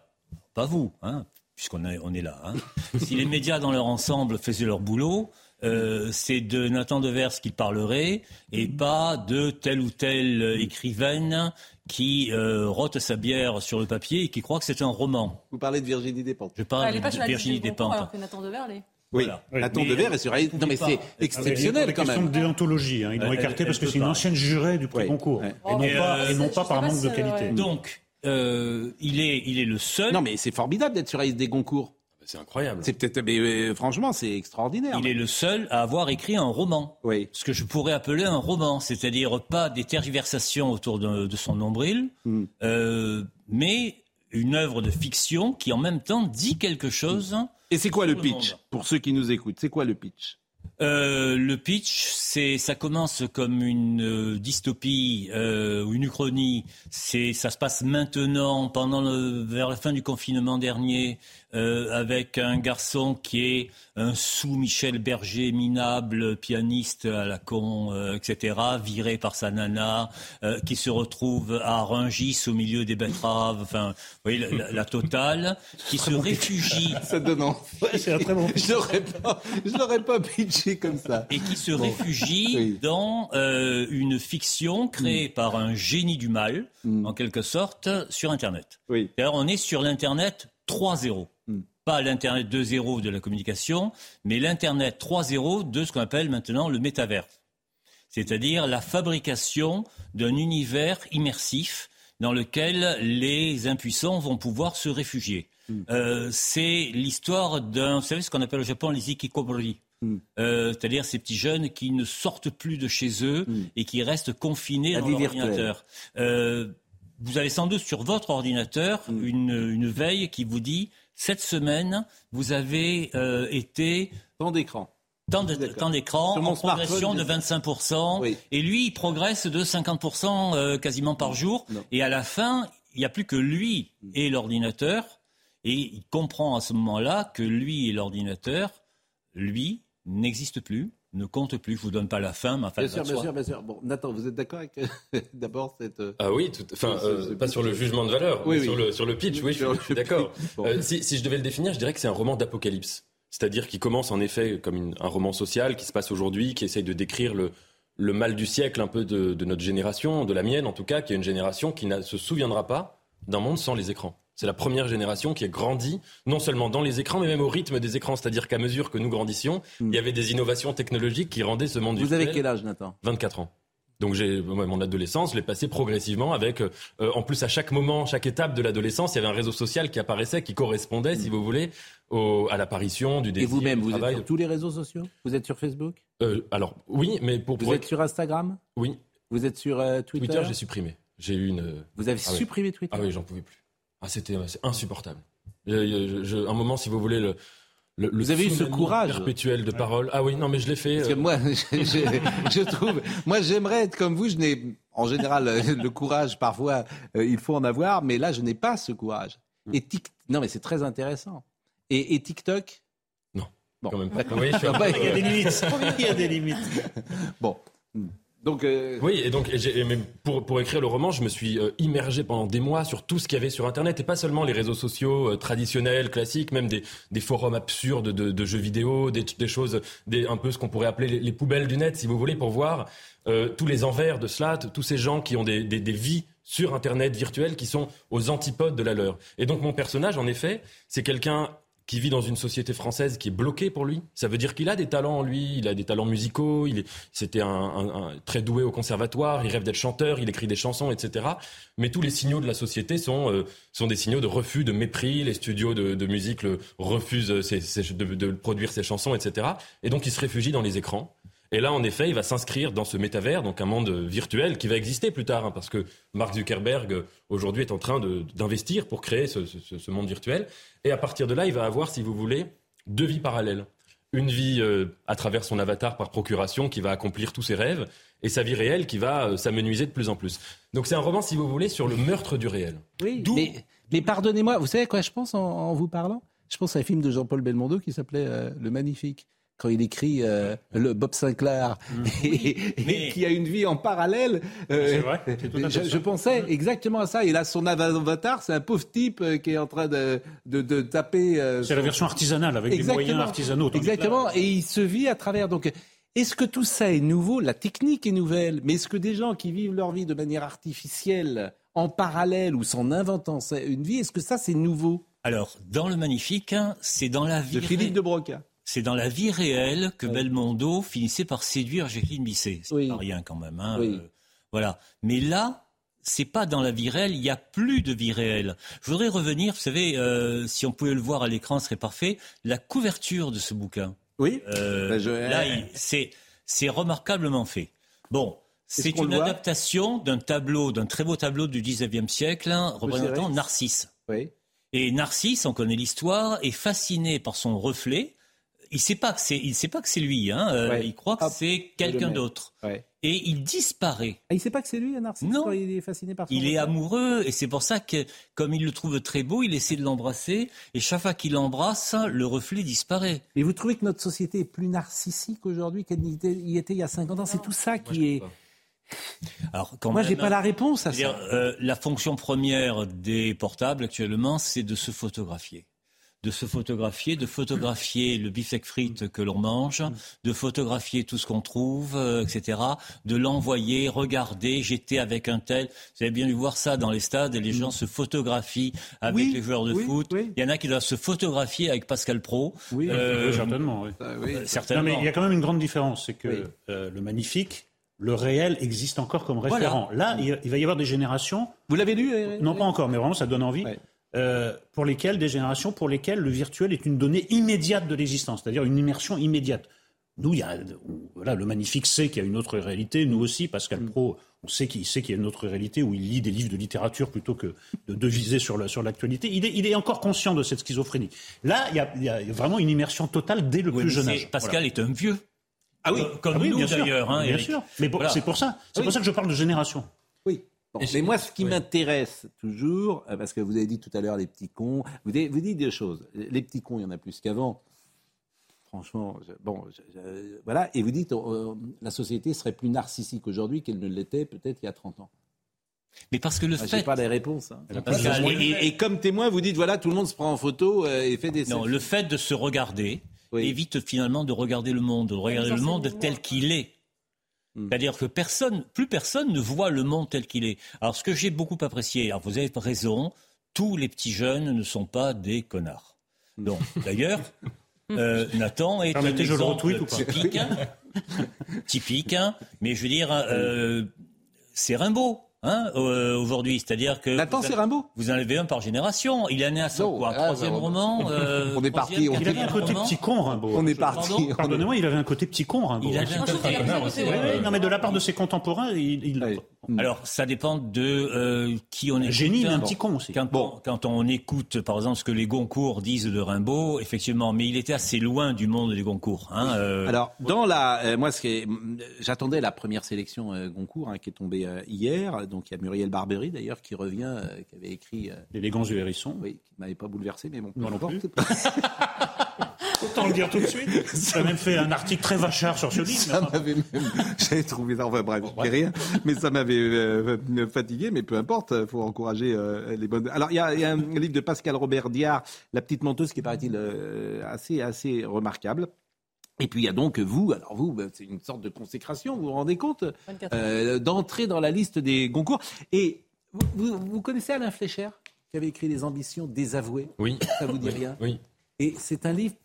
[SPEAKER 19] pas vous, hein, puisqu'on est, on est là, hein, si les médias dans leur ensemble faisaient leur boulot, euh, c'est de Nathan Devers qu'il parlerait et pas de telle ou telle écrivaine qui euh, rote sa bière sur le papier et qui croit que c'est un roman.
[SPEAKER 1] Vous parlez de Virginie Despentes.
[SPEAKER 19] Je parle de Virginie Despentes.
[SPEAKER 5] alors que Nathan Devers l'est.
[SPEAKER 1] Oui,
[SPEAKER 19] Voilà.
[SPEAKER 1] Nathan
[SPEAKER 3] mais-
[SPEAKER 1] Devers est sur Non, mais c'est exceptionnel quand
[SPEAKER 3] C'est une
[SPEAKER 1] même.
[SPEAKER 3] question de déontologie. hein. Ils l'ont écarté
[SPEAKER 19] elle
[SPEAKER 3] parce que c'est une ancienne jurée du prix concours.
[SPEAKER 1] Ouais.
[SPEAKER 3] Et non
[SPEAKER 19] Et,
[SPEAKER 3] pas,
[SPEAKER 19] euh,
[SPEAKER 3] et non pas par manque de qualité.
[SPEAKER 19] Donc, euh, il, est, il est le seul.
[SPEAKER 1] Non, mais c'est formidable d'être sur la liste des concours.
[SPEAKER 20] C'est incroyable.
[SPEAKER 1] C'est peut-être, mais euh, franchement, c'est extraordinaire.
[SPEAKER 19] Il est le seul à avoir écrit un roman.
[SPEAKER 1] Oui.
[SPEAKER 19] Ce que je pourrais appeler un roman, c'est-à-dire pas des tergiversations autour de, de son nombril,
[SPEAKER 1] Hmm.
[SPEAKER 19] euh, mais une œuvre de fiction qui en même temps dit quelque chose.
[SPEAKER 1] Et c'est quoi le pitch. Pour ceux qui nous écoutent, c'est quoi le pitch?
[SPEAKER 19] Euh, le pitch, c'est ça commence comme une euh, dystopie euh, ou une uchronie. C'est ça se passe maintenant, pendant le, vers la fin du confinement dernier, euh, avec un garçon qui est un sous Michel Berger minable, pianiste à la con, euh, etc., viré par sa nana, euh, qui se retrouve à Rungis au milieu des betteraves, enfin, vous voyez la, la- la totale, qui se réfugie
[SPEAKER 1] Ça donne envie.
[SPEAKER 3] C'est un très bon
[SPEAKER 1] Je l'aurais pas, je l'aurais pas pitché comme ça.
[SPEAKER 19] et qui se
[SPEAKER 1] Bon.
[SPEAKER 19] réfugie
[SPEAKER 1] Oui.
[SPEAKER 19] dans euh, une fiction créée par un génie du mal,
[SPEAKER 1] Mm.
[SPEAKER 19] en quelque sorte, sur Internet.
[SPEAKER 1] Oui.
[SPEAKER 19] D'ailleurs, on est sur l'Internet 3.0. Pas l'Internet 2.0 de la communication, mais l'Internet 3.0 de ce qu'on appelle maintenant le métaverse. C'est-à-dire la fabrication d'un univers immersif dans lequel les impuissants vont pouvoir se réfugier.
[SPEAKER 1] Mm.
[SPEAKER 19] Euh, c'est l'histoire d'un, vous savez ce qu'on appelle au Japon les ikikomori.
[SPEAKER 1] Mm.
[SPEAKER 19] Euh, c'est-à-dire ces petits jeunes qui ne sortent plus de chez eux
[SPEAKER 1] Mm.
[SPEAKER 19] et qui restent confinés
[SPEAKER 1] La
[SPEAKER 19] dans leur ordinateur. Euh, vous avez sans doute sur votre ordinateur
[SPEAKER 1] Mm.
[SPEAKER 19] une, une veille qui vous dit cette semaine vous avez euh, été
[SPEAKER 1] Temps d'écran.
[SPEAKER 19] tant d'écran en progression de
[SPEAKER 1] je-
[SPEAKER 19] 25%.
[SPEAKER 1] Oui.
[SPEAKER 19] Et lui, il progresse de 50% euh, quasiment par jour.
[SPEAKER 1] Non.
[SPEAKER 19] Et à la fin, il n'y a plus que lui et l'ordinateur. Et il comprend à ce moment-là que lui et l'ordinateur, lui, n'existe plus, ne compte plus. Je vous donne pas la fin, mais enfin,
[SPEAKER 1] Bien sûr, bien sûr, bien sûr. Bon, Nathan, vous êtes d'accord avec d'abord cette. euh,
[SPEAKER 20] Ah oui, tout- enfin, euh, pas sur le jugement de valeur,
[SPEAKER 1] Oui,
[SPEAKER 20] mais
[SPEAKER 1] oui.
[SPEAKER 20] Sur, le, sur le pitch, oui, je suis, je suis
[SPEAKER 1] le
[SPEAKER 20] d'accord.
[SPEAKER 1] bon.
[SPEAKER 20] Euh, si, si je devais le définir, je dirais que c'est un roman d'apocalypse. C'est-à-dire qu'il commence en effet comme une- un roman social qui se passe aujourd'hui, qui essaye de décrire le, le mal du siècle un peu de, de notre génération, de la mienne en tout cas, qui est une génération qui ne se souviendra pas d'un monde sans les écrans. C'est la première génération qui a grandi, non seulement dans les écrans, mais même au rythme des écrans. C'est-à-dire qu'à mesure que nous grandissions,
[SPEAKER 1] Hmm.
[SPEAKER 20] il y avait des innovations technologiques qui rendaient ce monde
[SPEAKER 1] Vous avez quel âge, Nathan?
[SPEAKER 20] 24 ans. Donc j'ai mon adolescence, je l'ai passé progressivement avec, euh, en plus à chaque moment, chaque étape de l'adolescence, il y avait un réseau social qui apparaissait, qui correspondait, si vous voulez, au- à l'apparition du
[SPEAKER 1] Et
[SPEAKER 20] désir,
[SPEAKER 1] vous-même,
[SPEAKER 20] du
[SPEAKER 1] vous êtes sur tous les réseaux sociaux? Vous êtes sur Facebook?
[SPEAKER 20] Euh, alors oui, mais pour,
[SPEAKER 1] Vous
[SPEAKER 20] pour-
[SPEAKER 1] êtes sur Instagram?
[SPEAKER 20] Oui,
[SPEAKER 1] Vous êtes sur euh, Twitter,
[SPEAKER 20] Twitter, j'ai supprimé. J'ai eu une.
[SPEAKER 1] Vous avez
[SPEAKER 20] Ah oui.
[SPEAKER 1] supprimé Twitter?
[SPEAKER 20] Ah oui, j'en pouvais plus. Ah c'était c'est insupportable. Je- je- je- un moment, si vous voulez le. le- le
[SPEAKER 1] Vous avez eu ce courage.
[SPEAKER 20] perpétuel de parole. Ah oui, non, mais je l'ai fait.
[SPEAKER 1] Parce que
[SPEAKER 20] euh,
[SPEAKER 1] moi, je, je- je trouve, moi j'aimerais être comme vous. Je n'ai, en général, euh, le courage parfois, euh, il faut en avoir, mais là, je n'ai pas ce courage. Et tic, non, mais c'est très intéressant. Et, et TikTok?
[SPEAKER 20] Non,
[SPEAKER 1] bon,
[SPEAKER 20] quand même pas.
[SPEAKER 1] d'accord.
[SPEAKER 20] Oui, je suis un peu-
[SPEAKER 3] Il y a des limites. Il y a des limites.
[SPEAKER 1] Bon, donc, euh,
[SPEAKER 20] Oui, et donc et et pour, pour écrire le roman, je me suis euh, immergé pendant des mois sur tout ce qu'il y avait sur Internet, et pas seulement les réseaux sociaux euh, traditionnels, classiques, même des, des forums absurdes de, de jeux vidéo, des, des choses, des, un peu ce qu'on pourrait appeler les, les poubelles du net, si vous voulez, pour voir euh, tous les envers de cela, tous ces gens qui ont des, des, des vies sur Internet virtuelles qui sont aux antipodes de la leur. Et donc mon personnage, en effet, c'est quelqu'un qui vit dans une société française qui est bloquée pour lui. Ça veut dire qu'il a des talents en lui, il a des talents musicaux, il c'était un, un- un très doué au conservatoire, il rêve d'être chanteur, il écrit des chansons, etc. Mais tous les signaux de la société sont, euh, sont des signaux de refus, de mépris. Les studios de, de musique le refusent ses- de, de produire ses chansons, etc. Et donc il se réfugie dans les écrans. Et là, en effet, il va s'inscrire dans ce métavers, donc un monde virtuel qui va exister plus tard, hein, parce que Mark Zuckerberg, euh, aujourd'hui, est en train d'investir pour créer ce, ce- ce monde virtuel. Et à partir de là, il va avoir, si vous voulez, deux vies parallèles. Une vie euh, à travers son avatar par procuration qui va accomplir tous ses rêves, et sa vie réelle qui va euh, s'amenuiser de plus en plus. Donc c'est un roman, si vous voulez, sur le meurtre du réel.
[SPEAKER 1] oui, mais, mais pardonnez-moi, vous savez à quoi je pense en, en vous parlant? Je pense à un film de Jean-Paul Belmondo qui s'appelait euh, Le Magnifique. Quand il écrit euh, le Bob Sinclair
[SPEAKER 3] Mm.
[SPEAKER 1] et, et qui a une vie en parallèle. euh,
[SPEAKER 3] C'est vrai, c'est tout à fait
[SPEAKER 1] je, je pensais exactement à ça. Et là, son avatar, c'est un pauvre type euh, qui est en train de, de, de taper. euh,
[SPEAKER 3] C'est la version artisanale avec des moyens artisanaux.
[SPEAKER 1] Exactement. Et il se vit à travers. Donc, est-ce que tout ça est nouveau? La technique est nouvelle, mais est-ce que des gens qui vivent leur vie de manière artificielle, en parallèle ou s'en inventant une vie, est-ce que ça c'est nouveau?
[SPEAKER 19] Alors, dans le magnifique, hein, c'est dans la vie.
[SPEAKER 1] De Philippe de Broca.
[SPEAKER 19] C'est dans la vie réelle que Belmondo finissait par séduire Jacqueline Bisset. C'est pas rien quand même. hein,
[SPEAKER 1] Oui.
[SPEAKER 19] euh, voilà. Mais là, c'est pas dans la vie réelle. Il n'y a plus de vie réelle. Je voudrais revenir. Vous savez, euh, si on pouvait le voir à l'écran, ce serait parfait. La couverture de ce bouquin.
[SPEAKER 1] Oui.
[SPEAKER 19] Euh,
[SPEAKER 1] Ben, je-
[SPEAKER 19] Là, c'est c'est remarquablement fait. Bon. C'est une adaptation d'un tableau, d'un très beau tableau du 19e siècle, hein, représentant. Narcisse.
[SPEAKER 1] Oui.
[SPEAKER 19] Et Narcisse, on connaît l'histoire, est fasciné par son reflet. Il sait pas que c'est, il sait pas que c'est lui. Hein. euh,
[SPEAKER 1] Ouais.
[SPEAKER 19] Il croit que c'est quelqu'un d'autre.
[SPEAKER 1] Ouais.
[SPEAKER 19] Et il disparaît.
[SPEAKER 1] Ah, il sait pas que c'est lui, un narcisse
[SPEAKER 19] Non.
[SPEAKER 1] il est fasciné par son
[SPEAKER 19] Il est amoureux et c'est pour ça que, comme il le trouve très beau, il essaie de l'embrasser. Et chaque fois qu'il l'embrasse, le reflet disparaît.
[SPEAKER 1] Et vous trouvez que notre société est plus narcissique aujourd'hui qu'elle n'y était, y était il y a 50 ans? C'est tout ça qui est.
[SPEAKER 19] Alors, quand
[SPEAKER 1] Moi, j'ai pas la réponse à ça.
[SPEAKER 19] Euh, la fonction première des portables actuellement, c'est de se photographier. De se photographier, de photographier le beefsteak frites que l'on mange, de photographier tout ce qu'on trouve, euh, etc. De l'envoyer, regarder, j'étais avec un tel. Vous avez bien dû voir ça dans les stades, et les gens se photographient avec
[SPEAKER 3] Oui,
[SPEAKER 19] les joueurs de
[SPEAKER 3] oui,
[SPEAKER 19] foot. Il y en a qui doivent se photographier avec Pascal Pro.
[SPEAKER 3] Oui,
[SPEAKER 19] Euh,
[SPEAKER 3] oui, certainement. oui.
[SPEAKER 19] euh, certainement.
[SPEAKER 3] Non, mais il y a quand même une grande différence, c'est que
[SPEAKER 19] Oui.
[SPEAKER 3] euh, le magnifique, le réel existe encore comme
[SPEAKER 19] Voilà.
[SPEAKER 3] référent. Là, il, va y avoir des générations.
[SPEAKER 1] Vous l'avez lu euh,
[SPEAKER 3] Non, pas encore, mais vraiment, ça donne envie. Euh, pour lesquelles, des générations pour lesquelles le virtuel est une donnée immédiate de l'existence, c'est-à-dire une immersion immédiate. Nous, il y a, voilà, le magnifique sait qu'il y a une autre réalité, nous aussi, Pascal Pro, on sait qu'il sait qu'il y a une autre réalité où il lit des livres de littérature plutôt que de, de viser sur la- sur l'actualité. il, est, il est encore conscient de cette schizophrénie. Là, il y a, il y a vraiment une immersion totale dès le
[SPEAKER 19] Oui,
[SPEAKER 3] plus jeune âge.
[SPEAKER 19] Pascal
[SPEAKER 3] Voilà.
[SPEAKER 19] est un vieux.
[SPEAKER 1] Ah oui,
[SPEAKER 19] Euh, comme
[SPEAKER 3] Ah oui,
[SPEAKER 19] nous
[SPEAKER 3] bien sûr.
[SPEAKER 19] d'ailleurs. hein,
[SPEAKER 3] bien
[SPEAKER 19] Eric.
[SPEAKER 3] sûr. Mais bon,
[SPEAKER 19] Voilà.
[SPEAKER 3] c'est pour ça. C'est
[SPEAKER 1] Oui.
[SPEAKER 3] pour ça que je parle de génération.
[SPEAKER 1] Oui. Bon, mais moi, ce qui m'intéresse toujours, euh, parce que vous avez dit tout à l'heure les petits cons, vous, avez- vous dites des choses. Les petits cons, il y en a plus qu'avant. Franchement, je- bon, je- je- voilà. Et vous dites, euh, la société serait plus narcissique aujourd'hui qu'elle ne l'était peut-être il y a 30 ans.
[SPEAKER 19] Mais parce que le
[SPEAKER 1] Ah,
[SPEAKER 19] fait.
[SPEAKER 1] Pas les réponses. hein. Et, et- et comme témoin, vous dites, voilà, tout le monde se prend en photo euh, et fait des.
[SPEAKER 19] Non,
[SPEAKER 1] selfies.
[SPEAKER 19] le fait de se regarder évite finalement de regarder le monde, de regarder le monde tel qu'il est.
[SPEAKER 1] Hmm.
[SPEAKER 19] C'est-à-dire que personne, plus personne ne voit le monde tel qu'il est. Alors ce que j'ai beaucoup apprécié, alors vous avez raison, tous les petits jeunes ne sont pas des connards. Donc d'ailleurs, euh, Nathan est un
[SPEAKER 3] le
[SPEAKER 19] exemple
[SPEAKER 3] retweet ou pas
[SPEAKER 19] typique, hein, typique, hein, mais je veux dire, euh, c'est Rimbaud. Hein, euh, aujourd'hui, c'est-à-dire que
[SPEAKER 1] Nathan,
[SPEAKER 19] vous
[SPEAKER 1] c'est Rimbaud
[SPEAKER 19] Vous en avez un par génération. Il est né à son quoi, troisième
[SPEAKER 1] on-
[SPEAKER 19] roman. euh,
[SPEAKER 1] on est parti, on-
[SPEAKER 3] Il avait un côté petit con, Rimbaud.
[SPEAKER 1] On est parti.
[SPEAKER 3] Pardonnez-moi, il avait un côté petit con, Rimbaud.
[SPEAKER 19] Il avait un côté
[SPEAKER 3] oui,
[SPEAKER 19] ouais.
[SPEAKER 3] Non, mais de la part de ses contemporains, il. Il-
[SPEAKER 19] Alors, ça dépend de euh, qui on écoute.
[SPEAKER 3] Génie, mais un
[SPEAKER 19] Bon.
[SPEAKER 3] petit con aussi.
[SPEAKER 19] Quand, on, quand on écoute, par exemple, ce que les Goncourt disent de Rimbaud, effectivement, mais il était assez loin du monde des Goncourt. Hein, euh,
[SPEAKER 1] Alors, dans la, euh, moi, est- j'attendais la première sélection euh, Goncourt hein, qui est tombée euh, hier. Donc, il y a Muriel Barbery d'ailleurs qui revient, euh, qui avait écrit. euh,
[SPEAKER 3] L'élégance du hérisson.
[SPEAKER 1] Oui, qui m'avait pas bouleversé, mais bon. peu
[SPEAKER 3] Moi non
[SPEAKER 1] importe.
[SPEAKER 3] Autant le dire tout de suite. Ça a même fait un article très vachard sur ce livre.
[SPEAKER 1] Ça m'avait même, j'avais trouvé ça, enfin bref, je fais rien, mais ça m'avait euh, fatigué, mais peu importe, il faut encourager euh, les bonnes. Alors il y, a, il y a un livre de Pascal Robert Diard, La petite menteuse, qui paraît-il euh, assez, assez remarquable. Et puis il y a donc vous, alors vous, ben, c'est une sorte de consécration, vous vous rendez compte,
[SPEAKER 5] 24
[SPEAKER 1] euh, d'entrer dans la liste des Goncourt. Et vous, vous, vous connaissez Alain Flécher, qui avait écrit Les ambitions désavouées?
[SPEAKER 20] Oui.
[SPEAKER 1] Ça vous dit
[SPEAKER 20] Oui,
[SPEAKER 1] rien?
[SPEAKER 20] Oui.
[SPEAKER 1] Et c'est un livre.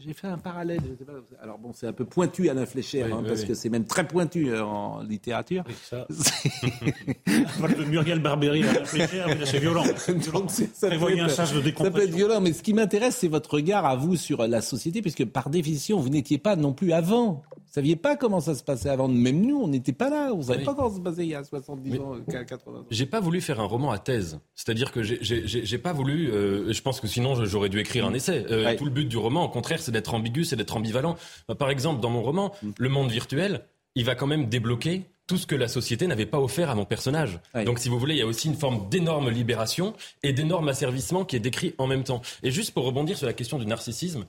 [SPEAKER 1] J'ai fait un parallèle. je sais pas, alors bon, c'est un peu pointu Alain
[SPEAKER 20] Oui,
[SPEAKER 1] hein,
[SPEAKER 20] oui,
[SPEAKER 1] parce
[SPEAKER 20] oui.
[SPEAKER 1] que c'est même très pointu euh, en littérature.
[SPEAKER 3] ça. De Muriel Barbery mais là, c'est violent.
[SPEAKER 1] Donc, ça, peut
[SPEAKER 3] un sas de
[SPEAKER 1] ça peut être violent, mais ce qui m'intéresse, c'est votre regard à vous sur la société, puisque par définition, vous n'étiez pas non plus avant. Vous saviez pas comment ça se passait avant. Même nous, on n'était pas là. On savait
[SPEAKER 20] Oui.
[SPEAKER 1] pas comment ça se passait il y a 70
[SPEAKER 20] Mais-
[SPEAKER 1] ans, 80 ans.
[SPEAKER 20] J'ai pas voulu faire un roman à thèse. C'est-à-dire que j'ai- pas voulu. euh, je pense que sinon j'aurais dû écrire un essai. Euh,
[SPEAKER 1] Ouais.
[SPEAKER 20] Tout le but du roman, au contraire, c'est d'être ambigu, c'est d'être ambivalent. Bah, par exemple, dans mon roman, le monde virtuel, il va quand même débloquer tout ce que la société n'avait pas offert à mon personnage. Donc, si vous voulez, il y a aussi une forme d'énorme libération et d'énorme asservissement qui est décrit en même temps. Et juste pour rebondir sur la question du narcissisme,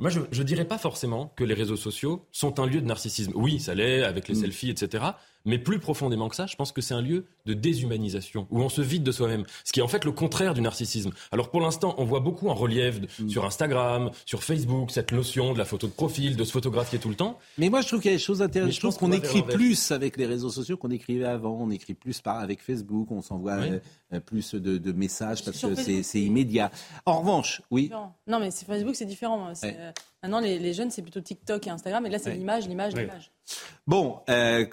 [SPEAKER 20] Moi, je ne dirais pas forcément que les réseaux sociaux sont un lieu de narcissisme. Oui, ça l'est, avec les
[SPEAKER 1] Mm.
[SPEAKER 20] selfies, etc. Mais plus profondément que ça, je pense que c'est un lieu de déshumanisation, où on se vide de soi-même. Ce qui est en fait le contraire du narcissisme. Alors pour l'instant, on voit beaucoup en relief de-
[SPEAKER 1] Mm.
[SPEAKER 20] sur Instagram, sur Facebook, cette notion de la photo de profil, de se photographier tout le temps.
[SPEAKER 1] Mais moi, je trouve qu'il y a des choses intéressantes.
[SPEAKER 20] je
[SPEAKER 1] Je pense
[SPEAKER 20] qu'on
[SPEAKER 1] écrit plus avec les réseaux sociaux qu'on écrivait avant. On écrit plus par avec Facebook. On s'envoie
[SPEAKER 20] Oui.
[SPEAKER 1] euh, euh, plus de, de messages parce que c'est immédiat. En revanche, oui.
[SPEAKER 5] Non, non, mais c'est Facebook, c'est différent.
[SPEAKER 1] Ouais.
[SPEAKER 5] Maintenant, les, les jeunes, c'est plutôt TikTok et Instagram. Et là, c'est l'image, l'image, l'image.
[SPEAKER 1] Bon, euh,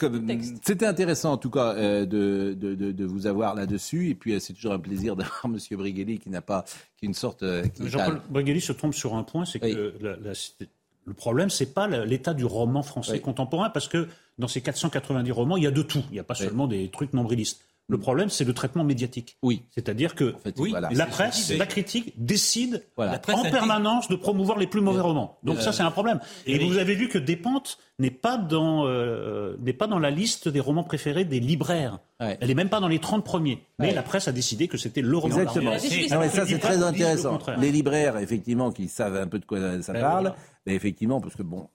[SPEAKER 1] c'était intéressant en tout cas euh, de, de, de- de vous avoir là-dessus. Et puis euh, c'est toujours un plaisir d'avoir Monsieur Brighelli qui n'a pas, qui est une sorte, euh,
[SPEAKER 3] Jean-Paul Brigelli se trompe sur un point, c'est que la- la- c'est- le problème, c'est pas l'état du roman français
[SPEAKER 1] Oui.
[SPEAKER 3] contemporain, parce que dans ces 490 romans, il y a de tout. Il n'y a pas seulement des trucs nombrilistes. Le problème, c'est le traitement médiatique.
[SPEAKER 1] Oui.
[SPEAKER 3] C'est-à-dire que
[SPEAKER 1] oui, voilà.
[SPEAKER 3] la presse, la critique décide
[SPEAKER 1] Voilà. La presse
[SPEAKER 3] en permanence de promouvoir les plus mauvais romans. Donc
[SPEAKER 1] Euh,
[SPEAKER 3] ça, c'est un problème. Et vous avez vu que Despentes n'est pas dans euh, n'est pas dans la liste des romans préférés des libraires. Elle est même pas dans les 30 premiers. Mais
[SPEAKER 1] Ouais.
[SPEAKER 3] la presse a décidé que c'était le roman.
[SPEAKER 1] Exactement. mais ça, c'est très
[SPEAKER 3] le
[SPEAKER 1] intéressant. Les libraires, effectivement, qui savent un peu de quoi ça
[SPEAKER 3] Ben
[SPEAKER 1] parle.
[SPEAKER 3] voilà.
[SPEAKER 1] Mais effectivement, parce que bon.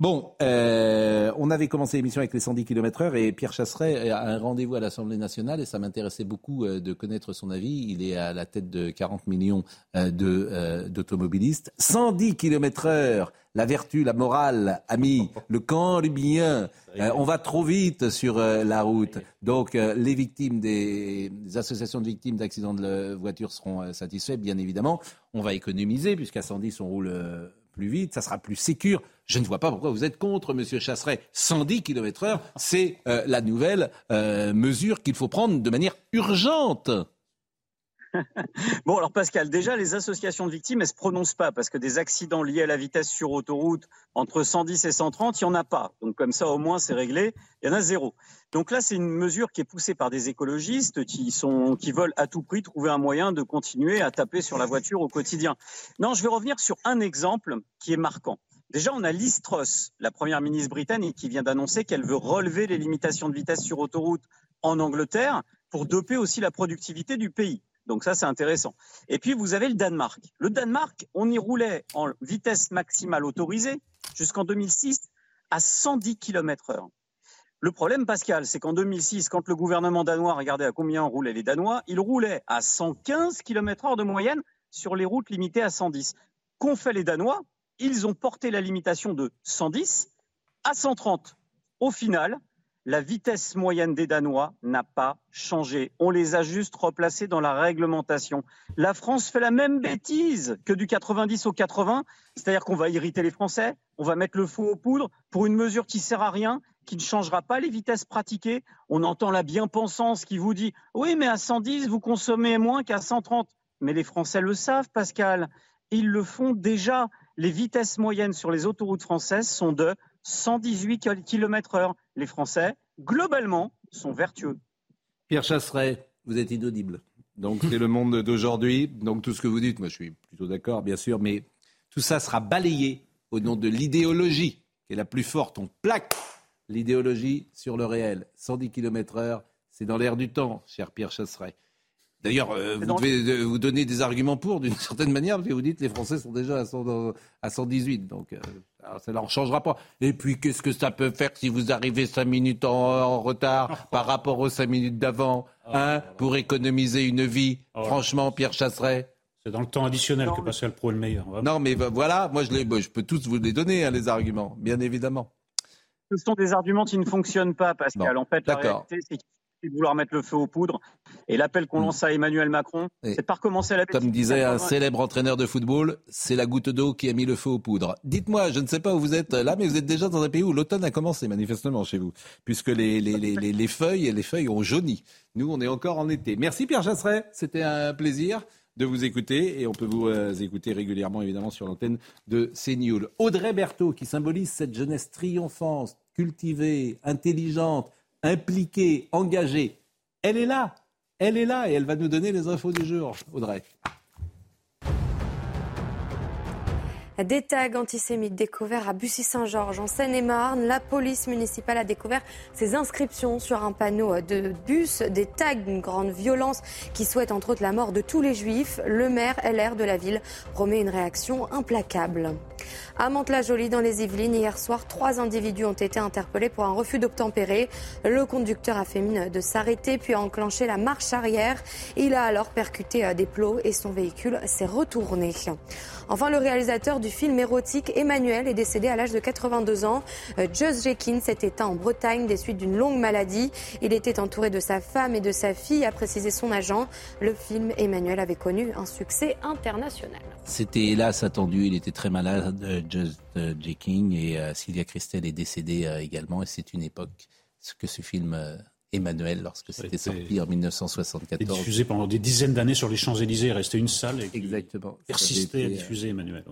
[SPEAKER 1] Bon, euh, on avait commencé l'émission avec les 110 km/h et Pierre Chasseret a un rendez-vous à l'Assemblée nationale et ça m'intéressait beaucoup euh, de connaître son avis. Il est à la tête de 40 millions euh, d'automobilistes. 110 km/h, la vertu, la morale, ami, le camp du bien. On va trop vite sur la route. Donc, les victimes des, des associations de victimes d'accidents de voiture seront satisfaits, bien évidemment. On va économiser, puisqu'à 110, on roule plus vite, ça sera plus sécure. Je ne vois pas pourquoi vous êtes contre, Monsieur Chasseret. 110 km heure, c'est euh, la nouvelle euh, mesure qu'il faut prendre de manière urgente.
[SPEAKER 21] Bon, alors Pascal, déjà, les associations de victimes, elles se prononcent pas parce que des accidents liés à la vitesse sur autoroute entre 110 et 130, il n'y en a pas. Donc, comme ça, au moins, c'est réglé. Il y en a zéro. Donc là, c'est une mesure qui est poussée par des écologistes qui, sont, qui veulent à tout prix trouver un moyen de continuer à taper sur la voiture au quotidien. Non, je vais revenir sur un exemple qui est marquant. Déjà, on a Liz Truss, la première ministre britannique, qui vient d'annoncer qu'elle veut relever les limitations de vitesse sur autoroute en Angleterre pour doper aussi la productivité du pays. Donc ça, c'est intéressant. Et puis, vous avez le Danemark. Le Danemark, on y roulait en vitesse maximale autorisée jusqu'en 2006 à 110 km heure. Le problème, Pascal, c'est qu'en 2006, quand le gouvernement danois regardait à combien roulaient les Danois, ils roulaient à 115 km heure de moyenne sur les routes limitées à 110. Qu'ont fait les Danois? Ils ont porté la limitation de 110 à 130. Au final, la vitesse moyenne des Danois n'a pas changé. On les a juste replacés dans la réglementation. La France fait la même bêtise que du 90 au 80, c'est-à-dire qu'on va irriter les Français, on va mettre le feu aux poudres pour une mesure qui sert à rien, qui ne changera pas les vitesses pratiquées. On entend la bien-pensance qui vous dit oui, mais à 110, vous consommez moins qu'à 130. Mais les Français le savent, Pascal. Ils le font déjà. Les vitesses moyennes sur les autoroutes françaises sont de 118 km heure. Les Français, globalement, sont vertueux.
[SPEAKER 1] Pierre Chasseret, vous êtes inaudible. Donc c'est le monde d'aujourd'hui. Donc tout ce que vous dites, moi je suis plutôt d'accord, bien sûr, mais tout ça sera balayé au nom de l'idéologie qui est la plus forte. On plaque l'idéologie sur le réel. 110 km heure, c'est dans l'air du temps, cher Pierre Chasseret. D'ailleurs, euh, vous devez euh, vous donner des arguments pour, d'une certaine manière, parce que vous dites que les Français sont déjà à, 100 à 118, donc euh, alors, ça ne leur changera pas. Et puis, qu'est-ce que ça peut faire si vous arrivez 5 minutes en, en retard par rapport aux 5 minutes d'avant, hein, pour économiser une vie Franchement, Pierre Chasseret?
[SPEAKER 3] C'est dans le temps additionnel que Pascal Pro est le meilleur. Vraiment.
[SPEAKER 1] Non, mais voilà, moi je, les, moi, je peux tous vous les donner, hein, les arguments, bien évidemment.
[SPEAKER 21] Ce sont des arguments qui ne fonctionnent pas, Pascal.
[SPEAKER 1] Bon,
[SPEAKER 21] en fait, la
[SPEAKER 1] d'accord.
[SPEAKER 21] réalité, c'est qu'il de vouloir mettre le feu aux poudres. Et l'appel qu'on lance à Emmanuel Macron, c'est de pas recommencer à la
[SPEAKER 1] Comme disait un
[SPEAKER 21] 80.
[SPEAKER 1] célèbre entraîneur de football, c'est la goutte d'eau qui a mis le feu aux poudres. Dites-moi, je ne sais pas où vous êtes là, mais vous êtes déjà dans un pays où l'automne a commencé manifestement chez vous, puisque les, les, les, les, les feuilles, les feuilles ont jauni. Nous, on est encore en été. Merci Pierre Chasseret, c'était un plaisir de vous écouter et on peut vous euh, écouter régulièrement évidemment sur l'antenne de CNews. Audrey Berthaud qui symbolise cette jeunesse triomphante, cultivée, intelligente, impliquée, engagée. Elle est là, elle est là et elle va nous donner les infos du jour. Audrey.
[SPEAKER 2] Des tags antisémites découverts à Bussy-Saint-Georges, en Seine-et-Marne. La police municipale a découvert ces inscriptions sur un panneau de bus, des tags d'une grande violence qui souhaitent entre autres la mort de tous les juifs. Le maire LR de la ville promet une réaction implacable. À Mantes-la-Jolie, dans les Yvelines, hier soir, trois individus ont été interpellés pour un refus d'obtempérer. Le conducteur a fait mine de s'arrêter, puis a enclenché la marche arrière. Il a alors percuté euh, des plots et son véhicule s'est retourné. Enfin, le réalisateur du film érotique Emmanuel est décédé à l'âge de 82 ans. Euh, Just Jekin s'est éteint en Bretagne des suites d'une longue maladie. Il était entouré de sa femme et de sa fille, a précisé son agent. Le film Emmanuel avait connu un succès international.
[SPEAKER 1] C'était hélas attendu, il était très malade, euh, Just euh, Jekin, et Sylvia Christel est décédée également. Et c'est une époque que ce film Emmanuel lorsque c'était sorti en 1974. Et
[SPEAKER 3] diffusé pendant des dizaines d'années sur les Champs-Élysées, restait une salle et
[SPEAKER 1] Exactement.
[SPEAKER 3] persistait à diffuser Emmanuel.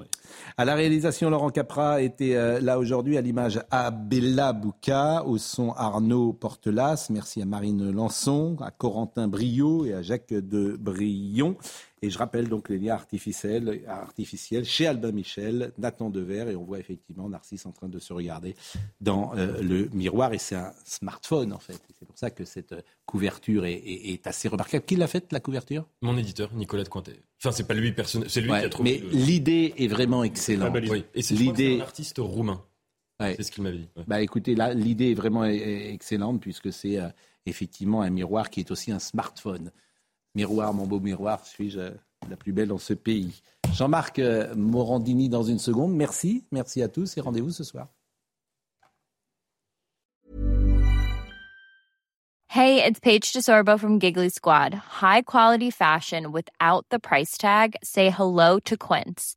[SPEAKER 1] À la réalisation, Laurent Capra était euh, là aujourd'hui à l'image à Bella Bouca, au son Arnaud Portelas. Merci à Marine Lançon, à Corentin Brio et à Jacques de Brion. Et je rappelle donc les liens artificiels, artificiels chez Albin Michel, Nathan Dever, et on voit effectivement Narcisse en train de se regarder dans euh, le miroir. Et c'est un smartphone en fait. C'est pour ça que cette couverture est, assez remarquable. Qui l'a faite la couverture?
[SPEAKER 20] Mon éditeur, Nicolas de Cointet. Enfin, c'est pas lui personnellement, c'est lui qui a trouvé.
[SPEAKER 1] Mais l'idée est vraiment excellente.
[SPEAKER 20] oui. Et c'est l'idée... un artiste roumain. C'est ce qu'il m'avait dit.
[SPEAKER 1] Bah écoutez, là, l'idée est vraiment excellente puisque c'est euh, effectivement un miroir qui est aussi un smartphone. Miroir, mon beau miroir, suis-je la plus belle dans ce pays Jean-Marc euh, Morandini dans une seconde. Merci, merci à tous et rendez-vous ce soir.
[SPEAKER 22] Hey, it's Paige DeSorbo from Giggly Squad. High quality fashion without the price tag. Say hello to Quince.